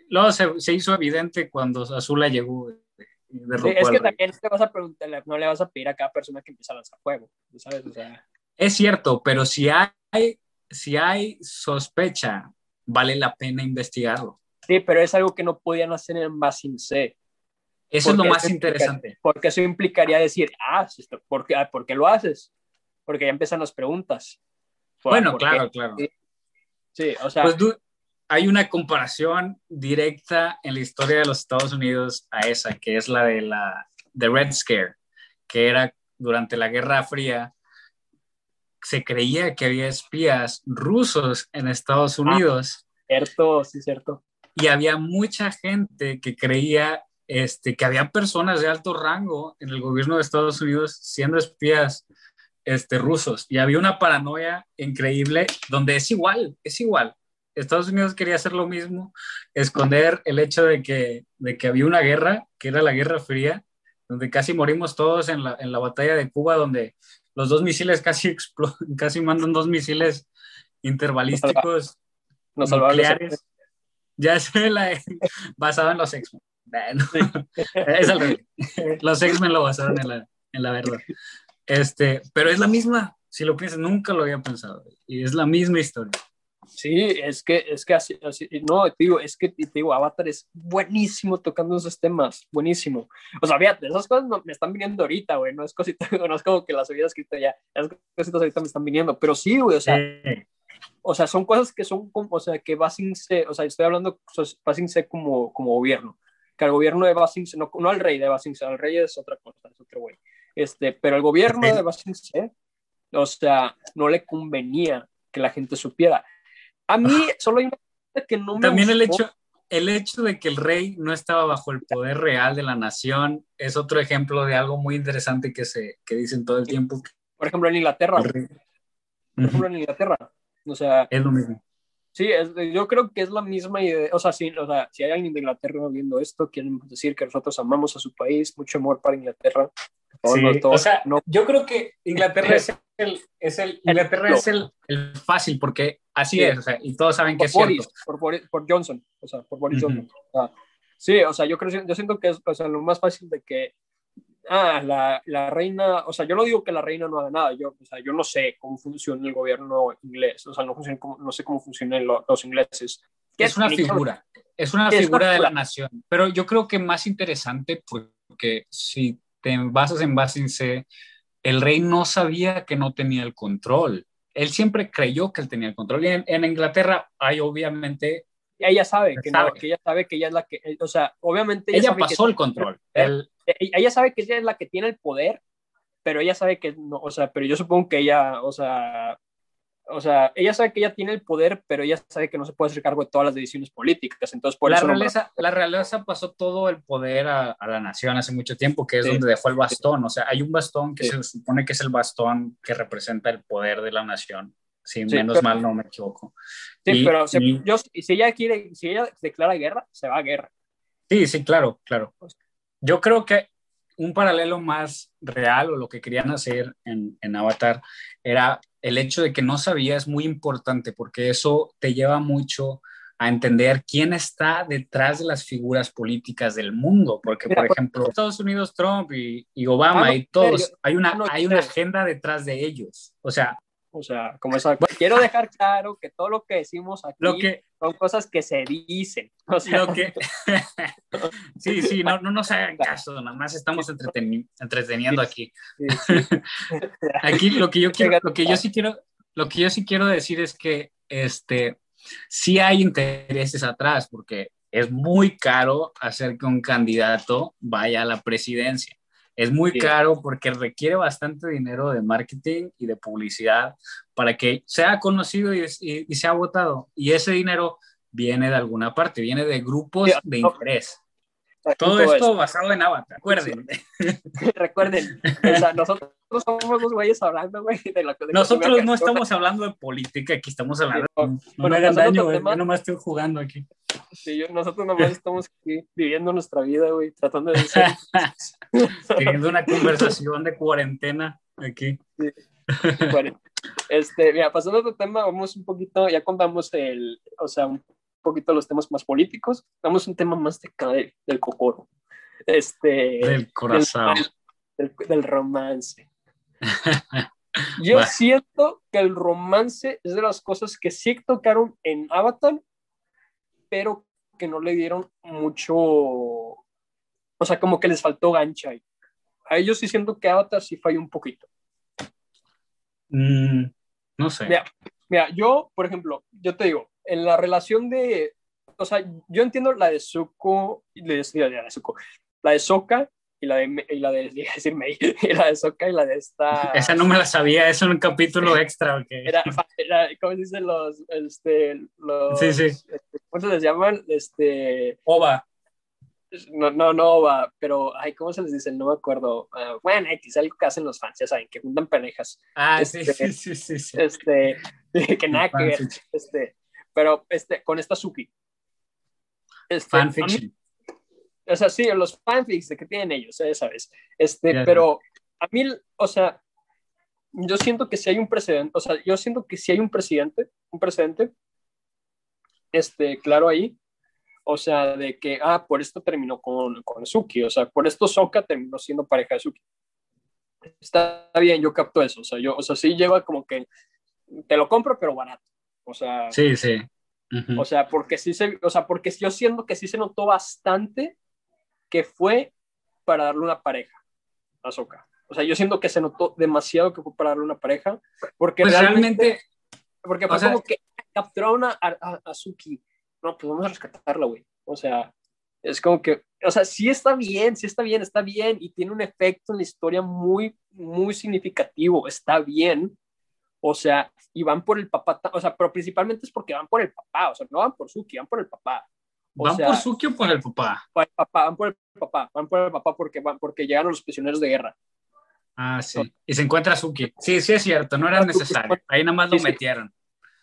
luego se, hizo evidente cuando Azula llegó. es que también te vas a preguntar, no le vas a pedir a cada persona que empiece a lanzar fuego, ¿sabes? O sea... Es cierto, pero si hay, si hay sospecha, vale la pena investigarlo. Sí, pero es algo que no podían hacer en Basin C. Eso es lo más interesante. Porque eso implicaría decir, ah, ¿por qué, ah, ¿por qué lo haces? Porque ya empiezan las preguntas. Bueno, claro, claro. Sí, o sea. Pues hay una comparación directa en la historia de los Estados Unidos a esa, que es la de la de Red Scare, que era durante la Guerra Fría. Se creía que había espías rusos en Estados ah, Unidos. cierto, sí, cierto. Y había mucha gente que creía este, que había personas de alto rango en el gobierno de Estados Unidos siendo espías este, rusos y había una paranoia increíble donde es igual, es igual. Estados Unidos quería hacer lo mismo, esconder el hecho de que, de que había una guerra, que era la Guerra Fría, donde casi morimos todos en la, en la batalla de Cuba, donde los dos misiles casi explotan, casi mandan dos misiles interbalísticos nucleares. Ya sé, la, basado en los x Los X-Men lo basaron en la, en la verdad. Este, pero es la misma, si lo piensas, nunca lo había pensado. Y es la misma historia. Sí, es que, es que así, no, te digo, es que te digo, Avatar es buenísimo tocando esos temas, buenísimo. O sea, fíjate, esas cosas me están viniendo ahorita, güey, no es cosita, no es como que las había escrito ya, esas cositas ahorita me están viniendo, pero sí, güey, o sea, o sea, son cosas que son, como, o sea, que va sin ser, o sea, estoy hablando, va sin ser como, como gobierno que al gobierno de Basingse, no, no al rey de Basingse, al rey es otra cosa, es otro güey. Este, pero el gobierno de Basingse, o sea, no le convenía que la gente supiera. A mí solo hay una cosa que no me También el hecho, el hecho de que el rey no estaba bajo el poder real de la nación es otro ejemplo de algo muy interesante que, se, que dicen todo el tiempo. Por ejemplo, en Inglaterra. Por ejemplo, en Inglaterra. O sea, es lo mismo. Sí, yo creo que es la misma idea. O sea, si, o sea, si hay alguien de Inglaterra viendo esto, quieren decir que nosotros amamos a su país, mucho amor para Inglaterra. Sí, o sea, no. yo creo que Inglaterra es el, es el, Inglaterra es el, el fácil, porque así es, o sea, y todos saben que es cierto. Por, por, Johnson, o sea, por Boris Johnson. sí, o sea, yo creo, yo siento que es o sea, lo más fácil de que ah, la, la, reina, o sea, yo no digo que la reina no haga nada, yo, o sea, yo no sé cómo funciona el gobierno inglés, o sea, no, no sé cómo funcionan los ingleses. Es una figura, es una figura de la nación, pero yo creo que más interesante porque si te basas en Basingse, el rey no sabía que no tenía el control. Él siempre creyó que él tenía el control. Y en, en Inglaterra hay obviamente ella sabe que, no, que ella sabe que ella es la que, o sea, obviamente ella, pasó el control. Ella sabe que ella es la que tiene el poder, pero ella sabe que no, o sea, pero yo supongo que ella, o sea, o sea, ella sabe que ella tiene el poder, pero ella sabe que no se puede hacer cargo de todas las decisiones políticas. Entonces, por la eso. Realeza, La realeza pasó todo el poder a, la nación hace mucho tiempo, que es donde dejó el bastón. O sea, hay un bastón que se supone que es el bastón que representa el poder de la nación. Si menos mal no me equivoco. Sí, pero si ella quiere, si ella declara guerra, se va a guerra. Sí, sí, claro, claro. Yo creo que un paralelo más real o lo que querían hacer en, en Avatar era el hecho de que no sabía es muy importante porque eso te lleva mucho a entender quién está detrás de las figuras políticas del mundo, porque por ejemplo Estados Unidos, Trump y, Obama ah, y todos, hay una, hay una agenda detrás de ellos, o sea, o sea, como eso, quiero dejar claro que todo lo que decimos aquí son cosas que se dicen. O sea, que, sí, sí, no, no nos hagan caso, nada más estamos entreteniendo aquí. aquí lo que yo quiero, lo que yo sí quiero, lo que yo sí quiero decir es que este, sí hay intereses atrás, porque es muy caro hacer que un candidato vaya a la presidencia. Es muy caro porque requiere bastante dinero de marketing y de publicidad para que sea conocido y, sea votado. Y ese dinero viene de alguna parte, viene de grupos de interés. Todo esto basado en Avatar, recuerden. recuerden, nosotros somos los güeyes hablando, güey, de la Nosotros no estamos hablando de política, aquí estamos hablando. no, no me hagan daño, güey. Yo nomás estoy jugando aquí. Sí, nosotros nomás estamos aquí viviendo nuestra vida, güey, tratando de ser. Teniendo una conversación de cuarentena aquí. Sí. Este, mira, pasando a otro tema, vamos un poquito, ya contamos el, o sea, un poquito los temas más políticos, vamos un tema más de, del, del cocoro. Este, del corazón. Del, romance. Yo siento que el romance es de las cosas que sí tocaron en Avatar, pero que no le dieron mucho, o sea, como que les faltó gancha ahí. A ellos sí siento que Avatar sí falló un poquito. Mm, no sé. Mira, yo, por ejemplo, yo te digo, en la relación de, o sea, yo entiendo la de Zuko, la de Zuko, la de Soka y la de, y la de, decir Mei, y la de Soka y la de esta... Esa no me la sabía, es un capítulo extra, ¿ok? Era, era ¿cómo se dicen los, este, los... Sí, sí. Este, ¿Cómo se les llaman? Este... Ova. No, no, no va, pero, ay, ¿cómo se les dice? No me acuerdo. Uh, bueno, X, algo que hacen los fans, ya saben, que juntan parejas. Ah, sí, este, sí, sí, sí, Este, que nada que ver. Este, pero, este, con esta Suki. Este, Fanfiction. O sea, sí, los fanfics de que tienen ellos, ya sabes. Este, pero a mí, o sea, yo siento que si hay un precedente, o sea, yo siento que si hay un presidente, un precedente, este, claro ahí, o sea, de que, ah, por esto terminó con, con Suki, o sea, por esto Soka terminó siendo pareja de Suki. Está bien, yo capto eso, o sea, yo, o sea, sí lleva como que, te lo compro, pero barato, o sea. Sí, sí. O sea, porque sí se, o sea, porque yo siento que sí se notó bastante que fue para darle una pareja a Soka. O sea, yo siento que se notó demasiado que fue para darle una pareja, porque pues realmente, porque fue como que capturaron a, a, a Suki no, pues vamos a rescatarla, güey. O sea, es como que, o sea, sí está bien, sí está bien, está bien, y tiene un efecto en la historia muy, muy significativo, está bien. O sea, y van por el papá, o sea, pero principalmente es porque van por el papá, o sea, no van por Suki, van por el papá. ¿Van por Suki o por el papá? Por el papá, van por el papá, van por el papá porque, van, porque llegan los prisioneros de guerra. Ah, sí. Y se encuentra Suki. Sí, sí es cierto, no era necesario. Ahí nada más lo metieron.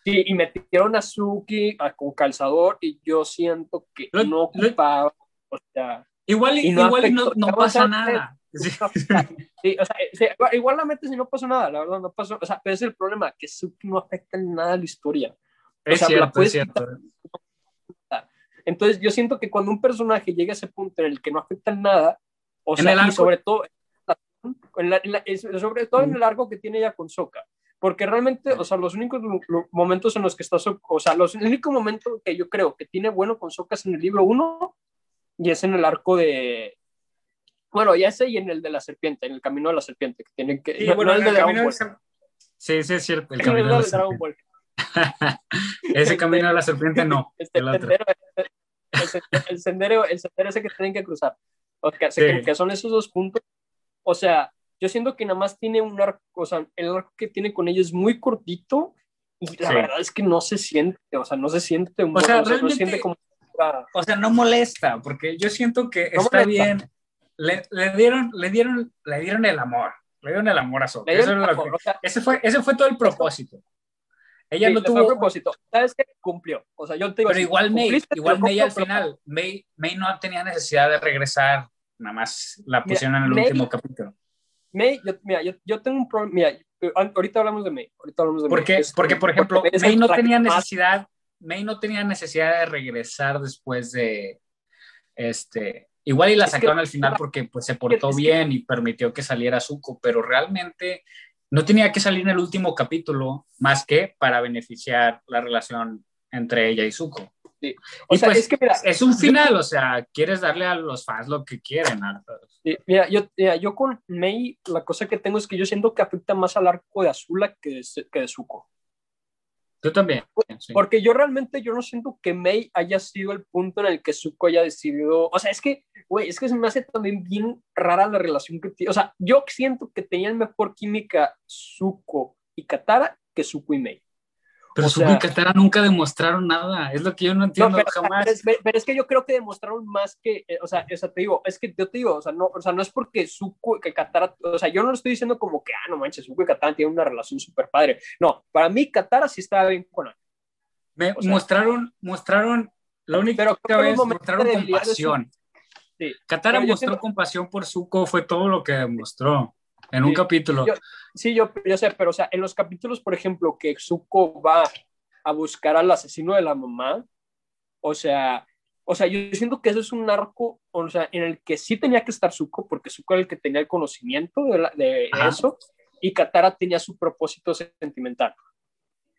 Sí, y metieron a Suki con calzador y yo siento que no ocupaba, o sea... Igual, igual no, no pasa nada. Sí. o sea, igual la metes y no pasa nada, la verdad, no pasó. O sea, pero es el problema, que Suki no afecta en nada a la historia. Es o sea, cierto, es cierto. Entonces, yo siento que cuando un personaje llega a ese punto en el que no afecta en nada, o sea, y sobre todo, sobre todo en el arco que tiene ya con Soka, porque realmente, o sea, los únicos momentos en los que está, o sea, los, el único momento que yo creo que tiene bueno con Socas en el libro 1 y es en el arco de, bueno, ya ese y en el de la serpiente, en el camino de la serpiente, que tienen que... Sí, bueno, el, de Dragon Ball. Sí, sí, es cierto, el camino de, Dragon Ball. ese camino de la serpiente no. Este, el, sendero, el, el, sendero, el sendero ese que tienen que cruzar. O sea, sí. que son esos dos puntos. O sea, yo siento que nada más tiene un arco, o sea, el arco que tiene con ellos es muy cortito y la sí. verdad es que no se siente, o sea, no se siente, o sea, realmente, no se siente como... O sea, no molesta, porque yo siento que no está molesta. bien. Le, le, dieron, le, dieron, le dieron el amor, le dieron el amor a Soka. Eso amor, que, o sea, ese, fue, ese fue todo el propósito. Ella sí, no tuvo propósito. ¿Sabes qué? Cumplió. O sea, yo te digo, pero igual May, igual May al final, May, May no tenía necesidad de regresar, nada más la pusieron mira, en el May, último capítulo. May, yo, mira, yo, yo tengo un problema, mira, ahorita hablamos de May, ahorita hablamos de ¿Por May. qué? Este, porque, por ejemplo, porque May no tenía necesidad, May no tenía necesidad de regresar después de, este, igual y la sacaron al final porque pues se portó es bien y permitió que saliera Zuko, pero realmente no tenía que salir en el último capítulo más que para beneficiar la relación entre ella y Zuko. Sí. O y sea, pues, es que mira, es un final, o sea, quieres darle a los fans lo que quieren. Sí, mira, yo, mira, yo con Mei, la cosa que tengo es que yo siento que afecta más al arco de Azula que de, que de Zuko. Yo también. Sí. Porque yo realmente yo no siento que Mei haya sido el punto en el que Zuko haya decidido, o sea, es que, güey, es que se me hace también bien rara la relación que tiene, o sea, yo siento que tenían mejor química Zuko y Katara que Zuko y Mei. Pero Zuko y Katara nunca demostraron nada, es lo que yo no entiendo no, pero, jamás. Pero es, pero es, que yo creo que demostraron más que, eh, o sea, o sea, te digo, es que yo te digo, o sea, no, o sea, no es porque Zuko y Katara, o sea, yo no lo estoy diciendo como que, ah, no manches, Zuko y Katara tienen una relación súper padre. No, para mí Katara sí estaba bien con él. Me o sea, mostraron, mostraron, la única pero vez mostraron compasión. Sí. Katara mostró compasión por Zuko, fue todo lo que demostró en sí. un capítulo. Yo, sí, yo, yo sé, pero o sea, en los capítulos, por ejemplo, que Zuko va a buscar al asesino de la mamá, o sea, o sea, yo siento que eso es un arco, o sea, en el que sí tenía que estar Zuko, porque Zuko era el que tenía el conocimiento de, la, de eso, y Katara tenía su propósito sentimental.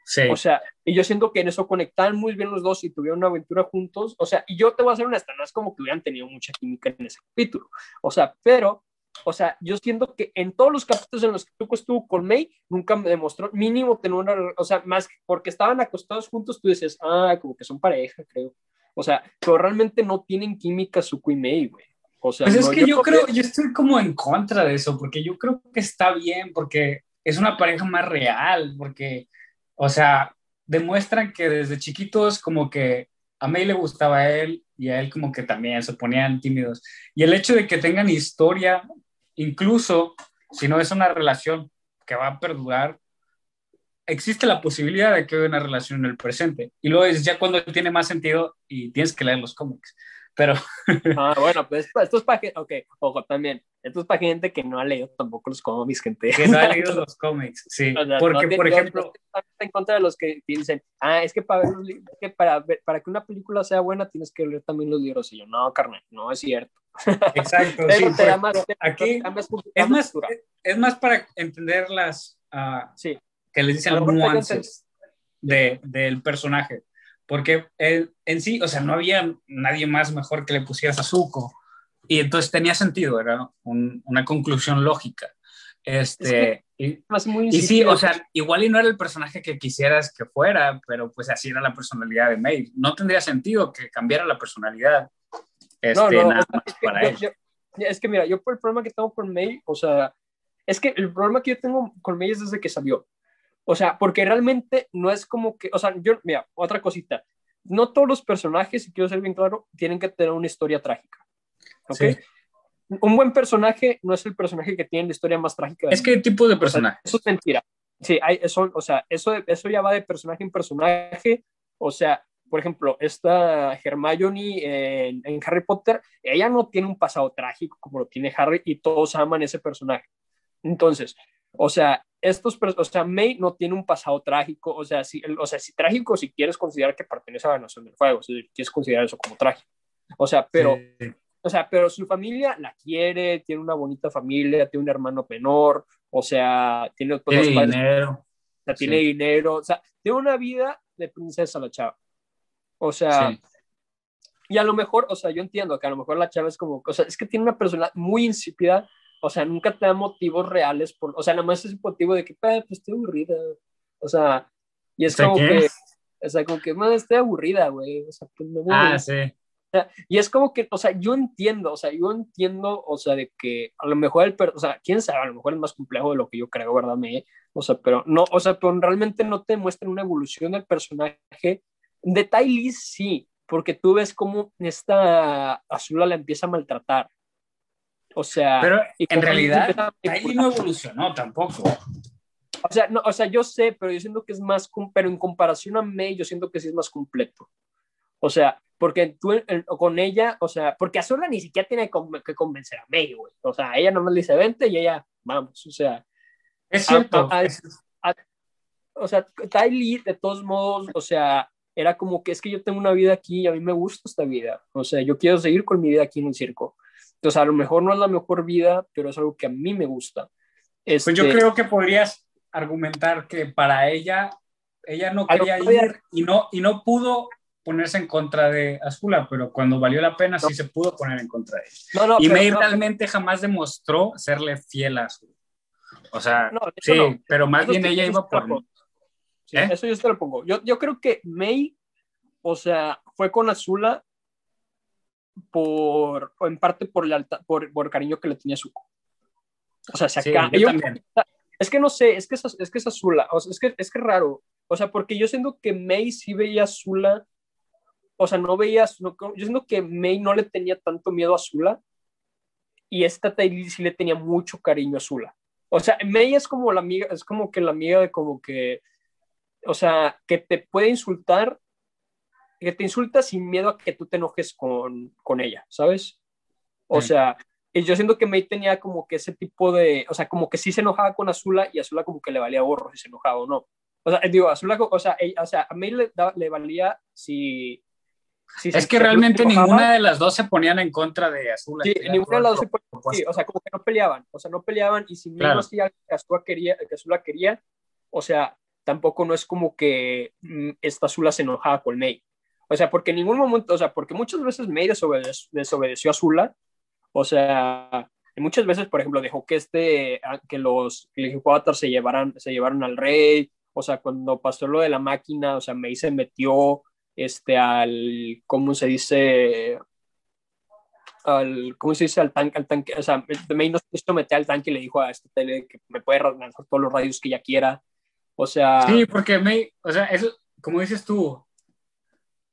Sí. O sea, y yo siento que en eso conectaban muy bien los dos y tuvieron una aventura juntos. O sea, y yo te voy a ser honesta, no es como que hubieran tenido mucha química en ese capítulo. O sea, pero, o sea, yo siento que en todos los capítulos en los que Tuco estuvo con May, nunca me demostró mínimo tener una, o sea, más porque estaban acostados juntos, tú dices, ah, como que son pareja, creo. O sea, pero realmente no tienen química Zuko y May, güey. O sea, pues es no, que yo, yo creo, yo estoy como en contra de eso, porque yo creo que está bien, porque es una pareja más real, porque o sea, demuestran que desde chiquitos como que a May le gustaba a él y a él como que también se ponían tímidos. Y el hecho de que tengan historia, incluso si no es una relación que va a perdurar, existe la posibilidad de que haya una relación en el presente. Y luego es ya cuando tiene más sentido y tienes que leer los cómics. Pero... ah, bueno, pues esto es para que, ok, ojo, también, esto es para gente que no ha leído tampoco los cómics, gente. Que no ha leído los cómics, sí. O sea, Porque, no, por ejemplo... No, en contra de los que dicen, ah, es que para, ver, que para, ver, para que una película sea buena tienes que leer también los libros. Y yo, no, carnal, no es cierto. Exacto, sí. te Pues, más, aquí más, es, más, es más para entender las... Uh, sí. Que les dicen nuances de, del personaje porque él, en sí, o sea, no había nadie más mejor que le pusieras a Zuko. Y entonces tenía sentido, era un, una conclusión lógica. Este, es que, y, y, sí, o sea, igual y no era el personaje que quisieras que fuera, pero pues así era la personalidad de May. No tendría sentido que cambiara la personalidad. Este, no, no, nada o sea, más es que, para yo, él. yo, es que mira, yo por el problema que tengo con May, o sea, es que el problema que yo tengo con May es desde que salió. O sea, porque realmente no es como que, o sea, yo, mira, otra cosita, no todos los personajes, y quiero ser bien claro, tienen que tener una historia trágica. ¿Ok? Sí. Un buen personaje no es el personaje que tiene la historia más trágica. Es que tipo de personaje. O sea, eso es mentira. Sí, hay, eso, o sea, eso, eso ya va de personaje en personaje. O sea, por ejemplo, esta Hermione en, en, Harry Potter, ella no tiene un pasado trágico como lo tiene Harry y todos aman ese personaje. Entonces, o sea, estos, o sea, May no tiene un pasado trágico, o sea, si, o sea, si trágico, si quieres considerar que pertenece a la Nación del Fuego, si quieres considerar eso como trágico. O sea, pero, sí. o sea, pero su familia la quiere, tiene una bonita familia, tiene un hermano menor, o sea, tiene, tiene dinero. O sea, tiene sí. dinero, o sea, tiene una vida de princesa la chava. O sea, sí. y a lo mejor, o sea, yo entiendo que a lo mejor la chava es como, o sea, es que tiene una persona muy insípida, o sea, nunca te da motivos reales, por, o sea, nada más es un motivo de que, pues, estoy aburrida, o sea, Y es como que, o sea, como que, más estoy aburrida, güey. O sea, pues me voy. Ah, sí. O sea, y es como que, o sea, yo entiendo, o sea, yo entiendo, o sea, de que a lo mejor el, o sea, quién sabe, a lo mejor es más complejo de lo que yo creo, ¿verdad? Me, o sea, pero no, o sea, pero realmente no te muestran una evolución del personaje. De Ty Lee sí, porque tú ves cómo esta Azula la empieza a maltratar. O sea, Pero en realidad, a Tylee no evolucionó tampoco. O sea, no, o sea, yo sé, pero yo siento que es más, pero en comparación a May, yo siento que sí es más completo. O sea, porque tú con ella, o sea, porque Azula ni siquiera tiene que convencer a May, güey. O sea, ella nomás le dice, vente y ella, vamos, o sea, Es cierto. a- a- es- o sea, Ty Lee, de todos modos, o sea, era como que es que yo tengo una vida aquí y a mí me gusta esta vida. O sea, yo quiero seguir con mi vida aquí en el circo. Entonces, a lo mejor no es la mejor vida, pero es algo que a mí me gusta. Pues yo Este, creo que podrías argumentar que para ella, ella no quería ir y no, y no pudo ponerse en contra de Azula, pero cuando valió la pena sí se pudo poner en contra de ella. no, no, y May no, realmente jamás demostró serle fiel a Azula. O sea, no, sí, no. pero más bien ella iba por... Sí, ¿Eh? Eso yo te lo pongo. Yo, yo creo que May, o sea, fue con Azula por, en parte por, lealtad, por, por cariño que le tenía a Zuko. O sea, se Sí, acá. yo yo- es que no sé, es que es, es que es Azula, o sea, es que es que raro. O sea, porque yo siento que May sí veía a Azula, o sea, no veía, no- yo siento que May no le tenía tanto miedo a Azula y esta Tylee sí le tenía mucho cariño a Azula. O sea, May es como la amiga, es como que la amiga de como que, o sea, que te puede insultar, que te insulta sin miedo a que tú te enojes con, con ella, ¿sabes? O Sí. sea, y yo siento que May tenía como que ese tipo de, o sea, como que sí se enojaba con Azula y Azula como que le valía gorro si se enojaba o no. O sea, digo, Azula, o sea, ella- o sea a May le, da- le valía si... si Es se- que realmente enojaba. ninguna de las dos se ponían en contra de Azula. Sí, ninguna de las dos se opuesto. sí, o sea, como que no peleaban, o sea, no peleaban y si Claro. algo que Azula quería, que Azula quería, o sea, tampoco no es como que mm, esta Azula se enojaba con May. O sea, porque en ningún momento, o sea, porque muchas veces May desobedeció, desobedeció a Azula, o sea, muchas veces, por ejemplo, dejó que este, ah, que los Legicuatar se llevaran, se llevaran al rey, o sea, cuando pasó lo de la máquina, o sea, May se metió, este, al, ¿cómo se dice? al, ¿cómo se dice? Al tanque, al tanque, o sea, May no se meter al tanque y le dijo a este tele que me puede lanzar todos los rayos que ella quiera. O sea, Sí, porque May, o sea, eso, como dices tú,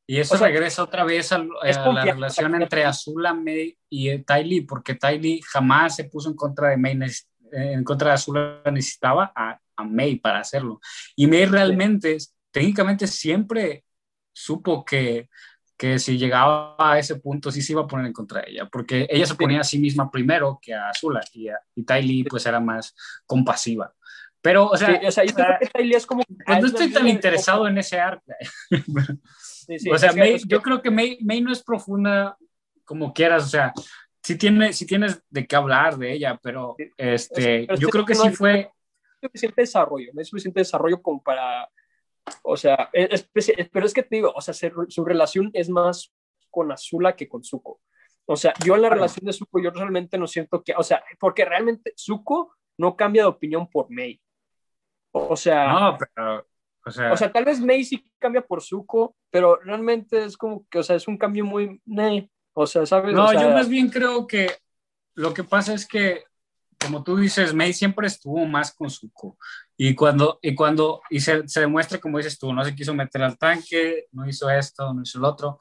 y eso O sea, regresa otra vez a, a la confianza, relación entre Azula, May y eh, Ty Lee, porque Ty Lee jamás se puso en contra de May, eh, en contra de Azula, necesitaba a, a May para hacerlo. Y May realmente, técnicamente siempre supo que, que si llegaba a ese punto sí se iba a poner en contra de ella, porque ella se ponía a sí misma primero que a Azula, y, a- y Ty Lee pues era más compasiva. Pero, o sea, sí, o sea, yo creo que Tylee es como... pues no estoy tan interesado en ese arco. Sí, sí, o sea, May- yo creo que May, May no es profunda como quieras, o sea, sí, tiene, sí tienes de qué hablar de ella, pero este, pero yo creo que no, sí fue, hay suficiente desarrollo, no hay suficiente desarrollo como para, o sea, es- es- pero es que te digo, o sea, se- su relación es más con Azula que con Zuko. O sea, yo en la relación de Zuko, yo realmente no siento que, o sea, porque realmente Zuko no cambia de opinión por May. O sea, no, pero, o sea, o sea, tal vez sí cambia por Zuko, pero realmente es como que, o sea, es un cambio muy, meh. o sea, ¿sabes? no, O sea, yo más bien creo que lo que pasa es que, como tú dices, May siempre estuvo más con Zuko. Y cuando, y cuando, y se, se demuestra, como dices tú, no se quiso meter al tanque, no hizo esto, no hizo lo otro,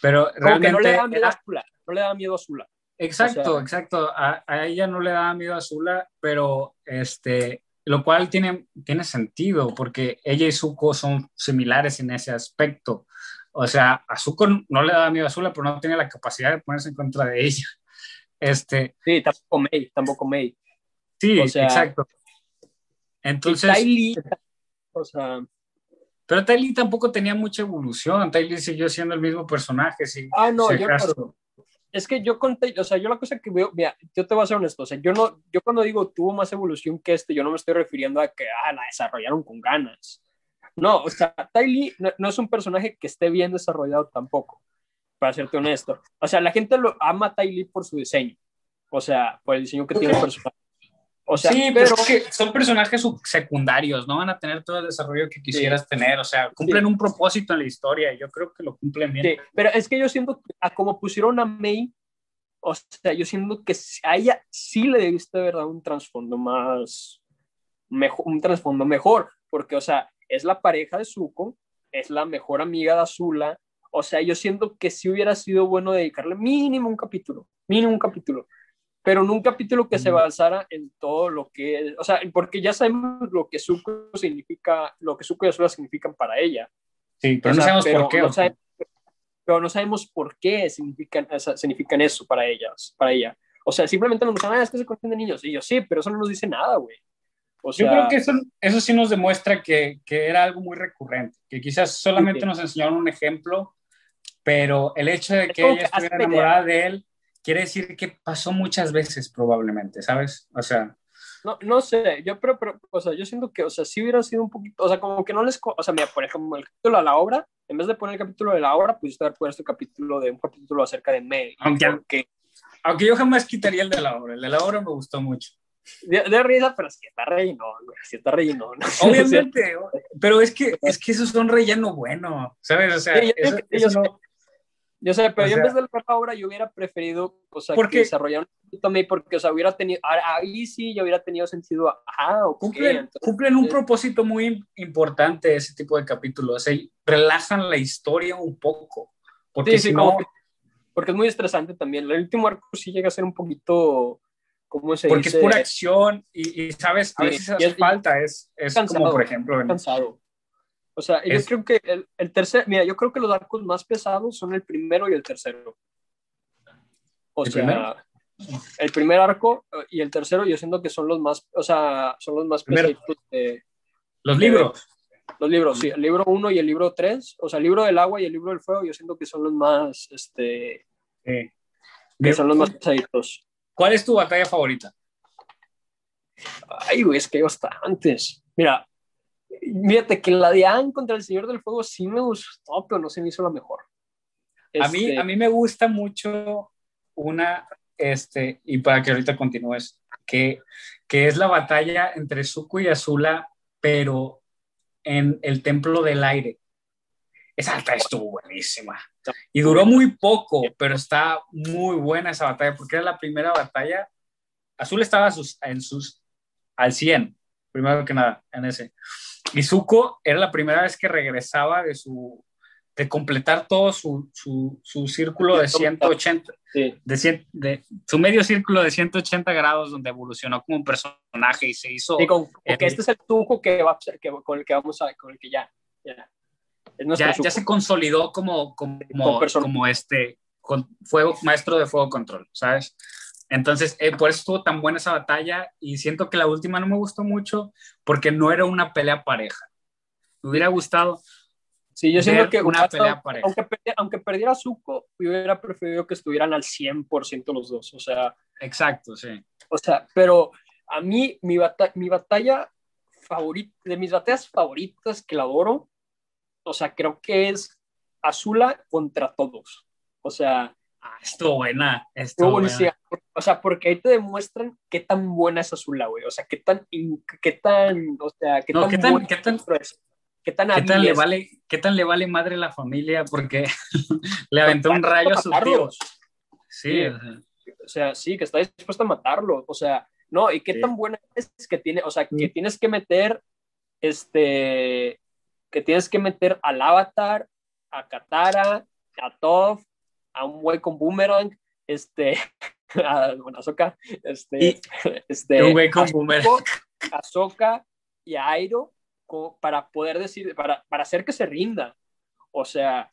pero realmente... no le da miedo era- a Azula, no le da miedo a Azula. Exacto, O sea- exacto. A, a ella no le daba miedo a Azula, pero este, lo cual tiene, tiene sentido porque ella y Zuko son similares en ese aspecto. O sea, a Zuko no le daba miedo a Azula, pero no tenía la capacidad de ponerse en contra de ella. Este, Sí, tampoco May, tampoco May. sí, O sea, exacto. Entonces, o sea, pero Ty Lee tampoco tenía mucha evolución. Ty Lee siguió siendo el mismo personaje. Sí, ah, no, si yo, pero- es que yo conté, o sea, yo la cosa que veo, mira, yo te voy a ser honesto, o sea, yo no, yo cuando digo tuvo más evolución que este, yo no me estoy refiriendo a que, ah, la desarrollaron con ganas. No, o sea, Ty Lee no, no es un personaje que esté bien desarrollado tampoco, para serte honesto. O sea, la gente lo ama a Ty Lee por su diseño, o sea, por el diseño que tiene el personaje. O sea, sí, pero es que son personajes secundarios, no van a tener todo el desarrollo que quisieras tener, o sea, cumplen un propósito en la historia y yo creo que lo cumplen bien. pero es que yo siento que a como pusieron a May, o sea, yo siento que a ella sí le debiste haber dado un trasfondo más, mejor, un trasfondo mejor, porque, o sea, es la pareja de Zuko, es la mejor amiga de Azula, o sea, yo siento que sí hubiera sido bueno dedicarle mínimo un capítulo, mínimo un capítulo, pero no un capítulo que se basara en todo lo que, o sea, porque ya sabemos lo que Zuko significa, lo que Zuko y Azula significan para ella. Sí, pero no sabemos por qué. No sabemos, pero no sabemos por qué significan, significan eso para ellas, para ella. O sea, simplemente nos dicen, ah, es que se conocen de niños. Y yo, sí, pero eso no nos dice nada, güey. Yo creo que eso, eso sí nos demuestra que, que, era algo muy recurrente, que quizás solamente nos enseñaron un ejemplo, pero el hecho de que ella estuviera enamorada de él quiere decir que pasó muchas veces probablemente, ¿sabes? O sea... No, no sé, yo pero, pero, o sea, yo siento que, o sea, si hubiera sido un poquito, o sea, como que no les, o sea, mira, por ejemplo, el capítulo de la obra, en vez de poner el capítulo de la obra, pudiste haber puesto capítulo de un capítulo acerca de May. Aunque, aunque yo jamás quitaría el de la obra, el de la obra me gustó mucho. De, risa, pero si está relleno, si está relleno. Obviamente, pero es que, es que esos son relleno bueno, ¿sabes? O sea, eso, no... Yo sé, pero yo en vez de la obra yo hubiera preferido, o sea, que desarrollar un porque, o sea, hubiera tenido, ahí sí yo hubiera tenido sentido, ah, cumplen, cumplen un propósito muy importante ese tipo de capítulos, o sea, relajan la historia un poco, porque sí, si no... porque es muy estresante también, el último arco sí llega a ser un poquito, ¿cómo se porque dice? Porque es pura acción y, sabes, a veces hace falta, es, es como, por ejemplo... cansado. O sea, yo creo que el, el, tercer, mira, yo creo que los arcos más pesados son el primero y el tercero. O sea, el primer arco eh, y el tercero yo siento que son los más, o sea, son los más pesados. De, los libros. los libros, sí, el libro 1 y el libro 3, o sea, el libro del agua y el libro del fuego, yo siento que son los más, este, que son los más pesaditos. ¿Cuál es tu batalla favorita? Ay, güey, es que hay bastantes. Mira, Fíjate que la de Anne contra el Señor del Fuego sí me gustó, pero no se me hizo la mejor. A, mí, este, a mí me gusta mucho una, este, y para que ahorita continúes, que, que es la batalla entre Zuko y Azula, pero en el Templo del Aire. Esa batalla estuvo buenísima. Y duró muy poco, pero está muy buena esa batalla, porque era la primera batalla. Azul estaba sus, en sus, al 100, primero que nada, en ese. Izuko era la primera vez que regresaba de su de completar todo su, su, su círculo de 180, de, de, su medio círculo de 180 grados donde evolucionó como un personaje y se hizo... Sí, con, este es el Zuko que va, que, con el que vamos a, con el que ya, ya, ya, ya, se consolidó como, como, como, como este, con fuego, maestro de fuego control, ¿sabes? Entonces, eh, por eso estuvo tan buena esa batalla y siento que la última no me gustó mucho porque no era una pelea pareja. Me hubiera gustado. Sí, yo siento que una pelea pareja. Aunque, aunque perdiera Zuko, yo hubiera preferido que estuvieran al 100% los dos. O sea. Exacto, sí. O sea, pero a mí, mi, mi batalla favorita, de mis batallas favoritas que la adoro, o sea, creo que es Azula contra todos. O sea, Ah, estuvo buena. Estuvo buena. O sea, porque ahí te demuestran qué tan buena es Azula, güey. O sea, qué tan, qué tan, o sea, qué tan, qué tan, qué tan, qué tan, ¿qué tan le vale, qué tan le vale madre la familia porque le aventó un rayo a sus tíos. Sí, o sea, sí, que está dispuesto a matarlo. O sea, no, y qué tan buena es que tiene, o sea, que mm. tienes que meter, este, que tienes que meter al Avatar, a Katara, a Toph, a un güey con boomerang, este, a, bueno, Azoka, este, este, un güey con boomerang. Azoka y Airo para poder decir, para, para hacer que se rinda. O sea,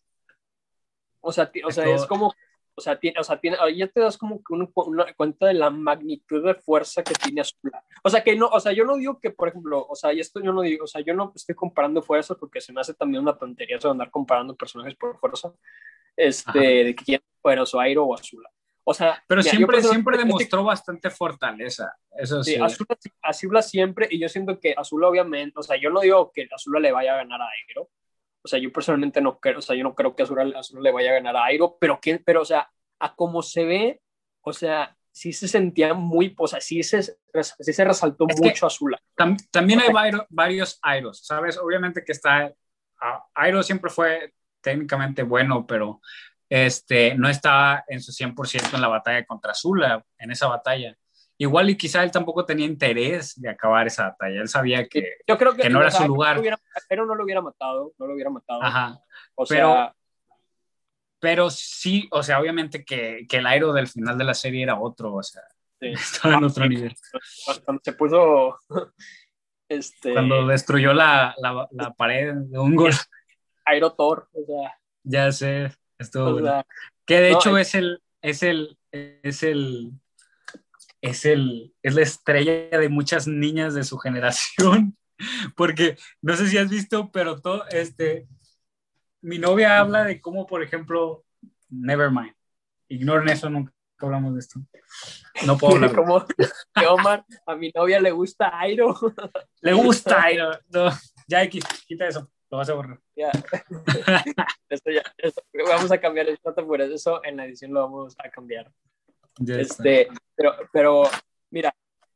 o sea, o sea es como, o sea, tiene, o sea, tiene, ya te das como que una cuenta de la magnitud de fuerza que tiene Azula. O sea, que no, o sea, yo no digo que, por ejemplo, o sea, y esto yo no digo, o sea, yo no estoy comparando fuerzas porque se me hace también una tontería eso de andar comparando personajes por fuerza este, de que quién fuera o Airo o Azula. O sea, pero siempre, siempre demostró bastante fortaleza. Eso sí. Azula, Azula, siempre, y yo siento que Azula, obviamente, o sea, yo no digo que Azula le vaya a ganar a Airo. O sea, yo personalmente no creo, o sea, yo no creo que Azula, Azula le vaya a ganar a Airo, pero, ¿quién, pero, o sea, a cómo se ve, o sea, sí se sentía muy, o sea, sí se, sí se resaltó mucho Azula. también hay varios Airos, ¿sabes? Obviamente que está, Airo siempre fue técnicamente bueno, pero este, no estaba en su 100% en la batalla contra Azula, en esa batalla. Igual y quizá él tampoco tenía interés de acabar esa batalla. Él sabía que, Yo creo que, no era su lugar. pero no lo hubiera matado, no lo hubiera matado. Ajá. O pero, sea, pero sí, o sea, obviamente que, que el aero del final de la serie era otro, o sea, estaba en otro nivel. Cuando se puso, este... Cuando destruyó la, la, la pared de un gol. Aero Thor, o sea. Ya sé, estuvo Que de hecho es el, es el, es el, es, el, es la estrella de muchas niñas de su generación, porque no sé si has visto, pero todo, este, mi novia habla de cómo, por ejemplo, Nevermind, ignoren eso, nunca hablamos de esto. No puedo hablar. Como que Omar, a mi novia le gusta Airo. Le gusta Airo. No, ya, quita eso, lo vas a borrar. Ya. Esto ya, vamos a cambiar el por eso en la edición lo vamos a cambiar este, pero, pero, mira,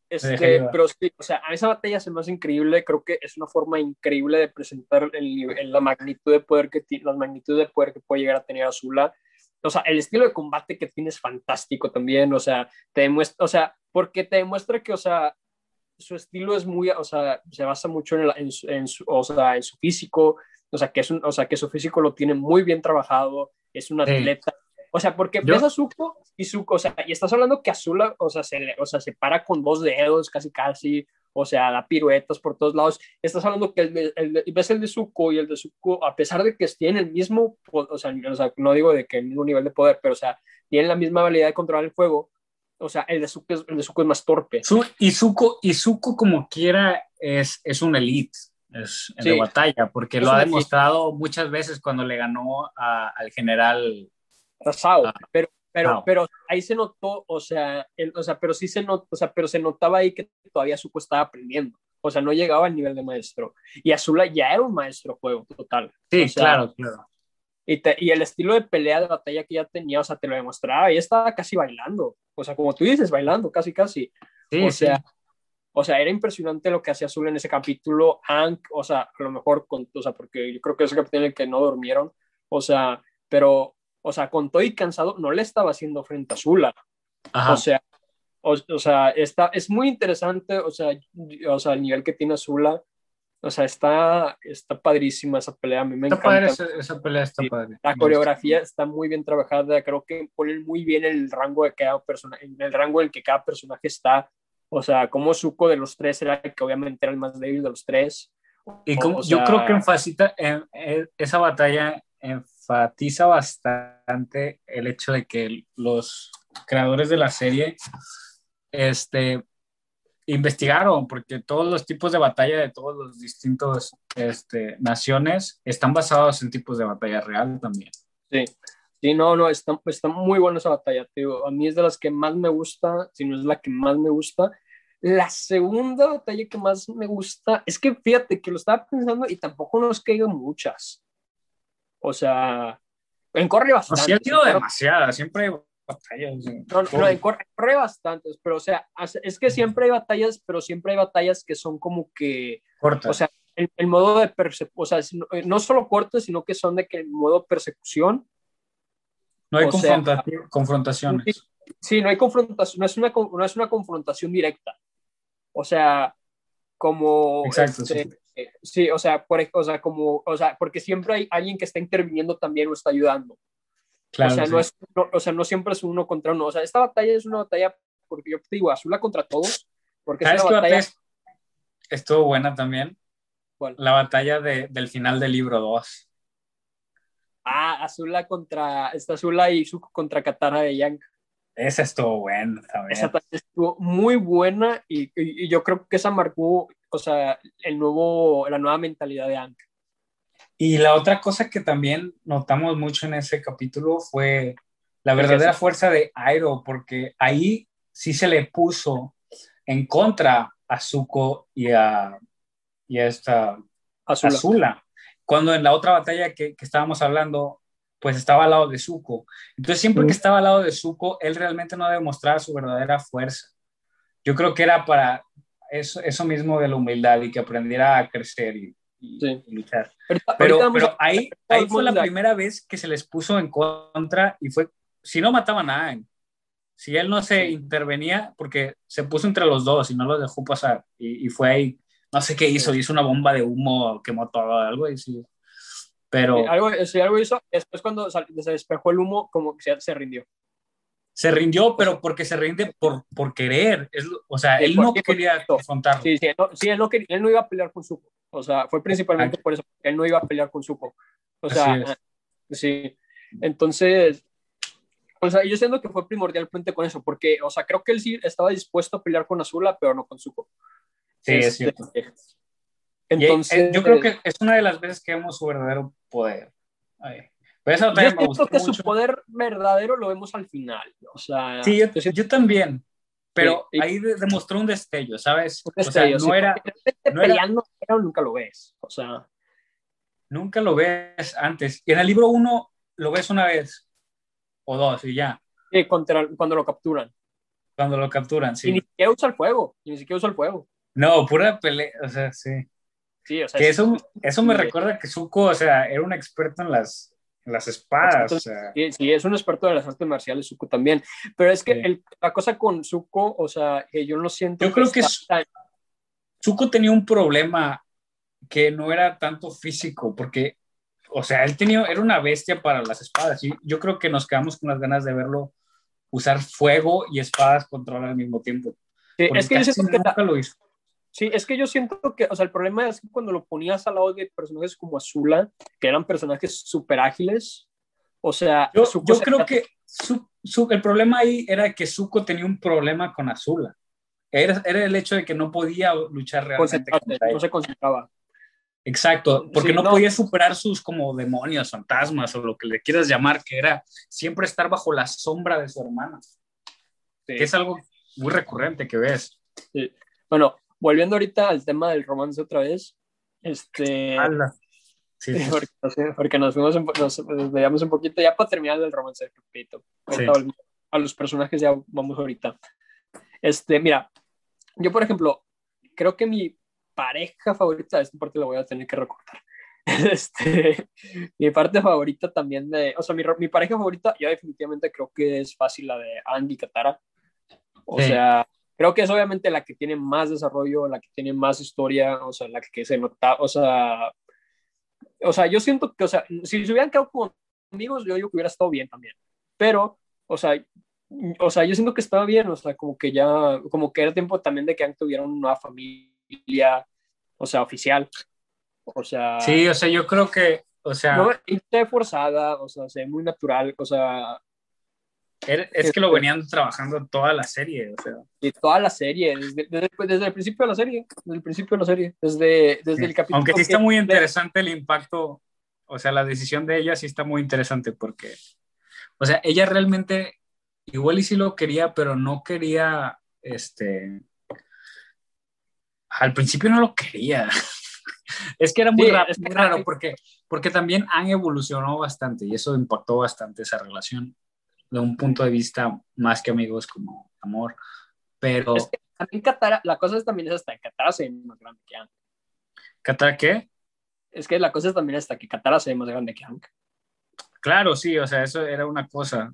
este, pero sí, o sea, a esa batalla se me hace increíble, creo que es una forma increíble de presentar el, la magnitud de poder que tiene, la magnitud de poder que puede llegar a tener Azula. O sea, el estilo de combate que tiene es fantástico también, o sea, te demuestra, o sea, porque te demuestra que, o sea, su estilo es muy, o sea, se basa mucho en, en, en, su, o sea, en su físico, o sea, que es un, o sea, que su físico lo tiene muy bien trabajado, es un atleta, o sea, porque ves a Zuko y Zuko, o sea, y estás hablando que Azula, o sea, se, o sea, se para con dos dedos casi casi, o sea, da piruetas por todos lados. Estás hablando que el, el, ves el de Zuko y el de Zuko, a pesar de que tienen el mismo, o sea, o sea, no digo de que el mismo nivel de poder, pero o sea, tienen la misma habilidad de controlar el fuego. O sea, el de Zuko es, el de Zuko es más torpe. y, Zuko, y Zuko, como quiera, es, es un elite es, de batalla, porque lo ha demostrado muchas veces cuando le ganó al general Ah. pero, pero, pero ahí se notó, o sea, el, o sea, pero sí se notó, o sea, pero se notaba ahí que todavía Zuko estaba aprendiendo, o sea, no llegaba al nivel de maestro. Y Azula ya era un maestro juego total. Sí, claro, claro. Y, y, el estilo de pelea de batalla que ya tenía, o sea, te lo demostraba, y estaba casi bailando, o sea, como tú dices, bailando, casi, casi. Sí, o sea, O sea, era impresionante lo que hacía Azul en ese capítulo. Hank, o sea, a lo mejor, con, o sea, porque yo creo que ese capítulo en el que no durmieron, o sea, pero o sea, con todo y cansado, no le estaba haciendo frente a Zula. O sea, o, sea está, es muy interesante, o sea, o sea, el nivel que tiene Zula. O sea, está, está padrísima esa pelea, a mí me está encanta. Padre esa, pelea está padre. La coreografía está muy bien trabajada, creo que ponen muy bien el rango de cada personaje, el rango en el que cada personaje está. O sea, como Zuko de los tres era el que obviamente era el más débil de los tres. Y como, yo creo que enfatiza en, esa batalla enfatiza bastante el hecho de que los creadores de la serie este, investigaron, porque todos los tipos de batalla de todos los distintos este, naciones están basados en tipos de batalla real también. Sí, sí, no, no, está, está muy buena esa batalla, tío. A mí es de las que más me gusta, si no es la que más me gusta. La segunda batalla que más me gusta es que fíjate que lo estaba pensando y tampoco nos caigan muchas. O sea, en corre bastante. ha sido demasiada, siempre batallas. No, no, en corre, bastantes, pero o sea, es que siempre hay batallas, pero siempre hay batallas que son como que. Cortas. O sea, el, modo de persecución, o sea, eh, no solo cortas, sino que son de que el modo persecución. No hay confrontaciones. Sí, no hay confrontación, no es, una, no es una confrontación directa. O sea, como. Exacto. sí este, eh, sí, o sea, por, o sea, como, o sea, porque siempre hay alguien que está interviniendo también o está ayudando. Claro, o, sea, no es, o sea, no siempre es uno contra uno. O sea, esta batalla es una batalla, porque yo te digo, Azula contra todos, porque es una batalla... Estuvo buena también. La batalla de, del final del libro 2. Ah, Azula contra, esta Azula y Zuko contra Katana de Yang. Esa estuvo buena también. Esa estuvo muy buena y, y, yo creo que esa marcó, o sea, el nuevo, la nueva mentalidad de Ank. Y la otra cosa que también notamos mucho en ese capítulo fue la verdadera fuerza de Airo, porque ahí sí se le puso en contra a Zuko y a, y a esta Azula. Azula. Cuando en la otra batalla que, que estábamos hablando, pues estaba al lado de Zuko. Entonces, siempre que estaba al lado de Zuko, él realmente no demostraba su verdadera fuerza. Yo creo que era para eso, eso mismo de la humildad y que aprendiera a crecer y, luchar. Pero, pero, ahí, ahí fue la primera vez que se les puso en contra y fue, si no mataban a Aang, si él no se intervenía, porque se puso entre los dos y no los dejó pasar, y, y fue ahí, no sé qué hizo, hizo una bomba de humo, quemó todo, algo y sí. Pero... algo, sí, algo hizo, después cuando se despejó el humo, como que se, rindió. Se rindió, pero porque se rinde por, por querer. o sea, él no quería confrontarlo. Sí, sí, él no, sí, él no, quería, él no iba a pelear con Zuko. O sea, fue principalmente por eso, él no iba a pelear con Zuko. O sea, sí. Entonces, o sea, yo siento que fue primordialmente con eso, porque, o sea, creo que él sí estaba dispuesto a pelear con Azula, pero no con Zuko. Sí, es este, cierto. Entonces, yo creo que es una de las veces que vemos su verdadero poder. Eso yo siento que su poder verdadero lo vemos al final. O sea, sí, yo, también. Pero ahí demostró un destello, ¿sabes? o sea, no era, no peleando, pero nunca lo ves. O sea, nunca lo ves antes. Y en el libro uno lo ves una vez o dos y ya. Sí, contra, cuando lo capturan. Cuando lo capturan, sí. Y ni siquiera usa el fuego, y ni siquiera usa el fuego. No, pura pelea, o sea, sí. Sí, o sea, que eso, eso me recuerda que Zuko, o sea, era un experto en las, las espadas. o sea. sí, es un experto de las artes marciales, Zuko también. Pero es que el, la cosa con Zuko, o sea, que yo no siento. Yo creo que, Zuko tenía un problema que no era tanto físico, porque, o sea, él tenía, era una bestia para las espadas. Y yo creo que nos quedamos con las ganas de verlo usar fuego y espadas contra al mismo tiempo. Sí, es que yo siento que lo hizo. Sí, es que yo siento que, o sea, el problema es que cuando lo ponías al lado de personajes como Azula, que eran personajes súper ágiles, o sea... Yo, yo creo que su, su, el problema ahí era que Zuko tenía un problema con Azula. Era, era el hecho de que no podía luchar realmente. No se concentraba. Exacto, porque no, podía superar sus como demonios, fantasmas o lo que le quieras llamar, que era siempre estar bajo la sombra de su hermana. Que es algo muy recurrente que ves. Sí. Bueno, volviendo ahorita al tema del romance otra vez, este... Sí, Porque, nos fuimos, nos, veíamos un poquito ya para terminar el romance, repito. A los personajes ya vamos ahorita. Este, mira, yo por ejemplo, creo que mi pareja favorita, esta parte la voy a tener que recortar. Este, mi parte favorita también de, o sea, mi, mi pareja favorita, yo definitivamente creo que es fácil la de Andy Katara. O sea, Creo que es obviamente la que tiene más desarrollo, la que tiene más historia, o sea, la que se nota, o sea, o sea, yo siento que, o sea, si se hubieran quedado con amigos, yo digo que hubiera estado bien también, pero, o sea, o sea, yo siento que estaba bien, o sea, como que ya, como que era tiempo también de que tuvieran una familia, o sea, oficial, o sea... Sí, o sea, yo creo que, o sea... No, forzada, o sea, o muy natural, o sea, es que lo venían trabajando toda la serie, o sea. Y toda la serie, desde, desde, el principio de la serie, desde el principio de la serie, desde, desde el capítulo. Aunque sí está muy interesante el impacto, o sea, la decisión de ella sí está muy interesante porque, o sea, ella realmente, igual y sí lo quería, pero no quería, este, al principio no lo quería. es que era muy, raro, muy raro porque, porque también han evolucionado bastante y eso impactó bastante esa relación de un punto de vista más que amigos como amor. Pero... Es que también Katara, la cosa es también es hasta que Katara se ve más grande que Hank. ¿Katara qué? Es que la cosa es también hasta que Katara se ve más grande que Hank. Claro, sí, o sea, eso era una cosa.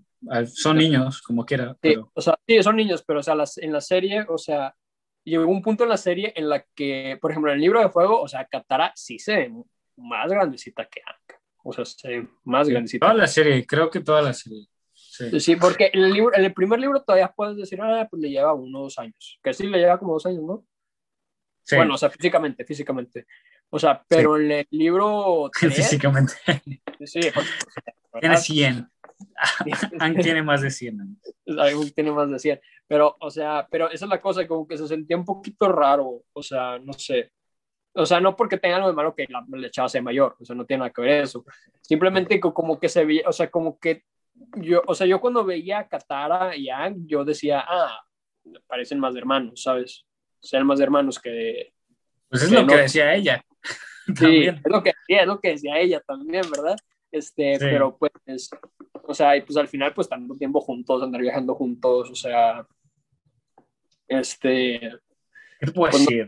Son niños, como quiera. Sí, o sea, sí, son niños, pero o sea, las, en la serie, o sea, llegó un punto en la serie en la que, por ejemplo, en el libro de fuego, o sea, Katara sí se ve más grandecita que Hank. O sea, se ve más grandecita. Toda la serie, creo que toda la serie. Sí. porque en el, libro, en el primer libro todavía puedes decir, ah, pues le lleva uno o dos años. Que sí, le lleva como dos años, ¿no? Sí. Bueno, o sea, físicamente, físicamente. O sea, pero en el libro... físicamente. Sí, Tiene 100. tiene más de 100 años. tiene más de 100. Pero, o sea, pero esa es la cosa, como que se sentía un poquito raro. O sea, no sé. O sea, no porque tenga algo de malo que la, la chava sea mayor. O sea, no tiene nada que ver eso. Simplemente como que se veía, o sea, como que yo, o sea, yo cuando veía a Katara y a yo decía, ah, parecen más hermanos, ¿sabes? Ser más hermanos que... Pues es lo que decía ella. Sí, es lo que, es lo que decía ella también, ¿verdad? Este, pero pues, o sea, y pues al final, pues tanto tiempo juntos, andar viajando juntos, o sea, este... ¿Qué te puedo decir?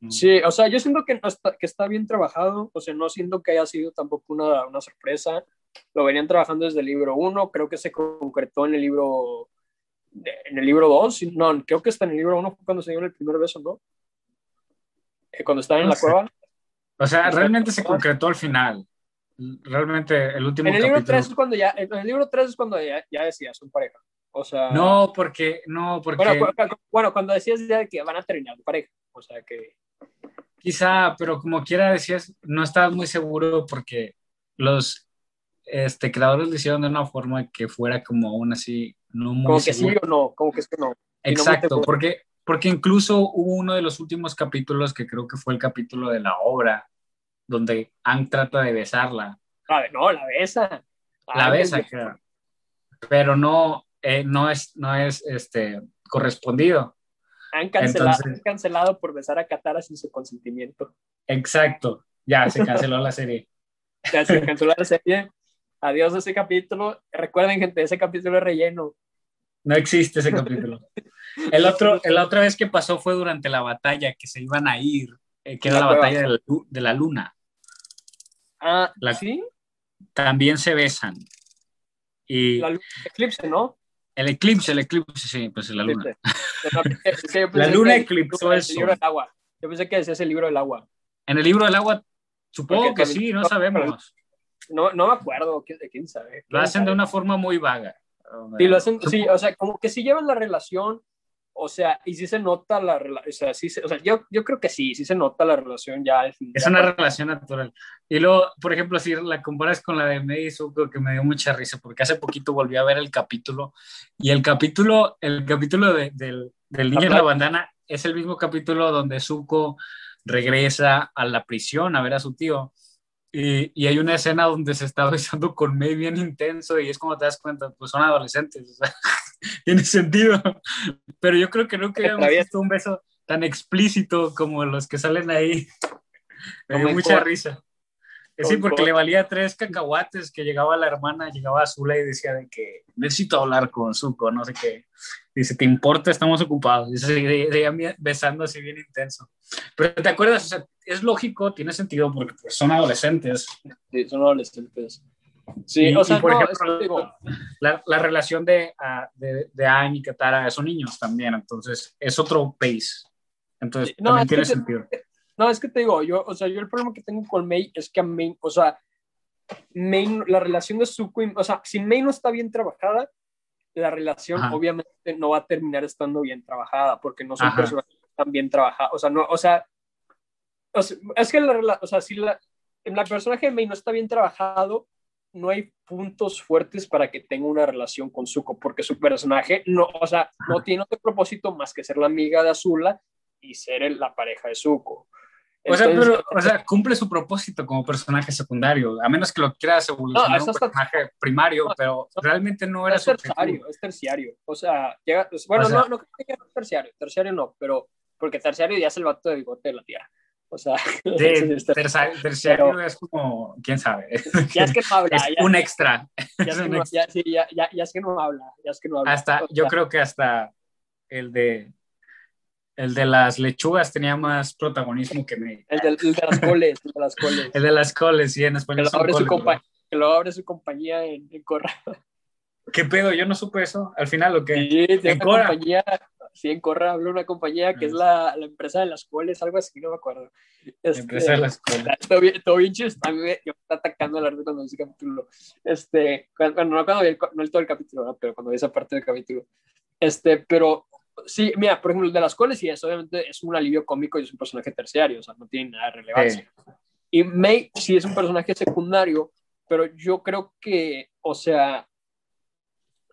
Mm. Sí, o sea, yo siento que, está, que está bien trabajado, o sea, no siento que haya sido tampoco una, una sorpresa. Lo venían trabajando desde el libro 1, creo que se concretó en el libro en el libro 2, no, creo que está en el libro 1 cuando se dio el primer beso, ¿no? Eh, cuando estaban en la cueva. O sea, realmente se concretó al final. Realmente el último en el libro 3 es cuando ya, en el libro 3 es cuando ya, ya decías, son pareja. O sea, no, porque, no, porque. Bueno, cuando decías ya que van a terminar pareja. O sea que. Quizá, pero como quiera decías, no estabas muy seguro porque los este, creadores lo hicieron de una forma que fuera como aún así, no muy Como que sí o no, como que es que no. Exacto, porque, porque incluso hubo uno de los últimos capítulos que creo que fue el capítulo de la obra, donde Ang trata de besarla. no, la besa. La besa, claro. Pero no, eh, no es, no es este, correspondido. Han cancelado, cancelado por besar a Katara sin su consentimiento. Exacto, ya se canceló la serie. Ya se canceló la serie. Adiós ese capítulo. Recuerden, gente, ese capítulo es relleno. No existe ese capítulo. El otro, la otra vez que pasó fue durante la batalla que se iban a ir, eh, que era la, batalla de la, luna. Ah, ¿sí? También se besan. Y la eclipse, ¿no? El eclipse, el eclipse, sí, pues la luna. la luna eclipsó. El libro del agua. Yo pensé que decía el libro del agua. En el libro del agua, supongo que sí, no sabemos. No, no me acuerdo, quién sabe. Lo hacen de una forma muy vaga. Sí, lo hacen, sí, o sea, como que si llevan la relación, o sea, y sí se nota la relación, o sea, sí o sea yo, yo creo que sí, sí se nota la relación ya al fin. Es una relación natural. Y luego, por ejemplo, si la comparas con la de Mei Zuko, que me dio mucha risa, porque hace poquito volví a ver el capítulo, y el capítulo, el capítulo de, del, del niño en la bandana es el mismo capítulo donde Zuko regresa a la prisión a ver a su tío. Y, y, hay una escena donde se está besando con May bien intenso y es como te das cuenta, pues son adolescentes, o sea, tiene sentido. Pero yo creo que nunca habíamos visto un beso tan explícito como los que salen ahí. Me dio mucha risa. Sí, porque le valía tres cacahuates que llegaba la hermana, llegaba Azula y decía de que necesito hablar con Zuko, no sé qué. Dice, ¿te importa? Estamos ocupados. Y se besando así bien intenso. Pero ¿te acuerdas? O sea, es lógico, tiene sentido porque pues, son adolescentes. Sí, son adolescentes. Sí, o sea, por ejemplo, la, la, relación de, uh, de, de y Katara son niños también, entonces es otro pace. Entonces, no, también tiene sentido. No, es que te digo, yo, o sea, yo el problema que tengo con May es que a May, o sea, May, la relación de Zuko, o sea, si May no está bien trabajada, la relación obviamente no va a terminar estando bien trabajada, porque no son personas que están bien trabajadas, o sea, no, o sea, es que la, o sea, si la, la personaje de May no está bien trabajado, no hay puntos fuertes para que tenga una relación con Zuko, porque su personaje no, o sea, no tiene otro propósito más que ser la amiga de Azula y ser la pareja de Zuko. O sea, pero, o sea, cumple su propósito como personaje secundario, a menos que lo quieras evolucionar no, un personaje primario, pero realmente no era es terciario, es terciario. O sea, llega, pues, bueno, no, no creo que es terciario, terciario no, pero porque terciario ya es el vato de bigote de la tierra. O sea, sí, terciario, es como, quién sabe. Ya es que no habla. Es un extra. Ya es, que no, ya, sí, ya, ya, ya es que no habla. Ya es que no habla. Hasta, yo creo que hasta el de el de las lechugas tenía más protagonismo que me. El de, las coles, el de las coles. El de las coles, sí, en español. Que lo abre, su, que lo abre su compañía en, en, Corra. ¿Qué pedo? Yo no supe eso. Al final, ¿lo que Sí, en Corra. Compañía, sí, en Corra habló una compañía que es ah. la, la, empresa de las coles, algo así, no me acuerdo. Este, empresa de las coles. Todo bien, todo bien chido. Me atacando el arte cuando dice capítulo. Este, cuando, no cuando vi el, no el todo el capítulo, ¿no? pero cuando vi esa parte del capítulo. Este, pero sí, mira, por ejemplo, de las coles, sí, es, obviamente es un alivio cómico y es un personaje terciario, o sea, no tiene nada de relevancia. Y May sí es un personaje secundario, pero yo creo que, o sea,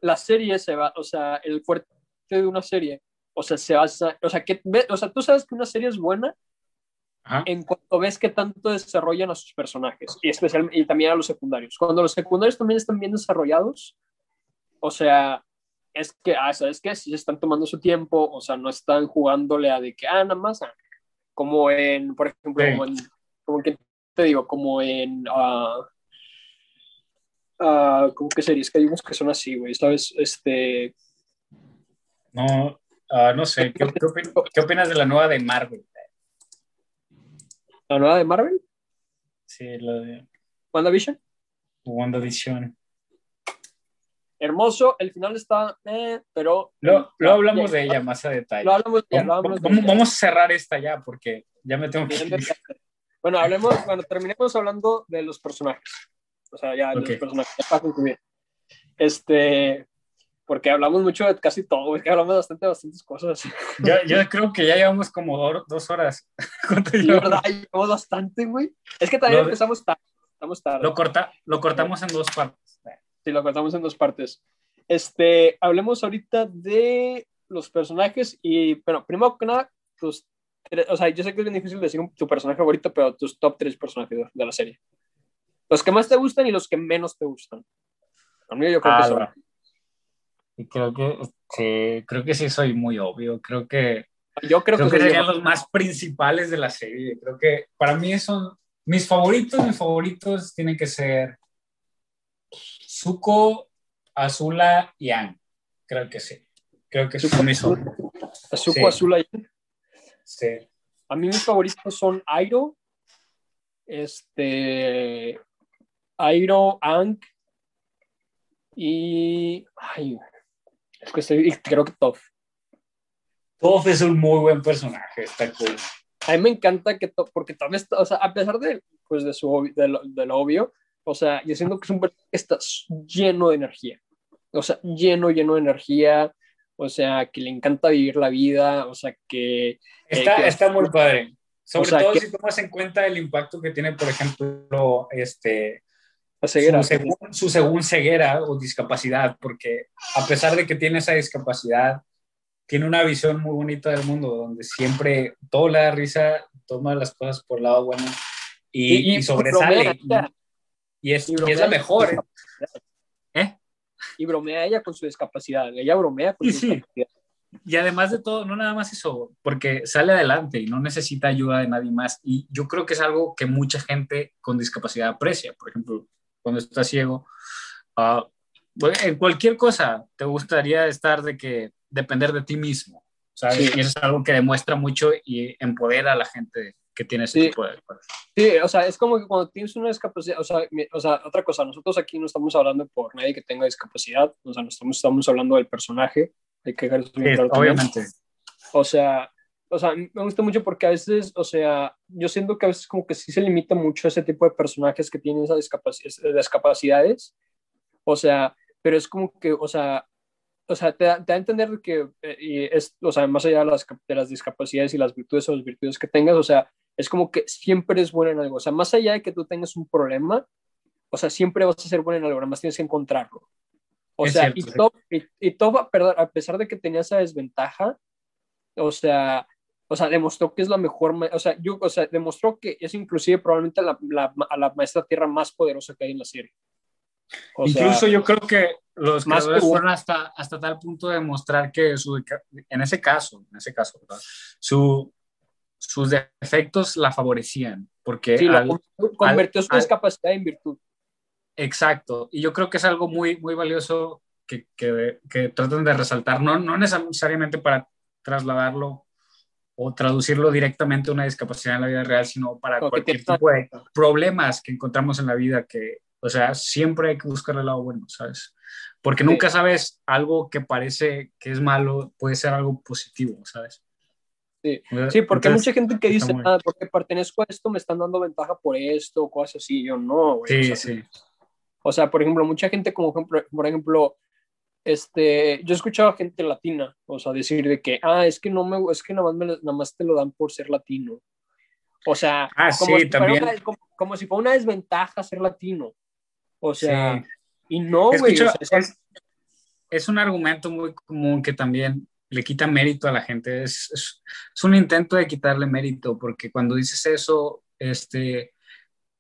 la serie se va, o sea, el fuerte de una serie, o sea, se basa, o sea, que, o sea, tú sabes que una serie es buena en cuanto ves que tanto desarrollan a sus personajes y, especial, y también a los secundarios. Cuando los secundarios también están bien desarrollados, o sea, es que, ah, ¿sabes qué? Si se están tomando su tiempo, o sea, no están jugándole a de que, ah, nada más, ah, como en, por ejemplo, como, en, como que te digo, como en, uh, uh, ¿cómo que series que hay unos que son así, güey? ¿Sabes? Este... No, uh, no sé. ¿Qué, qué, opin ¿Qué, opinas de la nueva de Marvel? ¿La nueva de Marvel? Sí, la de... ¿WandaVision? WandaVision. Hermoso, el final está, eh, pero... Lo, lo hablamos de ella más a detalle. Lo hablamos, ya, lo vamos, hablamos vamos, vamos, a cerrar esta ya porque ya me tengo que. Bueno, hablemos, bueno, terminemos hablando de los personajes. O sea, ya, okay. los personajes, ya para concluir. Este, porque hablamos mucho de casi todo, es que hablamos bastante de bastantes cosas. Yo, yo creo que ya llevamos como dos horas. Sí, verdad, llevamos bastante, güey. Es que también lo, empezamos tarde. Estamos tarde. Lo, corta, lo cortamos en dos partes. Sí, lo cortamos en dos partes. Este, hablemos ahorita de los personajes y, bueno, primero que nada, tus, o sea, yo sé que es bien difícil decir un, tu personaje favorito, pero tus top tres personajes de, de, la serie. Los que más te gustan y los que menos te gustan. A mí yo creo ah, que son. Y creo que sí, creo que sí soy muy obvio. Creo que yo creo, creo que, que serían los más principales de la serie. Creo que para mí son mis favoritos, mis favoritos tienen que ser Zuko, Azula y Ang. Creo que sí. Creo que son mis favoritos. Zuko, sí. Azula y Ang. Sí. A mí mis favoritos son Airo, este, Airo, Ang y, ay, es que estoy, creo que Toph. Toph es un muy buen personaje, está cool. A mí me encanta que, porque también está, o sea, a pesar de, pues, de, su, de, lo, de lo obvio, o sea, yo siento que es un personaje que está lleno de energía. O sea, lleno, lleno de energía. O sea, que le encanta vivir la vida. O sea, que... Está, eh, que, está muy padre. Sobre o sea, todo que, si tomas en cuenta el impacto que tiene, por ejemplo, este, la ceguera. Su, según, su según ceguera o discapacidad, porque a pesar de que tiene esa discapacidad, tiene una visión muy bonita del mundo, donde siempre todo le da risa, toma las cosas por el lado bueno y, y, y sobresale. Y, y, es, y, es, la mejor. ¿eh? ¿Eh? Y bromea ella con su discapacidad. Ella bromea con su sí. discapacidad. Y además de todo, no nada más eso, porque sale adelante y no necesita ayuda de nadie más. Y yo creo que es algo que mucha gente con discapacidad aprecia. Por ejemplo, cuando estás ciego, uh, en cualquier cosa te gustaría estar de que depender de ti mismo. ¿sabes? Sí. Y eso es algo que demuestra mucho y empodera a la gente que tiene ese sí. tipo de Sí, o sea, es como que cuando tienes una discapacidad, o sea, o sea, otra cosa, nosotros aquí no estamos hablando por nadie que tenga discapacidad, o sea, no estamos, estamos hablando del personaje, hay que sí, obviamente. También. O sea, o sea, me gusta mucho porque a veces, o sea, yo siento que a veces como que sí se limita mucho a ese tipo de personajes que tienen esas discapacidades, discapacidades, o sea, pero es como que, o sea, o sea, te da, te da a entender que, eh, y es, o sea, más allá de las, de las discapacidades y las virtudes o las virtudes que tengas, o sea, es como que siempre es bueno en algo. O sea, más allá de que tú tengas un problema, o sea, siempre vas a ser bueno en algo, nada más tienes que encontrarlo. O es sea, cierto, y. Top, y, y Top, perdón, a pesar de que tenía esa desventaja, o sea, o sea, demostró que es la mejor, o sea, yo, o sea, demostró que es inclusive probablemente la, la, la maestra tierra más poderosa que hay en la serie. O Incluso sea, yo creo que los más creadores fueron hasta, hasta tal punto de demostrar que su, en ese caso, en ese caso, ¿verdad? Su, sus defectos la favorecían, porque sí, al, convirtió al, su discapacidad en virtud. Exacto, y yo creo que es algo muy, muy valioso que, que, que tratan de resaltar, no, no necesariamente para trasladarlo o traducirlo directamente a una discapacidad en la vida real, sino para cualquier tipo de problemas que encontramos en la vida que, o sea, siempre hay que buscar el lado bueno, ¿sabes? Porque nunca sabes algo que parece que es malo, puede ser algo positivo, ¿sabes? Sí, sí porque Entonces, hay mucha gente que dice, ah, porque pertenezco a esto, me están dando ventaja por esto, cosas así. Yo no, güey. Sí, o sea, sí. O sea, por ejemplo, mucha gente, como ejemplo, por ejemplo, este, yo he escuchado a gente latina, o sea, decir de que, ah, es que no me, es que nada más, me, nada más te lo dan por ser latino. O sea, ah, como, sí, si también. Una, como, como, si fuera una desventaja ser latino. O sea, sí. y no, güey. O sea, es, es, un argumento muy común que también le quita mérito a la gente. Es, es, es, un intento de quitarle mérito, porque cuando dices eso, este,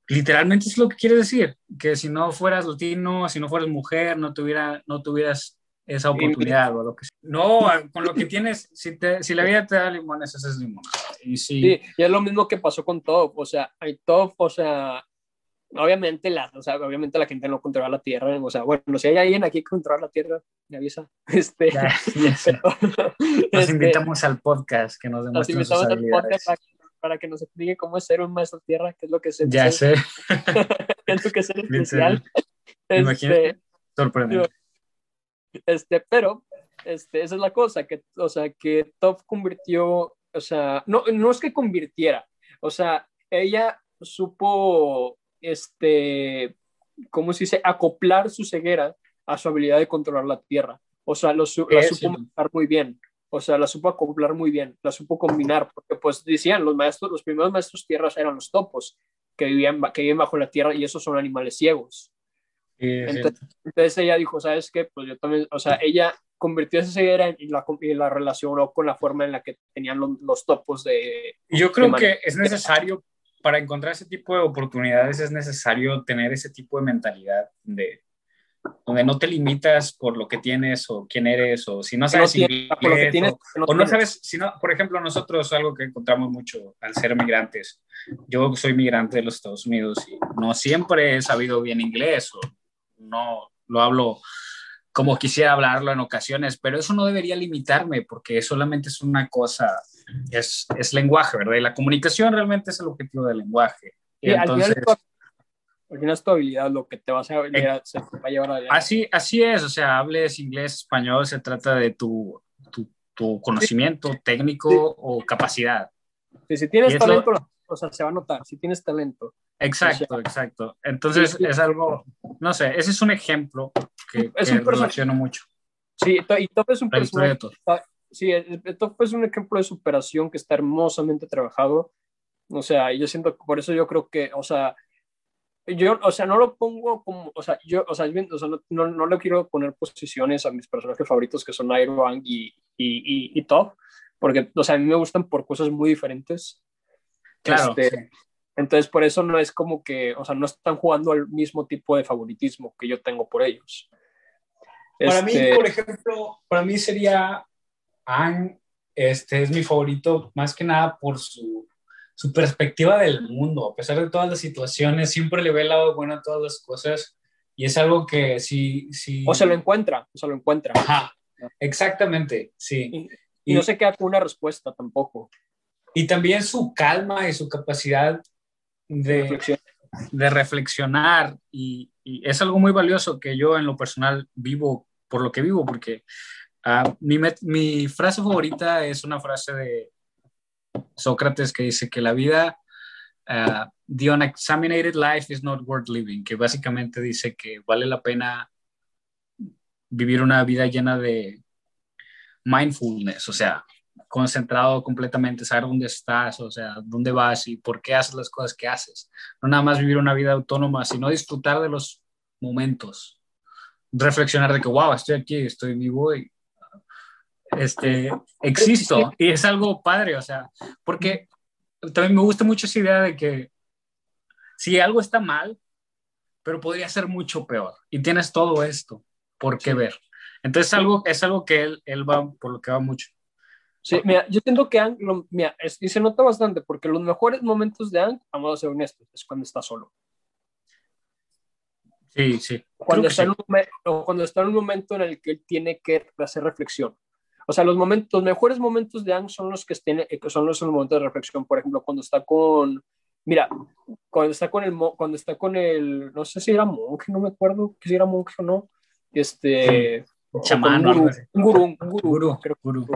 literalmente es lo que quiere decir, que si no fueras latino, si no fueras mujer, no, tuviera, no tuvieras esa oportunidad o lo que sea. No, con lo que tienes, si, te, si la vida te da limones, ese es limonada. Y si... sí, y es lo mismo que pasó con Top, o sea, hay Top, o sea, obviamente la, o sea, obviamente la gente no controla la tierra, o sea, bueno, si hay alguien aquí que controla la tierra, me avisa. Este, Ya, ya sé. Nos este, invitamos al podcast que nos nos demuestren sus invitamos al podcast para, para que nos explique cómo es ser un maestro tierra, qué es lo que es Ya sé, es lo que es ser especial. Este, sorprendente. este, pero, este, esa es la cosa, que, o sea, que Top convirtió, o sea, no, no es que convirtiera, o sea, ella supo, este, ¿cómo se dice? Acoplar su ceguera a su habilidad de controlar la tierra. O sea, lo su- la supo manejar muy bien. O sea, la supo acoplar muy bien, la supo combinar, porque pues decían, los maestros, los primeros maestros tierras eran los topos, que vivían, que viven bajo la tierra y esos son animales ciegos. Entonces, entonces ella dijo, ¿sabes qué? Pues yo también, o sea, ella convirtió esa ceguera en- la, y la relacionó con la forma en la que tenían los, los topos de... Yo creo de que es necesario, para encontrar ese tipo de oportunidades, es necesario tener ese tipo de mentalidad de donde no te limitas por lo que tienes o quién eres o si no no sabes tienes- por lo que tienes, o, que no o no sabes, si no, por ejemplo, nosotros algo que encontramos mucho al ser migrantes. Yo soy migrante de los Estados Unidos y no siempre he sabido bien inglés o no lo hablo como quisiera hablarlo en ocasiones, pero eso no debería limitarme porque solamente es una cosa, es, es lenguaje, ¿verdad? Y la comunicación realmente es el objetivo del lenguaje. Y entonces, al es tu habilidad lo que te vas a, se va a llevar adelante. así, así es, o sea, hables inglés, español, se trata de tu, tu, tu conocimiento técnico Sí. o capacidad. Sí, si tienes lo- talento, o sea, se va a notar, si tienes talento. Exacto, exacto. Entonces Sí, sí. es algo, no sé, ese es un ejemplo que, Es que un relaciono mucho. Sí, y Top es un personaje, sí, Top es un ejemplo de superación que está hermosamente trabajado. O sea, yo siento que por eso yo creo que, o sea, yo, o sea, no lo pongo como, o sea, yo, o sea, bien, o sea, no, no, no le quiero poner posiciones a mis personajes favoritos que son Iron y, y, y, y Top, porque, o sea, a mí me gustan por cosas muy diferentes. Claro. Este. Entonces, por eso no es como que, o sea, no están jugando al mismo tipo de favoritismo que yo tengo por ellos. Para mí, Este, por ejemplo, para mí sería Ang, este es mi favorito más que nada por su, su perspectiva del mundo, a pesar de todas las situaciones, siempre le ve el lado bueno a todas las cosas y es algo que sí, sí. o se lo encuentra, o se lo encuentra. Ajá, exactamente, sí. Y, y no se queda con una respuesta tampoco. Y también su calma y su capacidad de, Reflexión. de reflexionar y, y es algo muy valioso que yo en lo personal vivo por lo que vivo, porque ah, mi, mi frase favorita es una frase de Sócrates que dice que la vida, ah, the unexaminated life is not worth living, que básicamente dice que vale la pena vivir una vida llena de mindfulness, o sea, concentrado completamente, saber dónde estás, o sea, dónde vas y por qué haces las cosas que haces. No nada más vivir una vida autónoma, sino disfrutar de los momentos. Reflexionar de que, wow, estoy aquí, estoy vivo y este, existo. Y es algo padre, o sea, porque también me gusta mucho esa idea de que si algo está mal, pero podría ser mucho peor. Y tienes todo esto por qué ver. Entonces algo, es algo que él, él va, por lo que va mucho. Sí, mira, yo siento que Ang, lo- mira, es- y se nota bastante, porque los mejores momentos de Ang, vamos a ser honestos, es cuando está solo. Sí, sí. Cuando está, sí. en un o cuando está en un momento en el que él tiene que hacer reflexión. O sea, los, momentos, los mejores momentos de Ang son los que, estén, eh, son los momentos de reflexión. Por ejemplo, cuando está con, mira, cuando está con el, cuando está con el, no sé si era monje, no me acuerdo si era monje o no, este, Chamán un un gurú, un gurú, Gurú, creo gurú.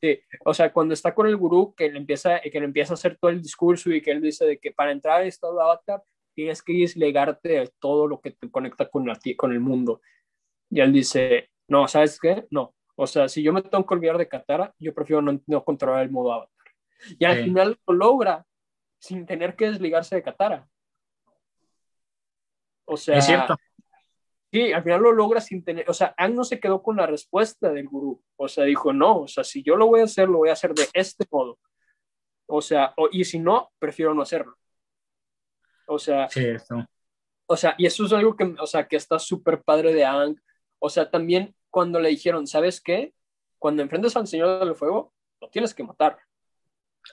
Sí, o sea, cuando está con el gurú, que le empieza, que le empieza a hacer todo el discurso y que él dice de que para entrar en estado avatar tienes que deslegarte de todo lo que te conecta con, la, con el mundo. Y él dice, no, ¿sabes qué? No. O sea, si yo me tengo que olvidar de Katara, yo prefiero no, no controlar el modo avatar. Y al Sí. final lo logra sin tener que desligarse de Katara. O sea, es cierto. Sí, al final lo logra sin tener, o sea, Ang no se quedó con la respuesta del gurú, o sea, dijo, no, o sea, si yo lo voy a hacer, lo voy a hacer de este modo, o sea, o- y si no, prefiero no hacerlo. O sea, Sí, o sea, y eso es algo que, o sea, que está súper padre de Ang, o sea, también cuando le dijeron, ¿sabes qué? Cuando enfrentas al Señor del Fuego, lo tienes que matar.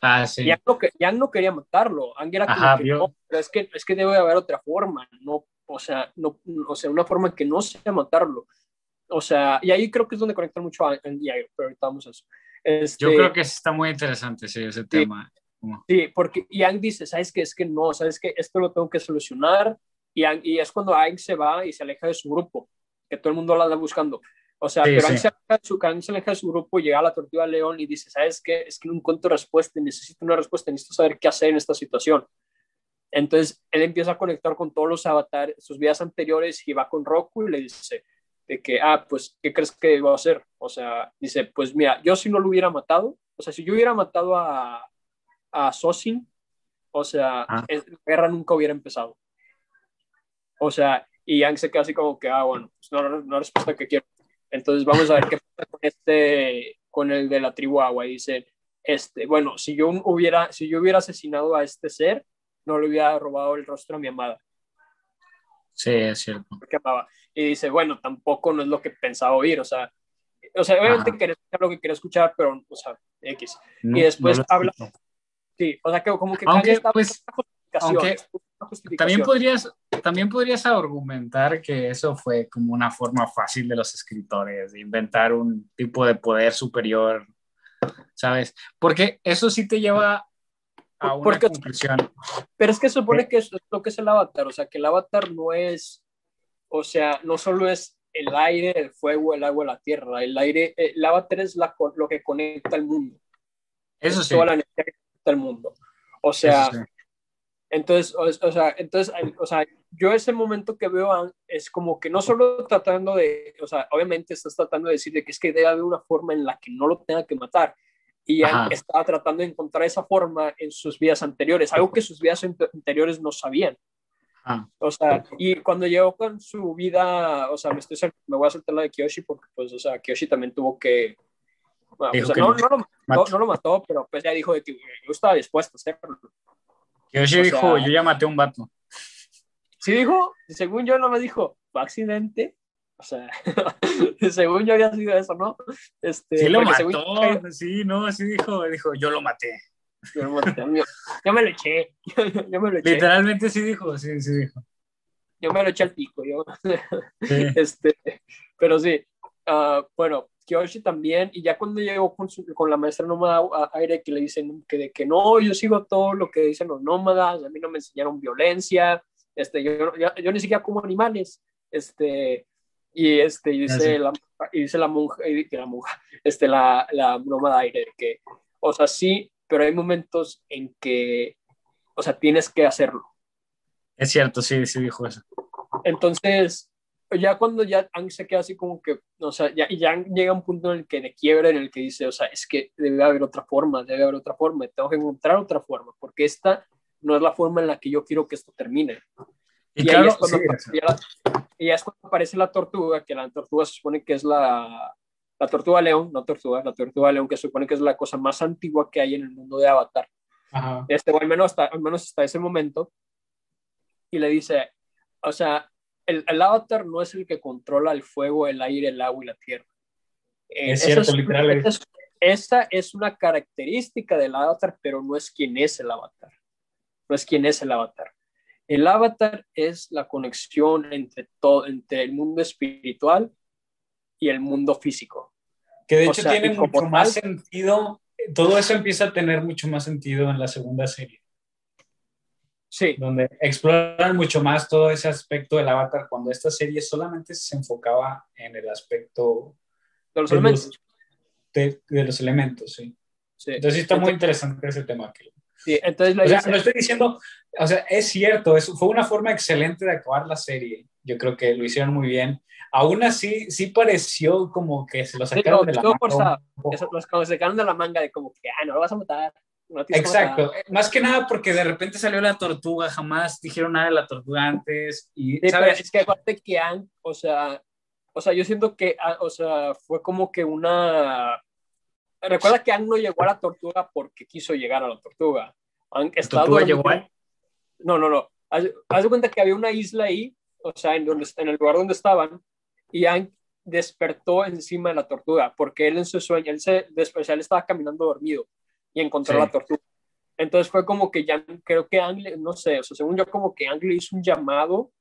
Ah, sí. No, que- Yang no quería matarlo. Ang era como Ajá, que, no, pero es que, es que debe haber otra forma, no, o sea, no, o sea, una forma que no sea matarlo. O sea, y ahí creo que es donde conectan mucho a Ang y Aang, pero ahorita vamos a eso. Este, Yo creo que está muy interesante, sí, ese tema. Sí, porque Yang dice, ¿sabes qué? Es que no, ¿sabes qué? Esto lo tengo que solucionar. Y, Aang- y es cuando Aang se va y se aleja de su grupo, que todo el mundo la anda buscando. O sea, Sí, pero. Aang se, aleja de su, Aang se aleja de su grupo, llega a la tortuga león y dice, ¿sabes qué? Es que no encuentro respuesta, necesito una respuesta, necesito saber qué hacer en esta situación. Entonces, él empieza a conectar con todos los avatares, sus vidas anteriores, y va con Roku y le dice de que, ah, pues, ¿qué crees que iba a hacer? O sea, dice, pues mira, yo si no lo hubiera matado, o sea, si yo hubiera matado a, a Sosin, o sea, Ah. la guerra nunca hubiera empezado. O sea, y Yang se queda así como que, ah, bueno, pues no, no, respuesta que quiero. Entonces vamos a ver qué pasa con este, con el de la tribu agua. Y dice, este, bueno, si yo hubiera, si yo hubiera asesinado a este ser, no le hubiera robado el rostro a mi amada, Sí, es cierto. porque amaba. Y dice, bueno, tampoco no es lo que pensaba oír, o sea, o sea, obviamente Ajá. quería escuchar lo que quería escuchar, pero, o sea, X. No- y después no habla, escucho. sí, o sea, que como que Aunque, pues, aunque. También podrías, también podrías argumentar que eso fue como una forma fácil de los escritores de inventar un tipo de poder superior, ¿sabes? Porque eso sí te lleva a una Porque- conclusión. Pero es que se supone que es lo que es el avatar, o sea, que el avatar no es, o sea, no solo es el aire, el fuego, el agua, la tierra, el aire, el avatar es la, lo que conecta al mundo, Eso es sí. toda la energía que conecta al mundo. O sea, sí. entonces, o, o sea, entonces, o sea, yo ese momento que veo es como que no solo tratando de, o sea, obviamente estás tratando de decir de que es que debe haber una forma en la que no lo tenga que matar. Y Ajá. Estaba tratando de encontrar esa forma en sus vidas anteriores, algo que sus vidas ante- anteriores no sabían. Ah, O sea, y cuando llegó con su vida, o sea, me, estoy, me voy a saltar la de Kiyoshi porque, pues, o sea, Kiyoshi también tuvo que... bueno, o sea, que no, no. lo, no, no lo mató, pero pues ya dijo de que yo estaba dispuesto a hacerlo. Kiyoshi o dijo, sea- yo ya maté a un vato. Sí dijo, según yo no me dijo, fue accidente. O sea, según yo había sido eso, ¿no? Este, Sí lo mató, yo- sí, no, sí dijo, dijo, yo lo maté. yo, yo- yo me lo eché, yo me lo eché, Literalmente sí dijo, sí, sí dijo. yo me lo eché al pico, yo. Sí. Este, pero sí, ah, bueno, Kyoshi también, y ya cuando llegó con, su- con la maestra nómada a- aire que le dicen que, de que no, yo sigo todo lo que dicen los nómadas, a mí no me enseñaron violencia, este, yo, yo, yo ni siquiera como animales, este, y este, y dice, sí. la, y dice la monja, y la monja, este, la, la nómada aire, que, o sea, sí, pero hay momentos en que, o sea, tienes que hacerlo. Es cierto, sí, sí dijo eso. Entonces, ya cuando ya Ang se queda así como que, o sea, ya, ya llega un punto en el que de quiebra, en el que dice, o sea, es que debe haber otra forma, debe haber otra forma, tengo que encontrar otra forma, porque esta no es la forma en la que yo quiero que esto termine. Y, Y, claro, es cuando, sí, aparece la- y ya es cuando aparece la tortuga, que la tortuga se supone que es la, la tortuga león, no tortuga, la tortuga león, que se supone que es la cosa más antigua que hay en el mundo de Avatar ajá. este, o al menos hasta, al menos hasta ese momento, y le dice, o sea, el, el avatar no es el que controla el fuego, el aire, el agua y la tierra. Eh, Es cierto, literal, esa es, esa es una característica del avatar, pero no es quien es el avatar. No es quien es el avatar. El avatar es la conexión entre, todo, entre el mundo espiritual y el mundo físico. Que de O hecho sea, tiene mucho más tal- sentido, todo eso empieza a tener mucho más sentido en la segunda serie, Sí, donde exploran mucho más todo ese aspecto del avatar, cuando esta serie solamente se enfocaba en el aspecto de los de elementos. los, de, de los elementos, sí. Sí. Entonces está muy interesante ese tema. que- Sí, entonces O sea, no estoy diciendo, o sea, es cierto, es, fue una forma excelente de acabar la serie. Yo creo que lo hicieron muy bien. Aún así, sí pareció como que se lo Sí, sacaron no, de la manga forzado. Eso, los sacaron de la manga de como que, ah, no lo vas a matar. no Exacto, más que nada porque de repente salió la tortuga, jamás dijeron nada de la tortuga antes y, Sí, ¿sabes? es que aparte que Ang, o sea, o sea, yo siento que, ah, o sea, fue como que una... Recuerda que Ang no llegó a la tortuga porque quiso llegar a la tortuga. Ang estaba tortuga llegó ahí? No, no, no. Haz, haz de cuenta que había una isla ahí, o sea, en, donde, en el lugar donde estaban, y Ang despertó encima de la tortuga, porque él en su sueño, él se despertó, él estaba caminando dormido y encontró Sí. la tortuga. Entonces fue como que ya, creo que Angle, no sé, o sea, según yo como que Angle hizo un llamado.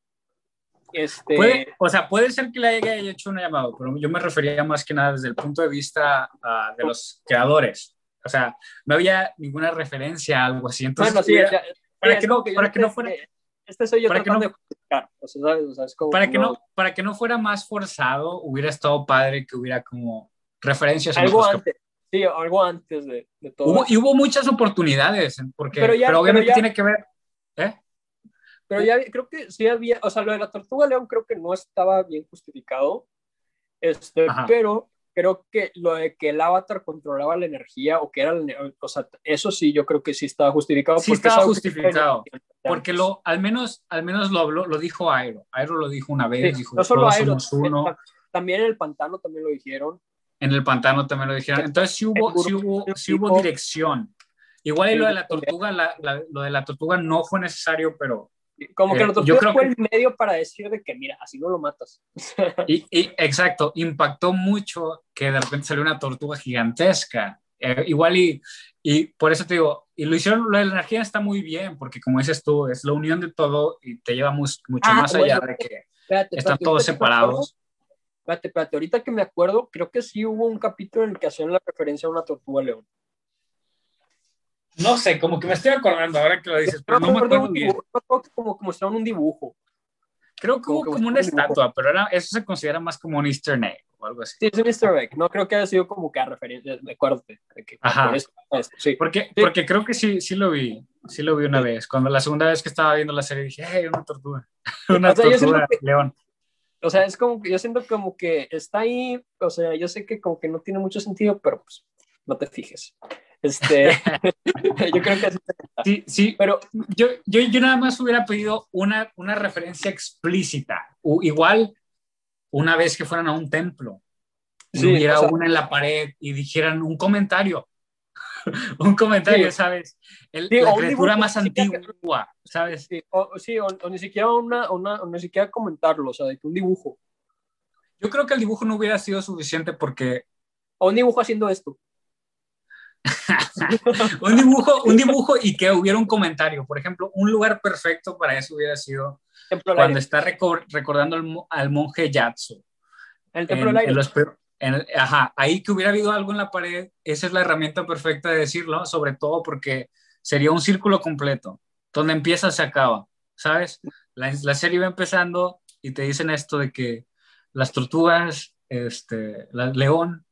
Este... o sea, puede ser que le haya hecho un llamado, pero yo me refería más que nada desde el punto de vista uh, de los creadores. O sea, no había ninguna referencia a algo así. Entonces, bueno, sí, ya, para, que no, para que no fuera... Este soy yo para que no, de o sea, ¿sabes? O sea, es como para, que no, para que no fuera más forzado, hubiera estado padre que hubiera como referencias. algo antes, sí, algo antes de, de todo. Hubo, y hubo muchas oportunidades, porque, Pero pero, ya- obviamente pero ya- tiene que ver. Pero ya creo que sí había, o sea, lo de la tortuga león creo que no estaba bien justificado, este, Ajá. pero creo que lo de que el avatar controlaba la energía o que era, o sea, eso sí, yo creo que sí estaba justificado. Sí estaba justificado, Porque lo, al menos, al menos lo, habló- lo dijo Airo. Airo lo dijo una vez, Sí, dijo, no solo somos uno. ta- también en el pantano también lo dijeron. En el pantano también lo dijeron. Entonces sí hubo, sí hubo, sí hubo dirección. Igual y lo de la tortuga, la- la- lo de la tortuga no fue necesario, pero Como que Eh, yo tortuga creo fue que- el medio para decir de que, mira, así no lo matas. Y, y- exacto, impactó mucho que de repente salió una tortuga gigantesca. Eh, igual y, y por eso te digo, y lo hicieron, la energía está muy bien, porque como dices tú, es la unión de todo y te lleva mucho Ah, más allá de que Espérate, están espérate, todos separados. Espérate, espérate, ahorita que me acuerdo, creo que sí hubo un capítulo en el que hacían la referencia a una tortuga león. No sé, como que me estoy acordando ahora que lo dices, pero no me acuerdo bien. como que mostraron un dibujo. Creo que como hubo que como una un estatua, pero era, eso se considera más como un easter egg o algo así. Sí, es un easter egg. No creo que haya sido como que a referencia, acuérdate. De que Ajá. por esto, esto, sí. Porque, Sí. porque creo que sí, sí lo vi, sí lo vi una vez. Cuando la segunda vez que estaba viendo la serie dije, hey, una tortuga, una O sea, tortuga que- león. O sea, es como que yo siento como que está ahí, o sea, yo sé que como que no tiene mucho sentido, pero pues no te fijes. Este, yo creo que. Sí, sí, Pero yo, yo, yo nada más hubiera pedido una, una referencia explícita. O igual una vez que fueran a un templo, Sí, hubiera o sea- una en la pared y dijeran un comentario. un comentario, Sí. ¿sabes? El- Sí, la criatura más sí, que- antigua, ¿sabes? sí, o, o, o ni siquiera una, una, o ni siquiera comentarlo, o sea, de que un dibujo. Yo creo que el dibujo no hubiera sido suficiente porque O un dibujo haciendo esto. un dibujo, un dibujo y que hubiera un comentario. Por ejemplo, un lugar perfecto para eso hubiera sido Templo cuando está recor- recordando al, mo- al monje Yatsu. El templo en- del aire. en los pe- en- ajá, ahí que hubiera habido algo en la pared, esa es la herramienta perfecta de decirlo, sobre todo porque sería un círculo completo, donde empieza se acaba, ¿sabes? La, la serie va empezando y te dicen esto de que las tortugas, este, la, león,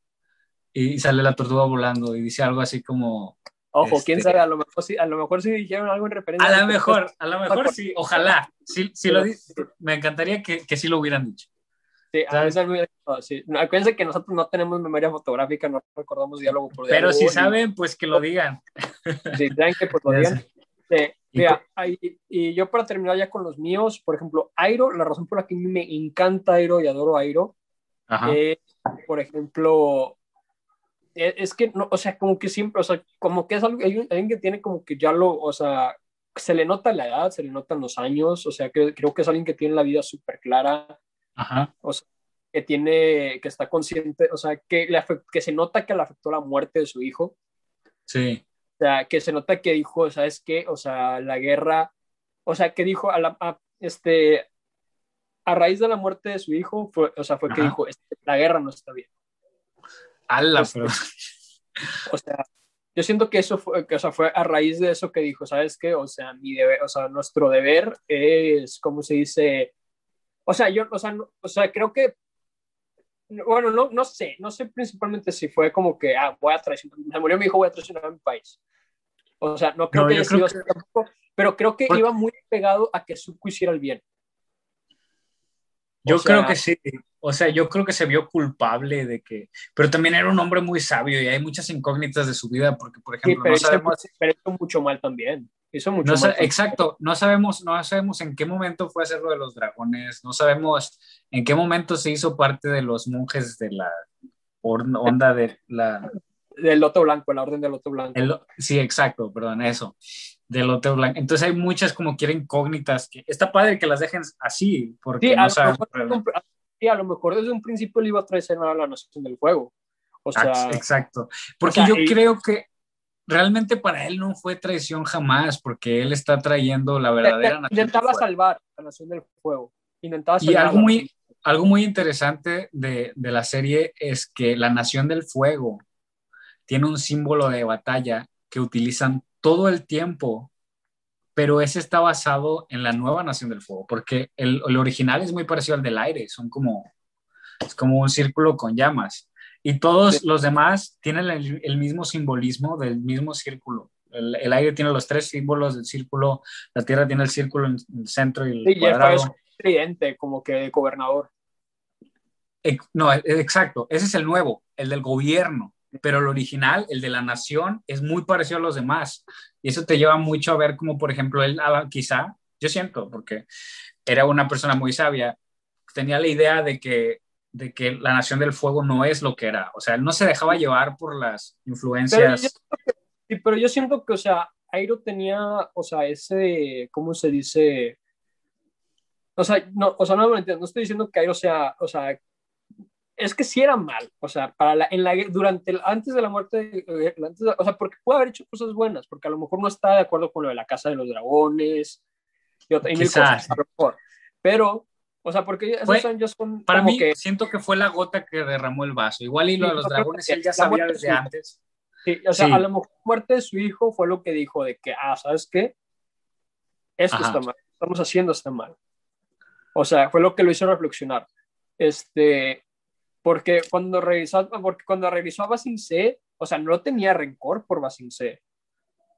y sale la tortuga volando y dice algo así como, Ojo, este- quién sabe, a lo mejor sí, a lo mejor sí dijeron algo en referencia. a lo mejor, a lo mejor sí, ojalá, sí, sí lo me encantaría que, que sí lo hubieran dicho. Sí, a veces no, sí. Acuérdense que nosotros no tenemos memoria fotográfica, no recordamos diálogo por Pero diálogo. si y- saben, pues que lo digan. Si saben que pues lo digan. Sí, Y mira, ahí- y yo para terminar ya con los míos, por ejemplo, Airo, la razón por la que me encanta Airo y adoro Airo, es, por ejemplo, es que, no, o sea, como que siempre, o sea, como que es algo, hay alguien que tiene como que ya lo, o sea, se le nota la edad, se le notan los años, o sea, que, creo que es alguien que tiene la vida súper clara, Ajá. o sea, que tiene, que está consciente, o sea, que, le afect- que se nota que le afectó la muerte de su hijo, Sí. o sea, que se nota que dijo, ¿sabes qué? O sea, la guerra, o sea, que dijo a la, a- este, a raíz de la muerte de su hijo, fue, o sea, fue que dijo, este, la guerra no está bien. Ala, Este, pero. O sea, yo siento que eso fue, que, o sea, fue a raíz de eso que dijo, ¿sabes qué? O sea, mi deber, o sea, nuestro deber es, ¿cómo se dice? O sea, yo, o sea, no- o sea, creo que, bueno, no, no sé, no sé principalmente si fue como que, ah, voy a traicionar, se murió mi hijo, voy a traicionar a mi país. O sea, no creo No, que haya sido tampoco, pero creo que Porque- iba muy pegado a que Zuko hiciera el bien. Yo O sea- creo que sí. O sea, yo creo que se vio culpable de que. Pero también era un hombre muy sabio y hay muchas incógnitas de su vida, porque, por Sí, ejemplo, pero, no hizo, sabemos. pero hizo mucho mal también. Hizo mucho no mal. exacto, no sabemos, no sabemos en qué momento fue a hacer lo de los dragones, no sabemos en qué momento se hizo parte de los monjes de la onda de la. Del loto blanco, la orden del loto blanco. el- sí, exacto, perdón, eso, del Hotel Blanco. Entonces hay muchas como quiera incógnitas que está padre que las dejen así, porque Sí, a, no lo mejor, realmente. sí, a lo mejor desde un principio le iba a traicionar a la Nación del Fuego. O sea, Exacto. Porque o sea, yo y- creo que realmente para él no fue traición jamás, porque él está trayendo la verdadera nación. Intentaba salvar la nación del fuego. Intentaba y algo muy, algo muy interesante de, de la serie es que la nación del fuego tiene un símbolo de batalla que utilizan todo el tiempo, pero ese está basado en la nueva Nación del Fuego, porque el, el, original es muy parecido al del aire, son como, es como un círculo con llamas. Y todos los demás tienen el, el, mismo simbolismo del mismo círculo. El, el, aire tiene los tres símbolos del círculo, la tierra tiene el círculo en el centro y el sí, cuadrado. es tridente, como que gobernador. No, exacto, ese es el nuevo, el del gobierno pero el original, el de la nación, es muy parecido a los demás. Y eso te lleva mucho a ver como, por ejemplo, él quizá, yo siento, porque era una persona muy sabia, tenía la idea de que, de que la nación del fuego no es lo que era. O sea, él no se dejaba llevar por las influencias. sí, pero yo siento que, o sea, Airo tenía, o sea, ese, ¿cómo se dice? O sea, no, o sea, no, no estoy diciendo que Airo sea, o sea, es que sí era mal, o sea, para la, en la, durante el, antes de la muerte, eh, antes o sea, porque puede haber hecho cosas buenas, porque a lo mejor no está de acuerdo con lo de la casa de los dragones y, otra, y mil cosas, a lo mejor. pero, o sea, porque esos fue, años son para mí que, siento que fue la gota que derramó el vaso, igual y lo de los dragones él ya sabía desde antes. Sí, o sea, sí. a lo mejor la muerte de su hijo fue lo que dijo de que, ah, ¿sabes qué? Esto Ajá. está mal, estamos haciendo está mal. O sea, fue lo que lo hizo reflexionar. Este, porque cuando revisó, porque cuando revisó a Basin C, o sea, no tenía rencor por Basin C.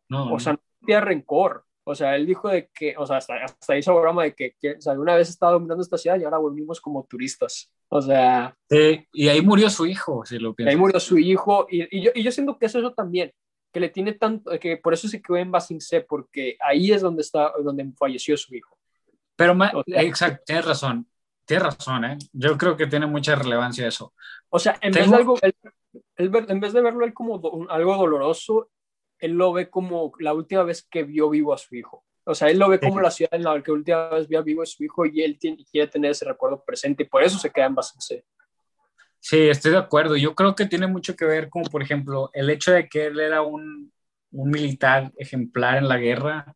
No, o sea, no tenía rencor. O sea, él dijo de que, o sea, hasta, hasta hizo broma de que, que o sea, una vez estaba dominando esta ciudad y ahora volvimos como turistas. O sea. Sí, y ahí murió su hijo, si lo piensas. Ahí murió su hijo, y, y, yo, y yo siento que es eso también, que le tiene tanto, que por eso se quedó en Basin C, porque ahí es donde está, donde falleció su hijo. Pero, o sea, exacto, tienes razón. Tienes razón, ¿eh? Yo creo que tiene mucha relevancia eso. O sea, en, vez de, algo, él, él, en vez de verlo él como do, algo doloroso, él lo ve como la última vez que vio vivo a su hijo. O sea, él lo ve como sí. la ciudad en la que última vez vio vivo a su hijo y él tiene, quiere tener ese recuerdo presente y por eso se queda en Basance. Sí, estoy de acuerdo. Yo creo que tiene mucho que ver como, por ejemplo, el hecho de que él era un, un militar ejemplar en la guerra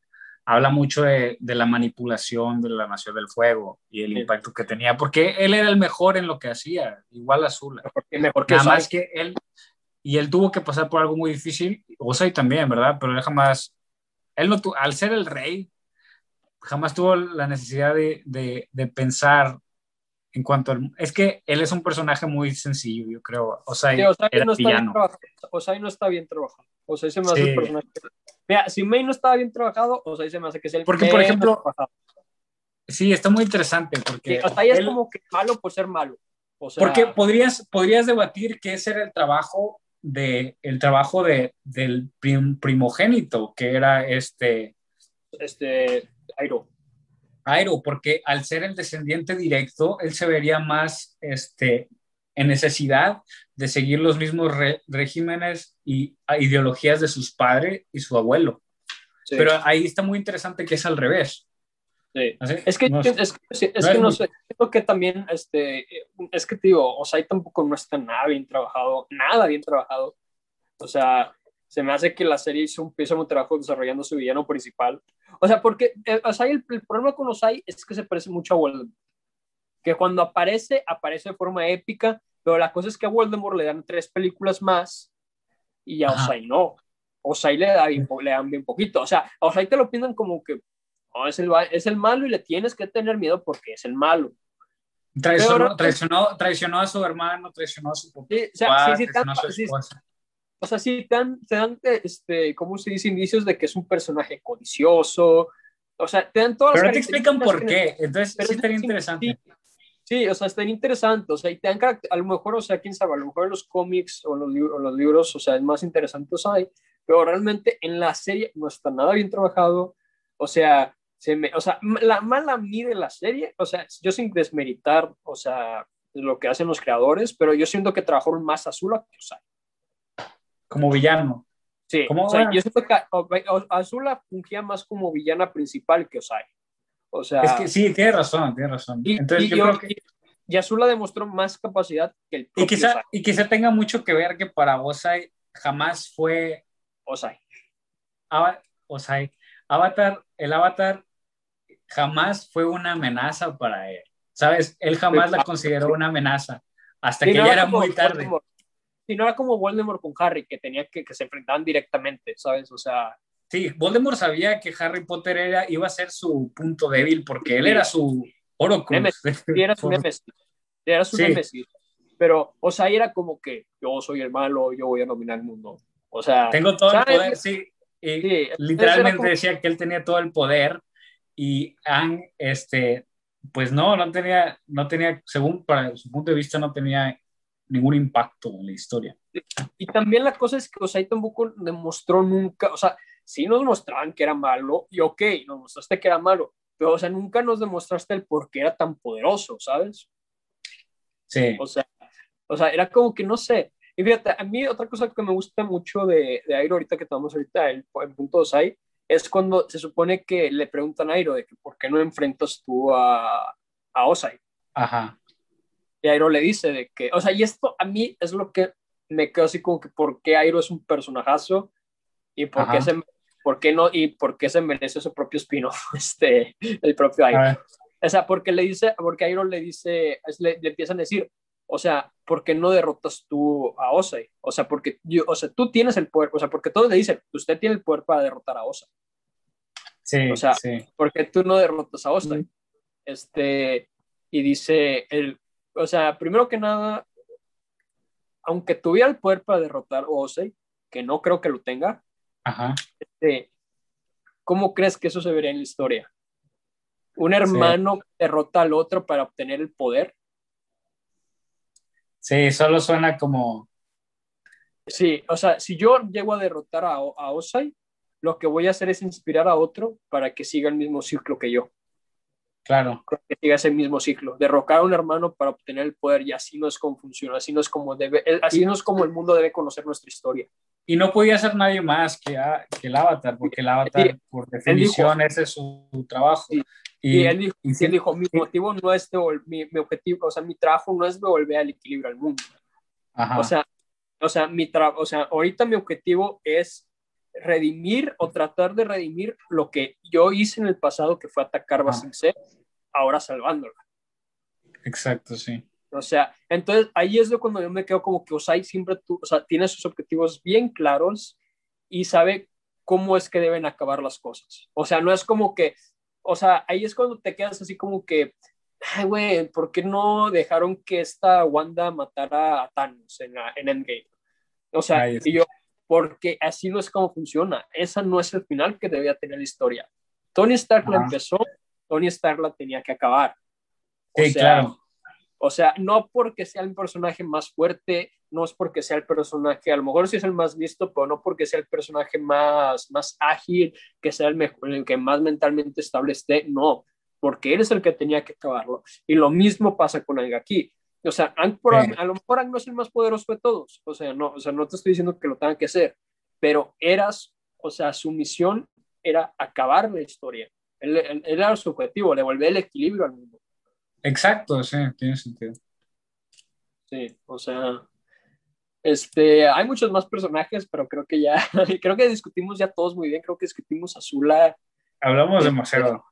habla mucho de, de, la manipulación de la Nación del Fuego y el sí. impacto que tenía, porque él era el mejor en lo que hacía, igual Azula. Mejor, mejor que Nada Osai. más que él, y él tuvo que pasar por algo muy difícil, Osai también, ¿verdad? Pero él jamás, él no tu, al ser el rey, jamás tuvo la necesidad de, de, de pensar en cuanto al, es que él es un personaje muy sencillo, yo creo. Osai, sí, Osai era no villano. Osai no está bien trabajado. Osai se me hace sí. un personaje Mira, si May no estaba bien trabajado, o sea, se me hace que es el Porque, por ejemplo, sí, está muy interesante. Porque sí, o sea, él, es como que malo por ser malo. O sea, porque podrías, podrías debatir que ese era el trabajo de el trabajo de, del prim, primogénito, que era este. Este. Airo. Airo, porque al ser el descendiente directo, él se vería más este, en necesidad de seguir los mismos re regímenes y ideologías de sus padres y su abuelo. Sí. Pero ahí está muy interesante que es al revés. Sí. Es que no, es, es, es no que no sé, creo que también, este, es que te digo, o sea, ahí tampoco no está nada bien trabajado, nada bien trabajado. O sea, se me hace que la serie hizo un pésimo trabajo desarrollando su villano principal. O sea, porque eh, o sea, el, el, problema con Osai es que se parece mucho a Voldemort. Que cuando aparece, aparece de forma épica, pero la cosa es que a Voldemort le dan tres películas más y a Osai no. Osai le, da bien, le dan bien poquito. O sea, a Osai te lo pintan como que oh, es, el, es el malo y le tienes que tener miedo porque es el malo. Traicionó, traicionó, traicionó, a su hermano, traicionó a su papá. Sí, o sea, sí, sí, tan, sí, o sea, sí te dan, te dan este, ¿cómo se dice? Indicios de que es un personaje codicioso. O sea, te dan todas Pero no te explican por qué. Entonces, sí estaría interesante. Sí, o sea, está interesante, o sea, y te dan a lo mejor, o sea, quién sabe, a lo mejor en los cómics o en los, libros, los libros, o sea, es más interesantes hay, pero realmente en la serie no está nada bien trabajado, o sea, se me, o sea, la mala mide la serie, o sea, yo sin desmeritar, o sea, lo que hacen los creadores, pero yo siento que trabajaron más Azula que Osai. Como villano. Sí, ¿Cómo o sea, yo siento que Azula fungía más como villana principal que Osai. O sea, es que sí, tiene razón, tiene razón. Y, Entonces, y yo, yo, creo que... y Azula demostró más capacidad que el y quizá, y quizá tenga mucho que ver que para Osai jamás fue Osai. Osai. Avatar, el Avatar jamás fue una amenaza para él. ¿Sabes? Él jamás la consideró una amenaza hasta que ya era muy tarde. Si no era como Voldemort con Harry, que tenía que, que se enfrentaban directamente, ¿sabes? O sea, Sí, Voldemort sabía que Harry Potter era, iba a ser su punto débil porque él era su Sí, era su nemesis. Era su nemesis. Pero, o sea, era como que yo soy el malo, yo voy a dominar el mundo. O sea, tengo todo el poder, sí. literalmente decía que él tenía todo el poder y Ang, este, pues no, no tenía, no tenía, según para su punto de vista, no tenía ningún impacto en la historia. Y también la cosa es que Osai tampoco demostró nunca, o sea, sí nos mostraban que era malo y ok, nos mostraste que era malo, pero o sea, nunca nos demostraste el por qué era tan poderoso, ¿sabes? Sí. O sea, o sea, era como que no sé. Y fíjate, a mí otra cosa que me gusta mucho de, de Airo ahorita que estamos ahorita, el, el punto Osai, es cuando se supone que le preguntan a Airo de que por qué no enfrentas tú a, a Osai. Ajá. Y Airo le dice de que, o sea, y esto a mí es lo que me quedo así como que por qué Airo es un personajazo y por qué se ¿por qué no? Y por qué se merece su propio spin este, el propio Airo. O sea, porque le dice, porque Airo le dice, le, empiezan a decir, o sea, ¿por qué no derrotas tú a Osei? O sea, porque yo, o sea, tú tienes el poder, o sea, porque todos le dicen, usted tiene el poder para derrotar a Osei. Sí, o sea, sí. ¿por qué tú no derrotas a Osei? Este, y dice, el, o sea, primero que nada, aunque tuviera el poder para derrotar a Osei, que no creo que lo tenga, Ajá. Este, ¿cómo crees que eso se vería en la historia? ¿Un hermano derrota al otro para obtener el poder? Sí, solo suena como... Sí, o sea, si yo llego a derrotar a, a Osai, lo que voy a hacer es inspirar a otro para que siga el mismo ciclo que yo. Claro. Que siga ese mismo ciclo. Derrocar a un hermano para obtener el poder y así no es como funciona, así no es como debe, así no es como el mundo debe conocer nuestra historia. Y no podía ser nadie más que, que el avatar, porque el avatar, por definición, ese es su, trabajo. Y, él dijo, y él dijo mi motivo no es mi, mi, objetivo, o sea, mi trabajo no es devolver al equilibrio al mundo. Ajá. O sea, o sea, mi o sea, ahorita mi objetivo es redimir o tratar de redimir lo que yo hice en el pasado, que fue atacar Basin C, ahora salvándola. Exacto, sí. O sea, entonces ahí es de cuando yo me quedo como que Osai siempre tú, o sea, tiene sus objetivos bien claros y sabe cómo es que deben acabar las cosas. O sea, no es como que, o sea, ahí es cuando te quedas así como que, ay, güey, ¿por qué no dejaron que esta Wanda matara a Thanos en, en Endgame? O sea, y yo, porque así no es como funciona. Esa no es el final que debía tener la historia. Tony Stark la empezó, Tony Stark la tenía que acabar. O sí, sea, claro. O sea, no porque sea el personaje más fuerte, no es porque sea el personaje, a lo mejor sí es el más visto, pero no porque sea el personaje más, más ágil, que sea el, mejor, el que más mentalmente estable esté, no, porque él es el que tenía que acabarlo. Y lo mismo pasa con Ang aquí. O sea, Ang por, a lo mejor Ang no es el más poderoso de todos, o sea, no, o sea, no te estoy diciendo que lo tenga que hacer, pero eras, o sea, su misión era acabar la historia. Él, él, él era su objetivo, devolver el equilibrio al mundo. Exacto, sí, tiene sentido. Sí, o sea, este, hay muchos más personajes, pero creo que ya, creo que discutimos ya todos muy bien, creo que discutimos a Zula. Hablamos demasiado.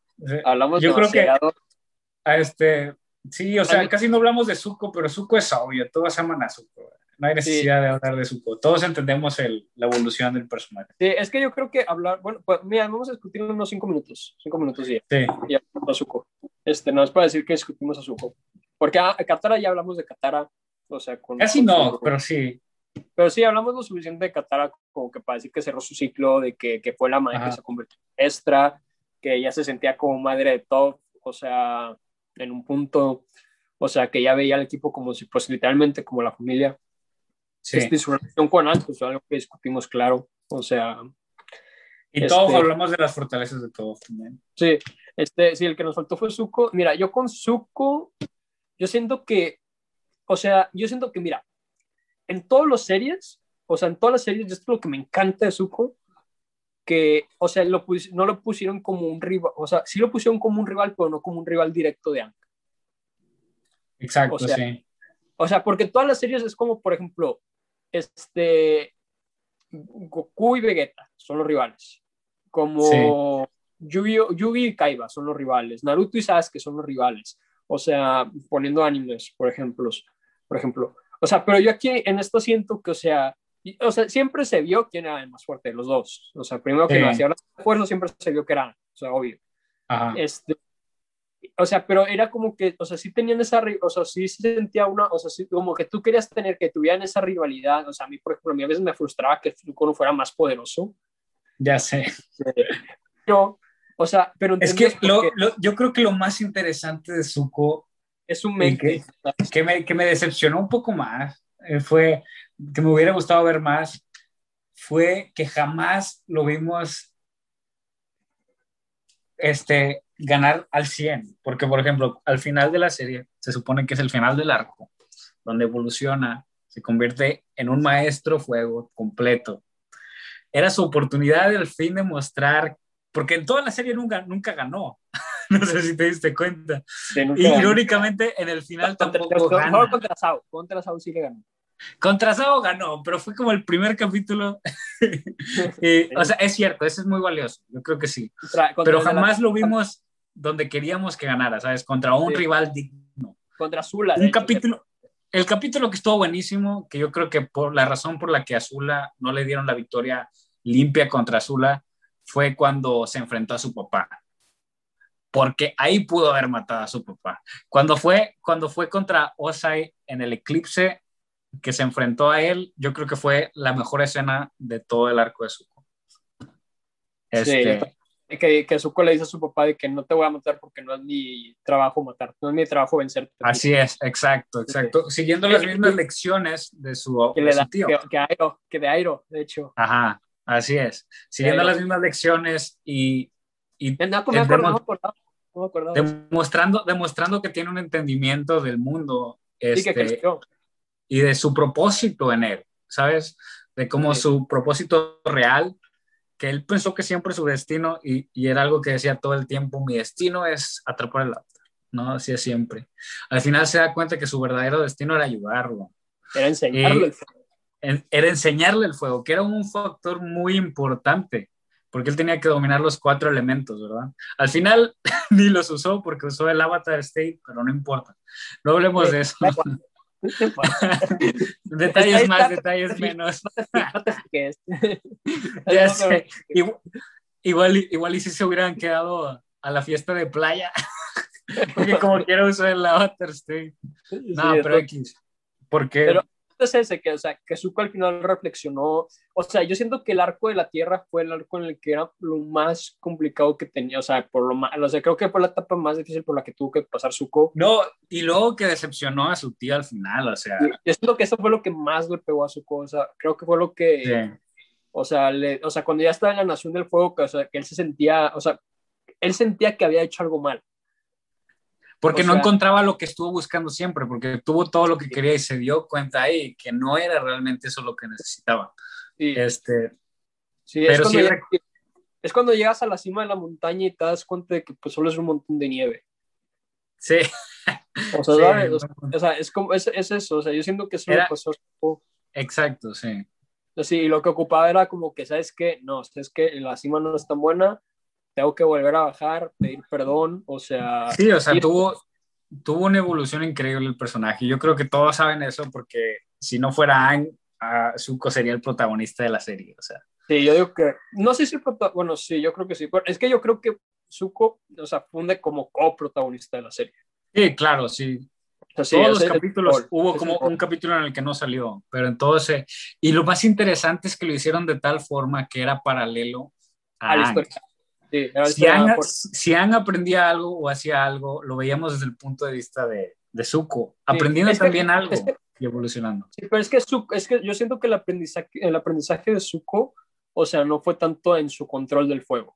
Hablamos Yo demasiado. creo que, este, sí, o sea, casi no hablamos de Zuko, pero Zuko es obvio, todos aman a Zuko. No hay necesidad sí. de hablar de Zuko. Todos entendemos el, la evolución del personaje. Sí, es que yo creo que hablar, bueno, pues mira, vamos a discutir unos cinco minutos, cinco minutos y ya. Sí. Y a Zuko. Este, no es para decir que discutimos a Zuko. Porque a, a Katara ya hablamos de Katara, o sea, con... Casi con no, pero sí. Pero sí, hablamos lo suficiente de Katara como que para decir que cerró su ciclo, de que, que fue la madre Ajá. que se convirtió en extra, que ella se sentía como madre de Top, o sea, en un punto, o sea, que ya veía al equipo como si, pues literalmente como la familia. Sí. Este, su relación con Ant, pues algo que discutimos claro, o sea... Y todos este- hablamos de las fortalezas de todos también. Sí, este, sí, el que nos faltó fue Zuko. Mira, yo con Zuko, yo siento que, o sea, yo siento que, mira, en todas las series, o sea, en todas las series, esto es lo que me encanta de Zuko, que, o sea, lo no lo pusieron como un rival, o sea, sí lo pusieron como un rival, pero no como un rival directo de Aang. Exacto, O sea, sí. O sea, porque todas las series es como, por ejemplo, este, Goku y Vegeta son los rivales. Como Yugi, Yugi y Kaiba son los rivales. Naruto y Sasuke son los rivales. O sea, poniendo animes, por ejemplo. Por ejemplo. O sea, pero yo aquí en esto siento que, o sea, o sea, siempre se vio quién era el más fuerte de los dos. O sea, primero que sí. hacía esfuerzo, siempre se vio que era, o sea, obvio. Ajá. Este, o sea, pero era como que, o sea, sí tenían esa, o sea, sí se sentía una, o sea, sí, como que tú querías tener, que tuvieran esa rivalidad, o sea, a mí, por ejemplo, a mí a veces me frustraba que Zuko no fuera más poderoso. Ya sé. Pero, o sea, pero... Es que lo, lo, yo creo que lo más interesante de Zuko... Es un. Que, que, me, que me decepcionó un poco más, eh, fue que me hubiera gustado ver más, fue que jamás lo vimos este, ganar al 100, porque por ejemplo, al final de la serie, se supone que es el final del arco, donde evoluciona, se convierte en un maestro fuego completo. Era su oportunidad al fin de mostrar, porque en toda la serie nunca, nunca ganó, no sé si te diste cuenta. Sí, y irónicamente en el final tampoco contra, gana. Contra Sao, contra Sao sí le ganó. Contra Sao ganó, pero fue como el primer capítulo. y, o sea, es cierto, ese es muy valioso, yo creo que sí. Contra, contra pero jamás lo vimos donde queríamos que ganara, ¿sabes? Contra un Sí. rival digno. Contra Azula. de Un capítulo, el capítulo que estuvo buenísimo, que yo creo que por la razón por la que Azula no le dieron la victoria limpia contra Azula fue cuando se enfrentó a su papá. Porque ahí pudo haber matado a su papá. Cuando fue, cuando fue contra Osai en el eclipse, que se enfrentó a él, yo creo que fue la mejor escena de todo el arco de Zuko. Este, Sí, que, que Zuko le dice a su papá de que no te voy a matar porque no es mi trabajo matar, no es mi trabajo vencerte. así es, exacto, exacto. Siguiendo las mismas lecciones de su, que de le su da, tío. que, que Airo, que de Airo, de hecho. Ajá, así es. Siguiendo las mismas lecciones y, y No, me acuerdo, no acordaba, no demostrando, demostrando que tiene un entendimiento del mundo Sí, este, y de su propósito en él, ¿sabes? De cómo Sí. su propósito real, que él pensó que siempre su destino, y, y era algo que decía todo el tiempo, mi destino es atrapar el avatar, ¿no? Así es siempre. Al final se da cuenta que su verdadero destino era ayudarlo, Era enseñarle Y- el fuego. era enseñarle el fuego, que era un factor muy importante, porque él tenía que dominar los cuatro elementos, ¿verdad? Al final ni los usó porque usó el Avatar State, pero no importa. No hablemos de eso. detalles más, detalles menos. Ya sé. Igual, igual, y- igual y si se hubieran quedado a la fiesta de playa, porque como quiera usar el Avatar. Sí, No, es pero X. Porque Pero- es ese que, o sea, que Zuko al final reflexionó. O sea, yo siento que el arco de la Tierra fue el arco en el que era lo más complicado que tenía. O sea, por lo más, o sea, creo que fue la etapa más difícil por la que tuvo que pasar Zuko. no, y luego que decepcionó a su tía al final, o sea, yo siento que eso fue lo que más le pegó a Zuko. O sea, creo que fue lo que, sí. o sea, le, o sea, cuando ya estaba en la Nación del Fuego, que, o sea, que él se sentía, o sea, él sentía que había hecho algo mal. Porque O no sea- encontraba lo que estuvo buscando siempre, porque tuvo todo lo que quería y se dio cuenta ahí que no era realmente eso lo que necesitaba. Sí, Este, sí, es, pero cuando sí ya- es cuando llegas a la cima de la montaña y te das cuenta de que pues solo es un montón de nieve. sí, O sea, Sí, ¿sabes? O sea, o sea, es como, es, es eso, o sea, yo siento que eso Era- pasó exacto, sí. Sí, y lo que ocupaba era como que, ¿sabes qué? No, es que la cima no es tan buena, tengo que volver a bajar, pedir perdón, o sea... Sí, o sea, tuvo, tuvo una evolución increíble el personaje. Yo creo que todos saben eso porque si no fuera Aang, ah, Zuko sería el protagonista de la serie. O sea, Sí, yo digo que, no sé si, el prota- bueno, sí, yo creo que sí, pero es que yo creo que Zuko, o sea, funde como coprotagonista de la serie. sí, claro, sí. O sea, sí, Todos los capítulos, el- hubo como un capítulo en el que no salió, pero entonces, y lo más interesante es que lo hicieron de tal forma que era paralelo a a la historia. Sí, si Aang, por- si Aang aprendía algo o hacía algo, lo veíamos desde el punto de vista de, de Zuko, aprendiendo es que- también algo es que- y evolucionando. Sí, pero es que, Zuko- es que yo siento que el aprendizaje, el aprendizaje de Zuko, o sea, no fue tanto en su control del fuego.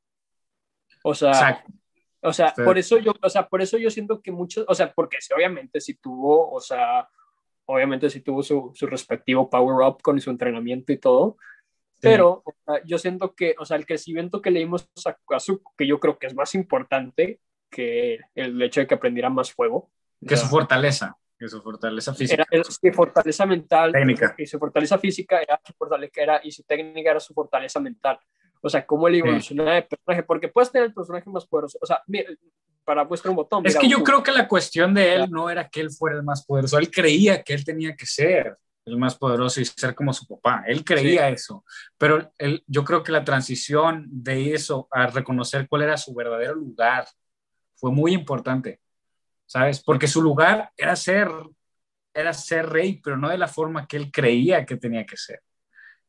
O sea, Exacto. o sea, Sí. por eso yo, o sea, por eso yo siento que muchos, o sea, porque sí, obviamente sí tuvo, o sea, obviamente sí tuvo su, su respectivo power up con su entrenamiento y todo, pero o sea, yo siento que, o sea, el crecimiento que le dimos a, a Zuko, que yo creo que es más importante que el hecho de que aprendiera más fuego. o que sea, su fortaleza. que su fortaleza física. Era, su fortaleza mental. Técnica. Y su fortaleza física era su fortaleza, era, y su técnica era su fortaleza mental. O sea, cómo él evolucionaba de personaje, porque puedes tener el personaje más poderoso. O sea, mira, para muestra un botón. Es que yo creo que la cuestión de él no era que él fuera el más poderoso, él creía que él tenía que ser el más poderoso y ser como su papá. Él creía eso, pero él, yo creo que la transición de eso a reconocer cuál era su verdadero lugar fue muy importante, ¿sabes? Porque su lugar era ser, era ser rey, pero no de la forma que él creía que tenía que ser.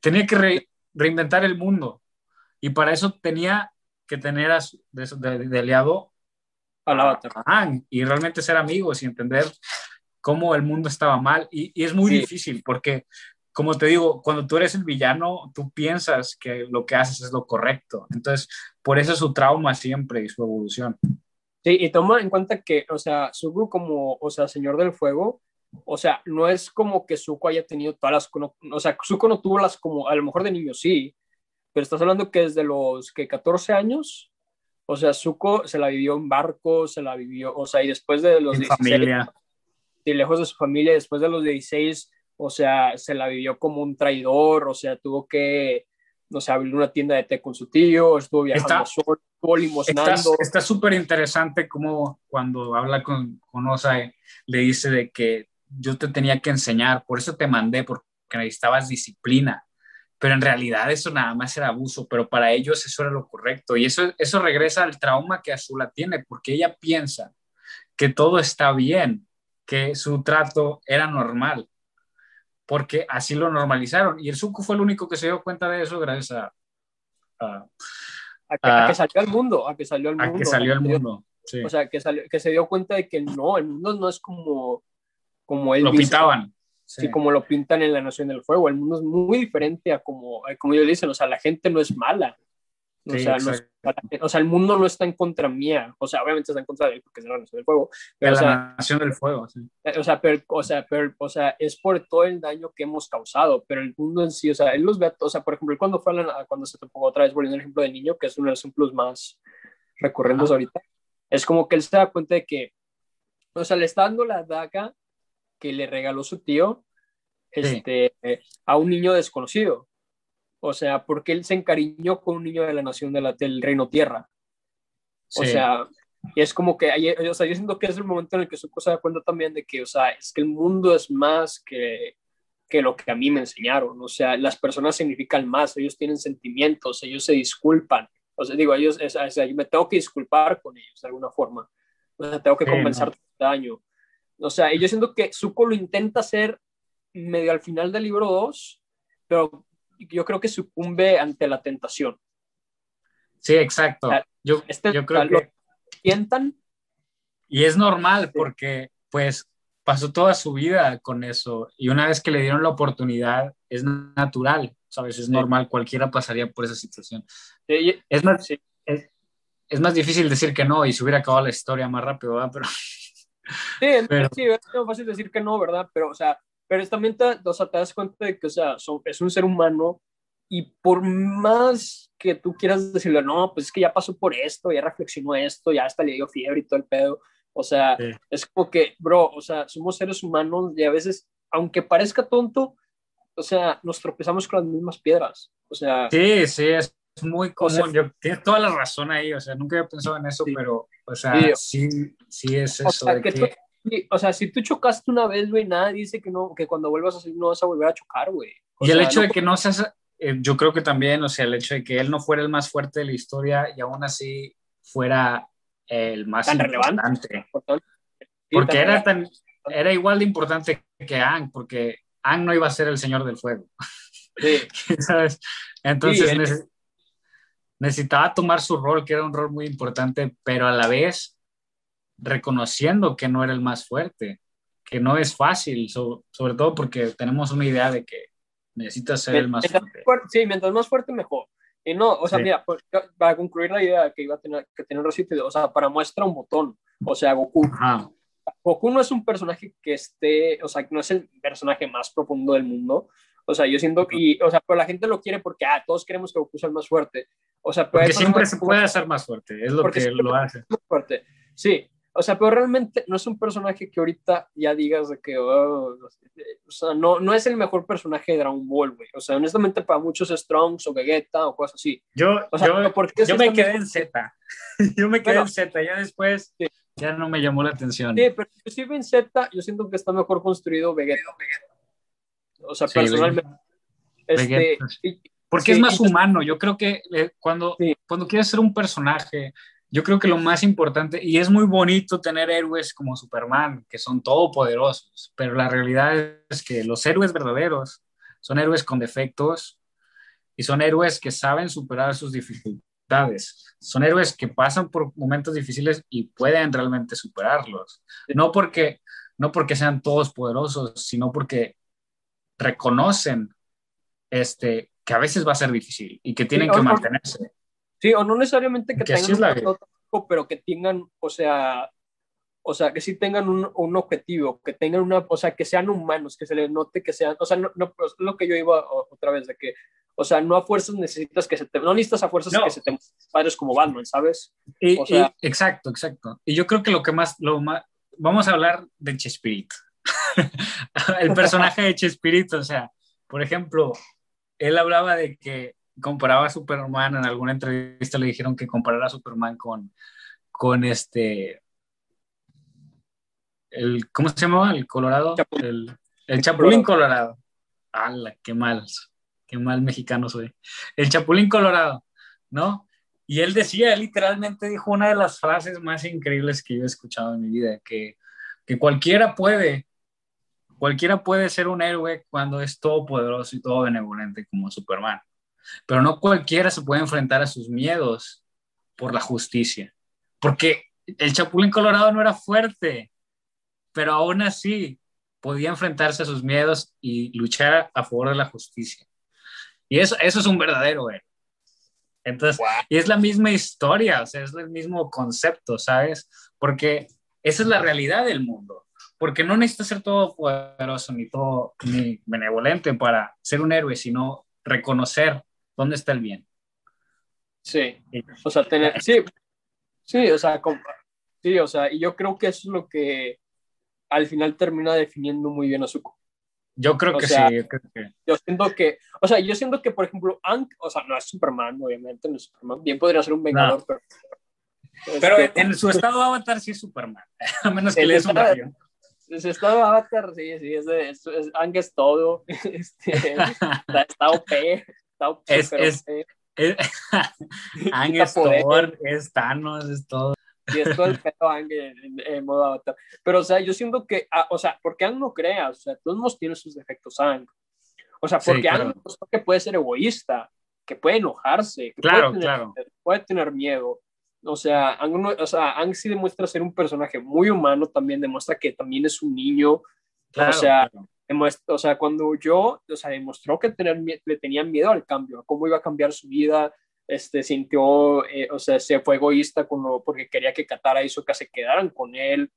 Tenía que reinventar el mundo y para eso tenía que tener a de, aliado al avatar. y realmente ser amigos y entender cómo el mundo estaba mal. Y, es muy difícil porque, como te digo, cuando tú eres el villano, tú piensas que lo que haces es lo correcto. Entonces, por eso su trauma siempre y su evolución. Sí, y toma en cuenta que, o sea, Suku como, o sea, Señor del Fuego, o sea, no es como que Zuko haya tenido todas las, o sea, Zuko no tuvo las como, a lo mejor de niño sí, pero estás hablando que desde los que 14 años, o sea, Zuko se la vivió en barco, se la vivió, o sea, y después de los en familia y lejos de su familia, después de los 16, o sea, se la vivió como un traidor, o sea, tuvo que, no sé, abrir una tienda de té con su tío, estuvo viajando está, solo, estuvo limosnando. Está súper interesante como cuando habla con, con Osa, le dice de que yo te tenía que enseñar, por eso te mandé, porque necesitabas disciplina. Pero en realidad eso nada más era abuso, pero para ellos eso era lo correcto. Y eso, eso regresa al trauma que Azula tiene, porque ella piensa que todo está bien, que su trato era normal, porque así lo normalizaron. Y el Zuko fue el único que se dio cuenta de eso gracias a... A, que, salió al mundo, a que salió al mundo. A que salió al mundo. O sea, que, salió, que se dio cuenta de que no, el mundo no es como, como él. Lo pintaban. Sí. como lo pintan en la Nación del Fuego. El mundo es muy diferente a como, como ellos dicen, o sea, la gente no es mala. O, sea, o, sea, el mundo no está en contra mía. O sea, obviamente está en contra de él porque es la nación del fuego. Pero, la nación del fuego, sí. Eh, o sea, pero, o, sea, pero, o sea, es por todo el daño que hemos causado. Pero el mundo en sí, o sea, él los ve, o sea, por ejemplo, cuando fue la, cuando se tocó otra vez, volviendo al ejemplo del niño, que es uno de los ejemplos más recurrentes ahorita, es como que él se da cuenta de que, o sea, le está dando la daga que le regaló su tío este, a un niño desconocido. O sea, porque él se encariñó con un niño de la nación de la, del reino tierra. O sea, y es como que, o sea, yo siento que es el momento en el que su se da cuenta también de que, o sea, es que el mundo es más que, que lo que a mí me enseñaron. O sea, las personas significan más, ellos tienen sentimientos, ellos se disculpan. O sea, digo, ellos, o sea, yo me tengo que disculpar con ellos de alguna forma. O sea, tengo que compensar el daño. O sea, y yo siento que Zuko lo intenta hacer medio al final del libro 2, pero yo creo que sucumbe ante la tentación. Sí, exacto. yo, este, yo creo que... Sientan. Y es normal porque pues pasó toda su vida con eso y una vez que le dieron la oportunidad es natural, ¿sabes? Es normal, cualquiera pasaría por esa situación. es, más, es, más difícil decir que no y se hubiera acabado la historia más rápido, ¿verdad? Pero... Sí, Pero... sí, es fácil decir que no, ¿verdad? Pero, o sea, pero también te, o sea, te das cuenta de que, o sea, es un ser humano y por más que tú quieras decirle, no, pues es que ya pasó por esto, ya reflexionó esto, ya hasta le dio fiebre y todo el pedo. O sea, es como que, bro, o sea, somos seres humanos y a veces, aunque parezca tonto, o sea, nos tropezamos con las mismas piedras. O sea, sí, sí, es muy común. Yo, tienes toda la razón ahí, o sea, nunca había pensado en eso, pero, o sea, sí, sí, es eso. O sea, de que, o sea, si tú chocaste una vez, güey, nada dice que no, que cuando vuelvas a salir no vas a volver a chocar, güey. Y el hecho de que no seas, eh, yo creo que también, o sea, el hecho de que él no fuera el más fuerte de la historia y aún así fuera el más tan relevante. porque era tan, era igual de importante que Ang, porque Ang no iba a ser el señor del fuego. Sí. ¿Sabes? Entonces necesitaba tomar su rol, que era un rol muy importante, pero a la vez reconociendo que no era el más fuerte, que no es fácil, sobre todo porque tenemos una idea de que necesitas ser el más fuerte. Sí, mientras más fuerte, mejor. Y no, o sea, mira, pues, para concluir la idea que iba a tener que tener Rosito, o sea, para muestra un botón, o sea, Goku. Goku no es un personaje que esté, o sea, no es el personaje más profundo del mundo. O sea, yo siento que, o sea, pero la gente lo quiere porque, ah, todos queremos que Goku sea el más fuerte. O sea, porque siempre se puede hacer más fuerte, es lo que lo hace. Más fuerte. Sí, o sea, pero realmente no es un personaje que ahorita ya digas de que, oh, o sea, no, no es el mejor personaje de Dragon Ball, güey. O sea, honestamente para muchos es Trunks o Vegeta o cosas así. Yo, O sea, yo, pero ¿por qué yo me quedé en Z. yo me quedé Bueno. en Z. Ya después Sí. ya no me llamó la atención. Sí, pero inclusive en Z yo siento que está mejor construido Vegeta. O sea, Sí, personalmente. Este, Vegeta, y- Porque Sí, es más humano. Yo creo que eh, cuando, cuando quieres ser un personaje, yo creo que lo más importante, y es muy bonito tener héroes como Superman, que son todopoderosos, pero la realidad es que los héroes verdaderos son héroes con defectos y son héroes que saben superar sus dificultades. Son héroes que pasan por momentos difíciles y pueden realmente superarlos. No porque, no porque sean todos poderosos, sino porque reconocen este, que a veces va a ser difícil y que tienen Sí, que mantenerse. Sí, o no necesariamente que Que tengan es la un prototipo, pero que tengan, o sea, o sea, que sí tengan un, un objetivo, que tengan una, o sea, que sean humanos, que se les note que sean, o sea, no, no pues, lo que yo iba otra vez, de que, o sea, no a fuerzas necesitas que se te, no necesitas a fuerzas No. que se te padres como Batman, ¿sabes? Y, O sea- y- exacto, exacto. Y yo creo que lo que más, lo más, vamos a hablar de Chespirito. el personaje de Chespirito, o sea, por ejemplo, él hablaba de que comparaba a Superman, en alguna entrevista le dijeron que comparara a Superman con, con este, el, ¿cómo se llamaba? El Colorado, Chapulín. el, el Chapulín Colorado. ¡Hala, qué mal! Qué mal mexicano soy. El Chapulín Colorado, ¿no? Y él decía, él literalmente dijo una de las frases más increíbles que yo he escuchado en mi vida, que, que cualquiera puede, cualquiera puede ser un héroe cuando es todopoderoso y todo benevolente como Superman, pero no cualquiera se puede enfrentar a sus miedos por la justicia, porque el Chapulín Colorado no era fuerte, pero aún así podía enfrentarse a sus miedos y luchar a favor de la justicia. Y eso, eso es un verdadero héroe. Entonces, y es la misma historia, o sea, es el mismo concepto, ¿sabes? Porque esa es la realidad del mundo. Porque no necesitas ser todo poderoso ni todo ni benevolente para ser un héroe, sino reconocer dónde está el bien. Sí, o sea, tener, sí, sí, o sea, com- sí, o sea, y yo creo que eso es lo que al final termina definiendo muy bien a Zuko. Yo creo O que sea, sí, yo creo que Yo siento que, o sea, yo siento que, por ejemplo, Aang, o sea, no es Superman, obviamente, no es Superman, bien podría ser un Vengador, pero... Pero este, en su estado avatar sí es Superman, a menos que le des un avión. su estado de Avatar, sí, sí, es, de, es, es- todo, este, está, está OP, está Es- super es- Es- Quita es. Thor, es Thanos, es todo. y es todo el pedo Aang en, en- modo Avatar. Pero, o sea, yo siento que, ah, o sea, porque Aang no creas, o sea, todos tiene sus defectos Aang. O sea, Sí, porque claro. Aang demostró que puede ser egoísta, que puede enojarse, que Claro, puede, tener, claro. puede tener miedo. O sea, Aang, no- o sea, Aang sí demuestra ser un personaje muy humano, también demuestra que también es un niño. claro, o sea, claro. O sea, cuando yo, o sea, demostró que tener, le tenía miedo al cambio, a cómo iba a cambiar su vida, este, sintió, eh, o sea, se fue egoísta con lo- porque quería que Katara y Sokka se quedaran con él,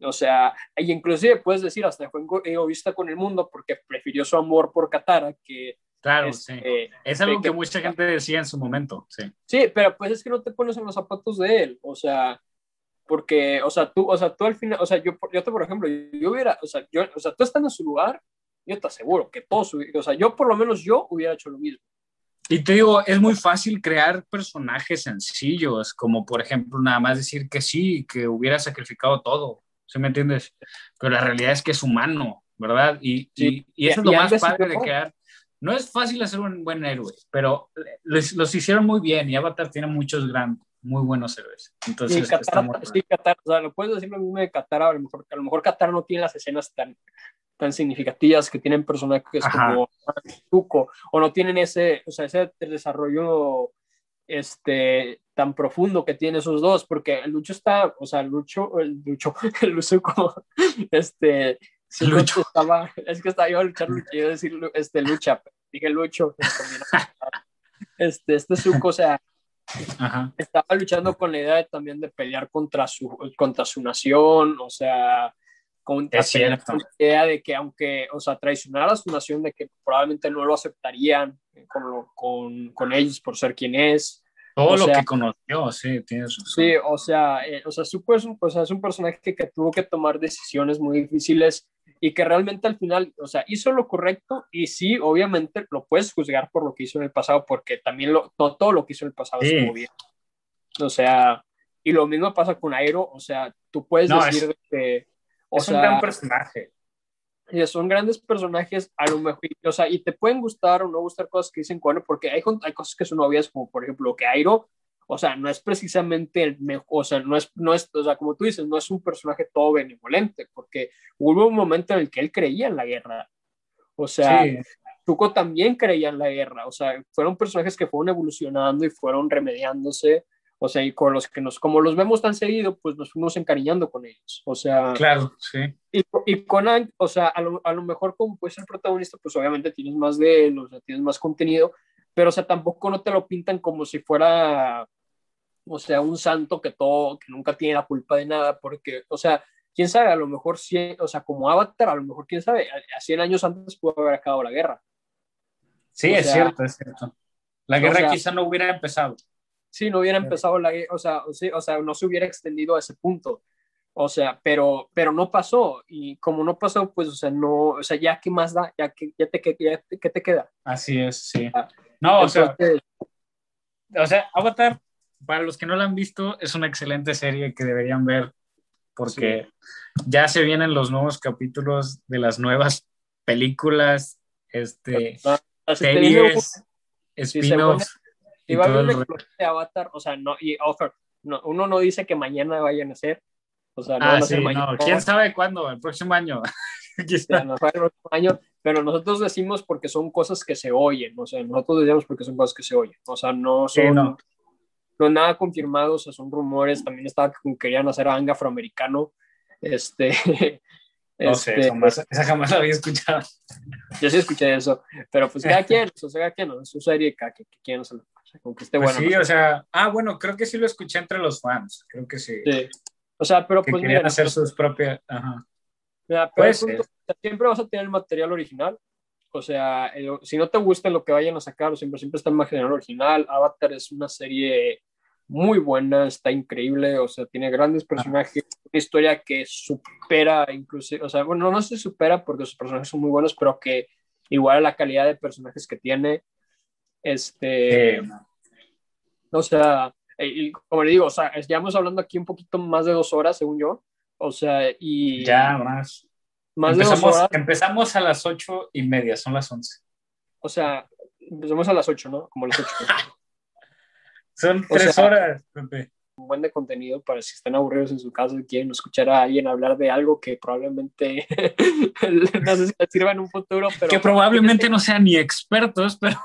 o sea, y inclusive puedes decir, hasta fue ego- egoísta con el mundo porque prefirió su amor por Katara que... Claro, este, sí. Es algo que- que mucha gente decía en su momento, sí. Sí, pero pues es que no te pones en los zapatos de él, o sea, porque, o sea, tú, o sea, tú al final, o sea, yo, yo te, por ejemplo, yo hubiera, o sea, yo, o sea, tú estando en su lugar, yo te aseguro que todos, o sea, yo por lo menos yo hubiera hecho lo mismo. Y te digo, es muy fácil crear personajes sencillos, como por ejemplo nada más decir que sí, que hubiera sacrificado todo, ¿sí me entiendes? Pero la realidad es que es humano, ¿verdad? Y, Sí. y, y eso es Y- lo y más padre de crear. No es fácil hacer un buen héroe, pero les- los hicieron muy bien y Avatar tiene muchos grandes, muy buenos héroes. Entonces, Sí, muy sí, Katara, o sea, lo puedes decir lo mismo de Katara, a lo mejor, a lo mejor Katara no tiene las escenas tan, tan significativas que tienen personajes Ajá. como Zuko, o no tienen ese, o sea, ese desarrollo este, tan profundo que tiene esos dos, porque el Lucho está, o sea, Lucho, el Lucho, el Zuko, este, sí, Lucho. estaba, es que estaba yo a luchar, Lucho, iba a decir este, Lucha, dije Lucho, este, este Zuko, o sea, Ajá. estaba luchando con la idea de, también de pelear contra su, contra su nación, o sea, con la idea de que aunque, o sea, traicionar a su nación, de que probablemente no lo aceptarían con, lo- con, con ellos por ser quien es, Todo O lo sea, que conoció, sí, tienes razón. Sí, o sea, eh, o sea, es un, o sea, es un personaje que, que tuvo que tomar decisiones muy difíciles y que realmente al final, o sea, hizo lo correcto y sí, obviamente lo puedes juzgar por lo que hizo en el pasado porque también lo, no todo lo que hizo en el pasado Sí. estuvo bien. O sea, y lo mismo pasa con Airo, o sea, tú puedes No, decir de que, o es sea, un gran personaje. y son grandes personajes, a lo mejor, o sea, y te pueden gustar o no gustar cosas que dicen Cuano, porque hay, hay cosas que son obvias, como por ejemplo que Airo, o sea, no es precisamente el mejor, o sea, no es, no es, o sea, como tú dices, no es un personaje todo benevolente, porque hubo un momento en el que él creía en la guerra. O sea, Sí. Tuco también creía en la guerra, o sea, fueron personajes que fueron evolucionando y fueron remediándose, o sea, y con los que nos, como los vemos tan seguido, pues nos fuimos encariñando con ellos, o sea, Claro, sí. y, y Conan, o sea, a lo, a lo mejor como puedes ser protagonista, pues obviamente tienes más de él, o sea, tienes más contenido, pero o sea, tampoco no te lo pintan como si fuera, o sea, un santo que todo, que nunca tiene la culpa de nada, porque, o sea, quién sabe, a lo mejor sí, o sea, como Avatar, a lo mejor quién sabe, a, a 100 años antes pudo haber acabado la guerra. Sí, O es sea, cierto, es cierto. La o guerra sea, quizá no hubiera empezado. Sí, no hubiera empezado la guerra, o sea, o sí, o sea, no se hubiera extendido a ese punto. O sea, pero, pero no pasó. Y como no pasó, pues, o sea, no, o sea, ya qué más da, ya que ya te, ya te- ¿qué te queda? Así es, sí. Ah, No, o sea, o sea, Avatar, para los que no la han visto, es una excelente serie que deberían ver porque ya se vienen los nuevos capítulos de las nuevas películas, este, ah, viene un- series, spin-offs si va a haber el una explosión de Avatar, o sea, no, y ojo, no, uno no dice que mañana vayan a ser, o sea, no Ah, sí, no, quién sabe cuándo, el próximo año. El próximo pero nosotros decimos porque son cosas que se oyen, o sea, nosotros decimos porque son cosas que se oyen, o sea, no Sí, son, no. no nada confirmado, o sea, son rumores, también estaba que querían hacer a afroamericano, este, No sé, este, jamás- esa jamás la había escuchado. yo sí escuché eso, pero pues cada quien, o sea, cada quien, es su serie, cada quien, quien o sea, con que esté Pues bueno. sí, o sea, ah, bueno, creo que sí lo escuché entre los fans, creo que sí. Sí. O sea, pero Que pues mira, hacer sus propias, ajá. Mira, pero el punto- sea, siempre vas a tener el material original. O sea, el- si no te gusta lo que vayan a sacar, siempre, siempre está el material original. Avatar es una serie muy buena, está increíble, o sea, tiene grandes personajes, una historia que supera inclusive, o sea, bueno, no se supera porque sus personajes son muy buenos, pero que igual a la calidad de personajes que tiene, este, Eh, o sea, eh, y como le digo, o sea, es- ya vamos hablando aquí un poquito más de dos horas, según yo, o sea, y ya, más. más de dos Empezamos, horas, empezamos a las ocho y media, son las once. o sea, empezamos a las 8, ¿no? Como las 8. Son O tres sea- horas, Pepe. un buen de contenido para si están aburridos en su casa y quieren escuchar a alguien hablar de algo que probablemente no sé si les sirva en un futuro, pero que probablemente no sean ni expertos, pero,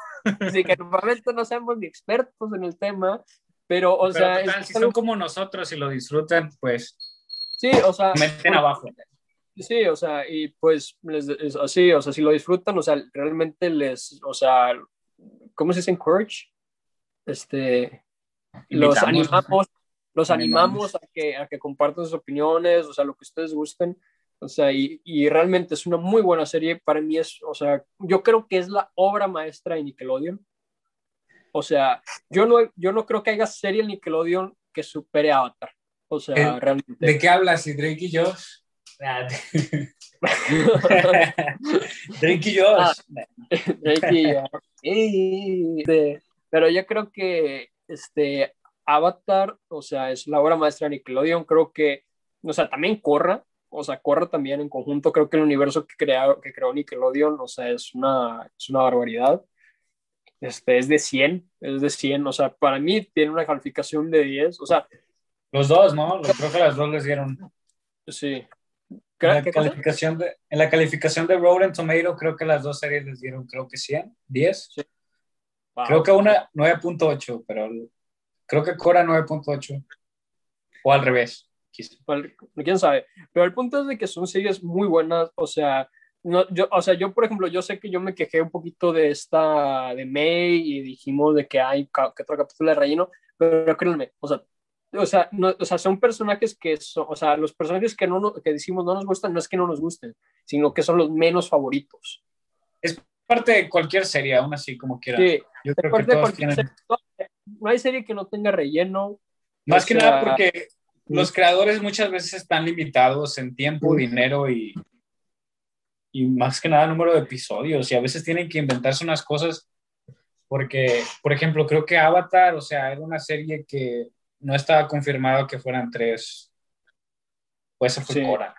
sí, que probablemente no seamos ni expertos en el tema, pero o pero sea, total, si algo- son como nosotros y lo disfrutan, pues sí, o sea, meten abajo. sí, o sea, y pues les, así, o sea, si lo disfrutan, o sea, realmente les, o sea, ¿cómo se dice encourage? Este, los animamos, los Animamos. animamos a que, a que compartan sus opiniones, o sea, lo que ustedes gusten, o sea, y, y realmente es una muy buena serie, para mí es, o sea, yo creo que es la obra maestra de Nickelodeon, o sea, yo no, yo no creo que haya serie en Nickelodeon que supere a Avatar, o sea, Eh, realmente. ¿De qué hablas? ¿Y Drake y Josh? Ah, Drake y Josh. Ah. Drake y, uh, este, pero yo creo que este Avatar, o sea, es la obra maestra de Nickelodeon, creo que, o sea, también Corra, o sea, Corra también en conjunto, creo que el universo que, creó que creó Nickelodeon, o sea, es una, es una barbaridad. Este, es de 100, es de 100, o sea, para mí tiene una calificación de 10, o sea, Los dos, ¿no? Creo que las dos les dieron. sí. ¿Qué, la, qué calificación de, en la calificación de Rotten Tomato, creo que las dos series les dieron, creo que 100, 10. Wow. Creo que una 9.8, pero creo que Cora 9.8. O al revés. quizá. Well, quién sabe. Pero el punto es de que son series muy buenas. O sea, no, yo, o sea, yo, por ejemplo, yo sé que yo me quejé un poquito de esta, de May y dijimos de que hay que otro capítulo de relleno, pero créanme, o sea, o sea, no, o sea, son personajes que son, o sea, los personajes que, no, que decimos no nos gustan, no es que no nos gusten, sino que son los menos favoritos. Parte de cualquier serie, aún así, como quiera. Sí, Yo es creo que parte de todos cualquier tienen. serie. no hay serie que no tenga relleno. Más que nada porque los creadores muchas veces están limitados en tiempo, dinero y, y más que nada número de episodios y a veces tienen que inventarse unas cosas porque, por ejemplo, creo que Avatar, o sea, era una serie que no estaba confirmado que fueran tres. Pues eso fue sí. Cora.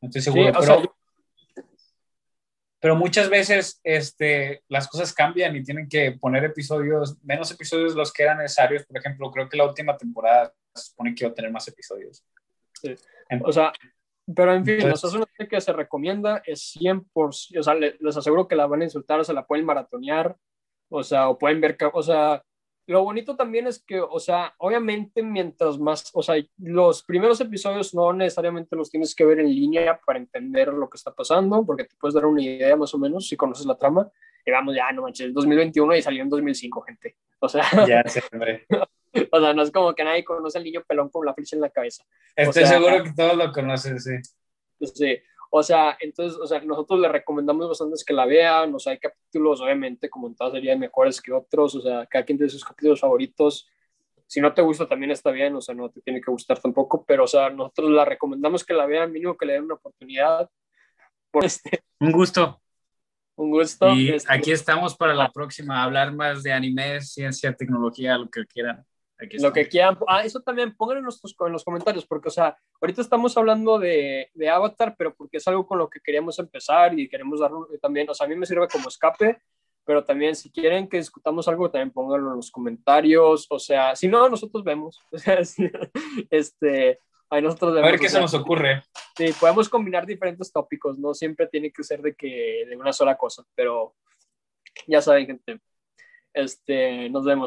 No estoy seguro, sí, pero, sea, pero, muchas veces este, las cosas cambian y tienen que poner episodios, menos episodios los que eran necesarios. Por ejemplo, creo que la última temporada se supone que iba a tener más episodios. Sí. O sea, pero en fin, Entonces, es una que se recomienda, es 100%, o sea, les, les, aseguro que la van a insultar, o se la pueden maratonear, o sea, o pueden ver, o sea, lo bonito también es que, o sea, obviamente mientras más, o sea, los primeros episodios no necesariamente los tienes que ver en línea para entender lo que está pasando, porque te puedes dar una idea más o menos si conoces la trama. Y vamos, ya, no manches, 2021 y salió en 2005, gente. O sea, ya, siempre. o sea, no es como que nadie conoce al niño pelón con la flecha en la cabeza. Estoy o sea, seguro que todos lo conocen, sí. Sí, o sea, entonces, o sea, nosotros le recomendamos bastante que la vean, o sea, hay capítulos, obviamente, como en toda serie, mejores que otros, o sea, cada quien tiene sus capítulos favoritos. Si no te gusta, también está bien, o sea, no te tiene que gustar tampoco, pero, o sea, nosotros la recomendamos que la vean, mínimo que le den una oportunidad. Por este. Un gusto. Un gusto. Y este... aquí estamos para la próxima, hablar más de anime, ciencia, tecnología, lo que quieran. Lo que quieran. Ah, eso también pongan en, nuestros, en los comentarios, porque, o sea, ahorita estamos hablando de, de, Avatar, pero porque es algo con lo que queríamos empezar y queremos dar también, o sea, a mí me sirve como escape, pero también si quieren que discutamos algo, también pónganlo en los comentarios, o sea, si no, nosotros vemos, o sea, este, ahí nosotros vemos, A ver qué se nos ocurre. Sí, podemos combinar diferentes tópicos, no siempre tiene que ser de que de una sola cosa, pero ya saben, gente, este, nos vemos.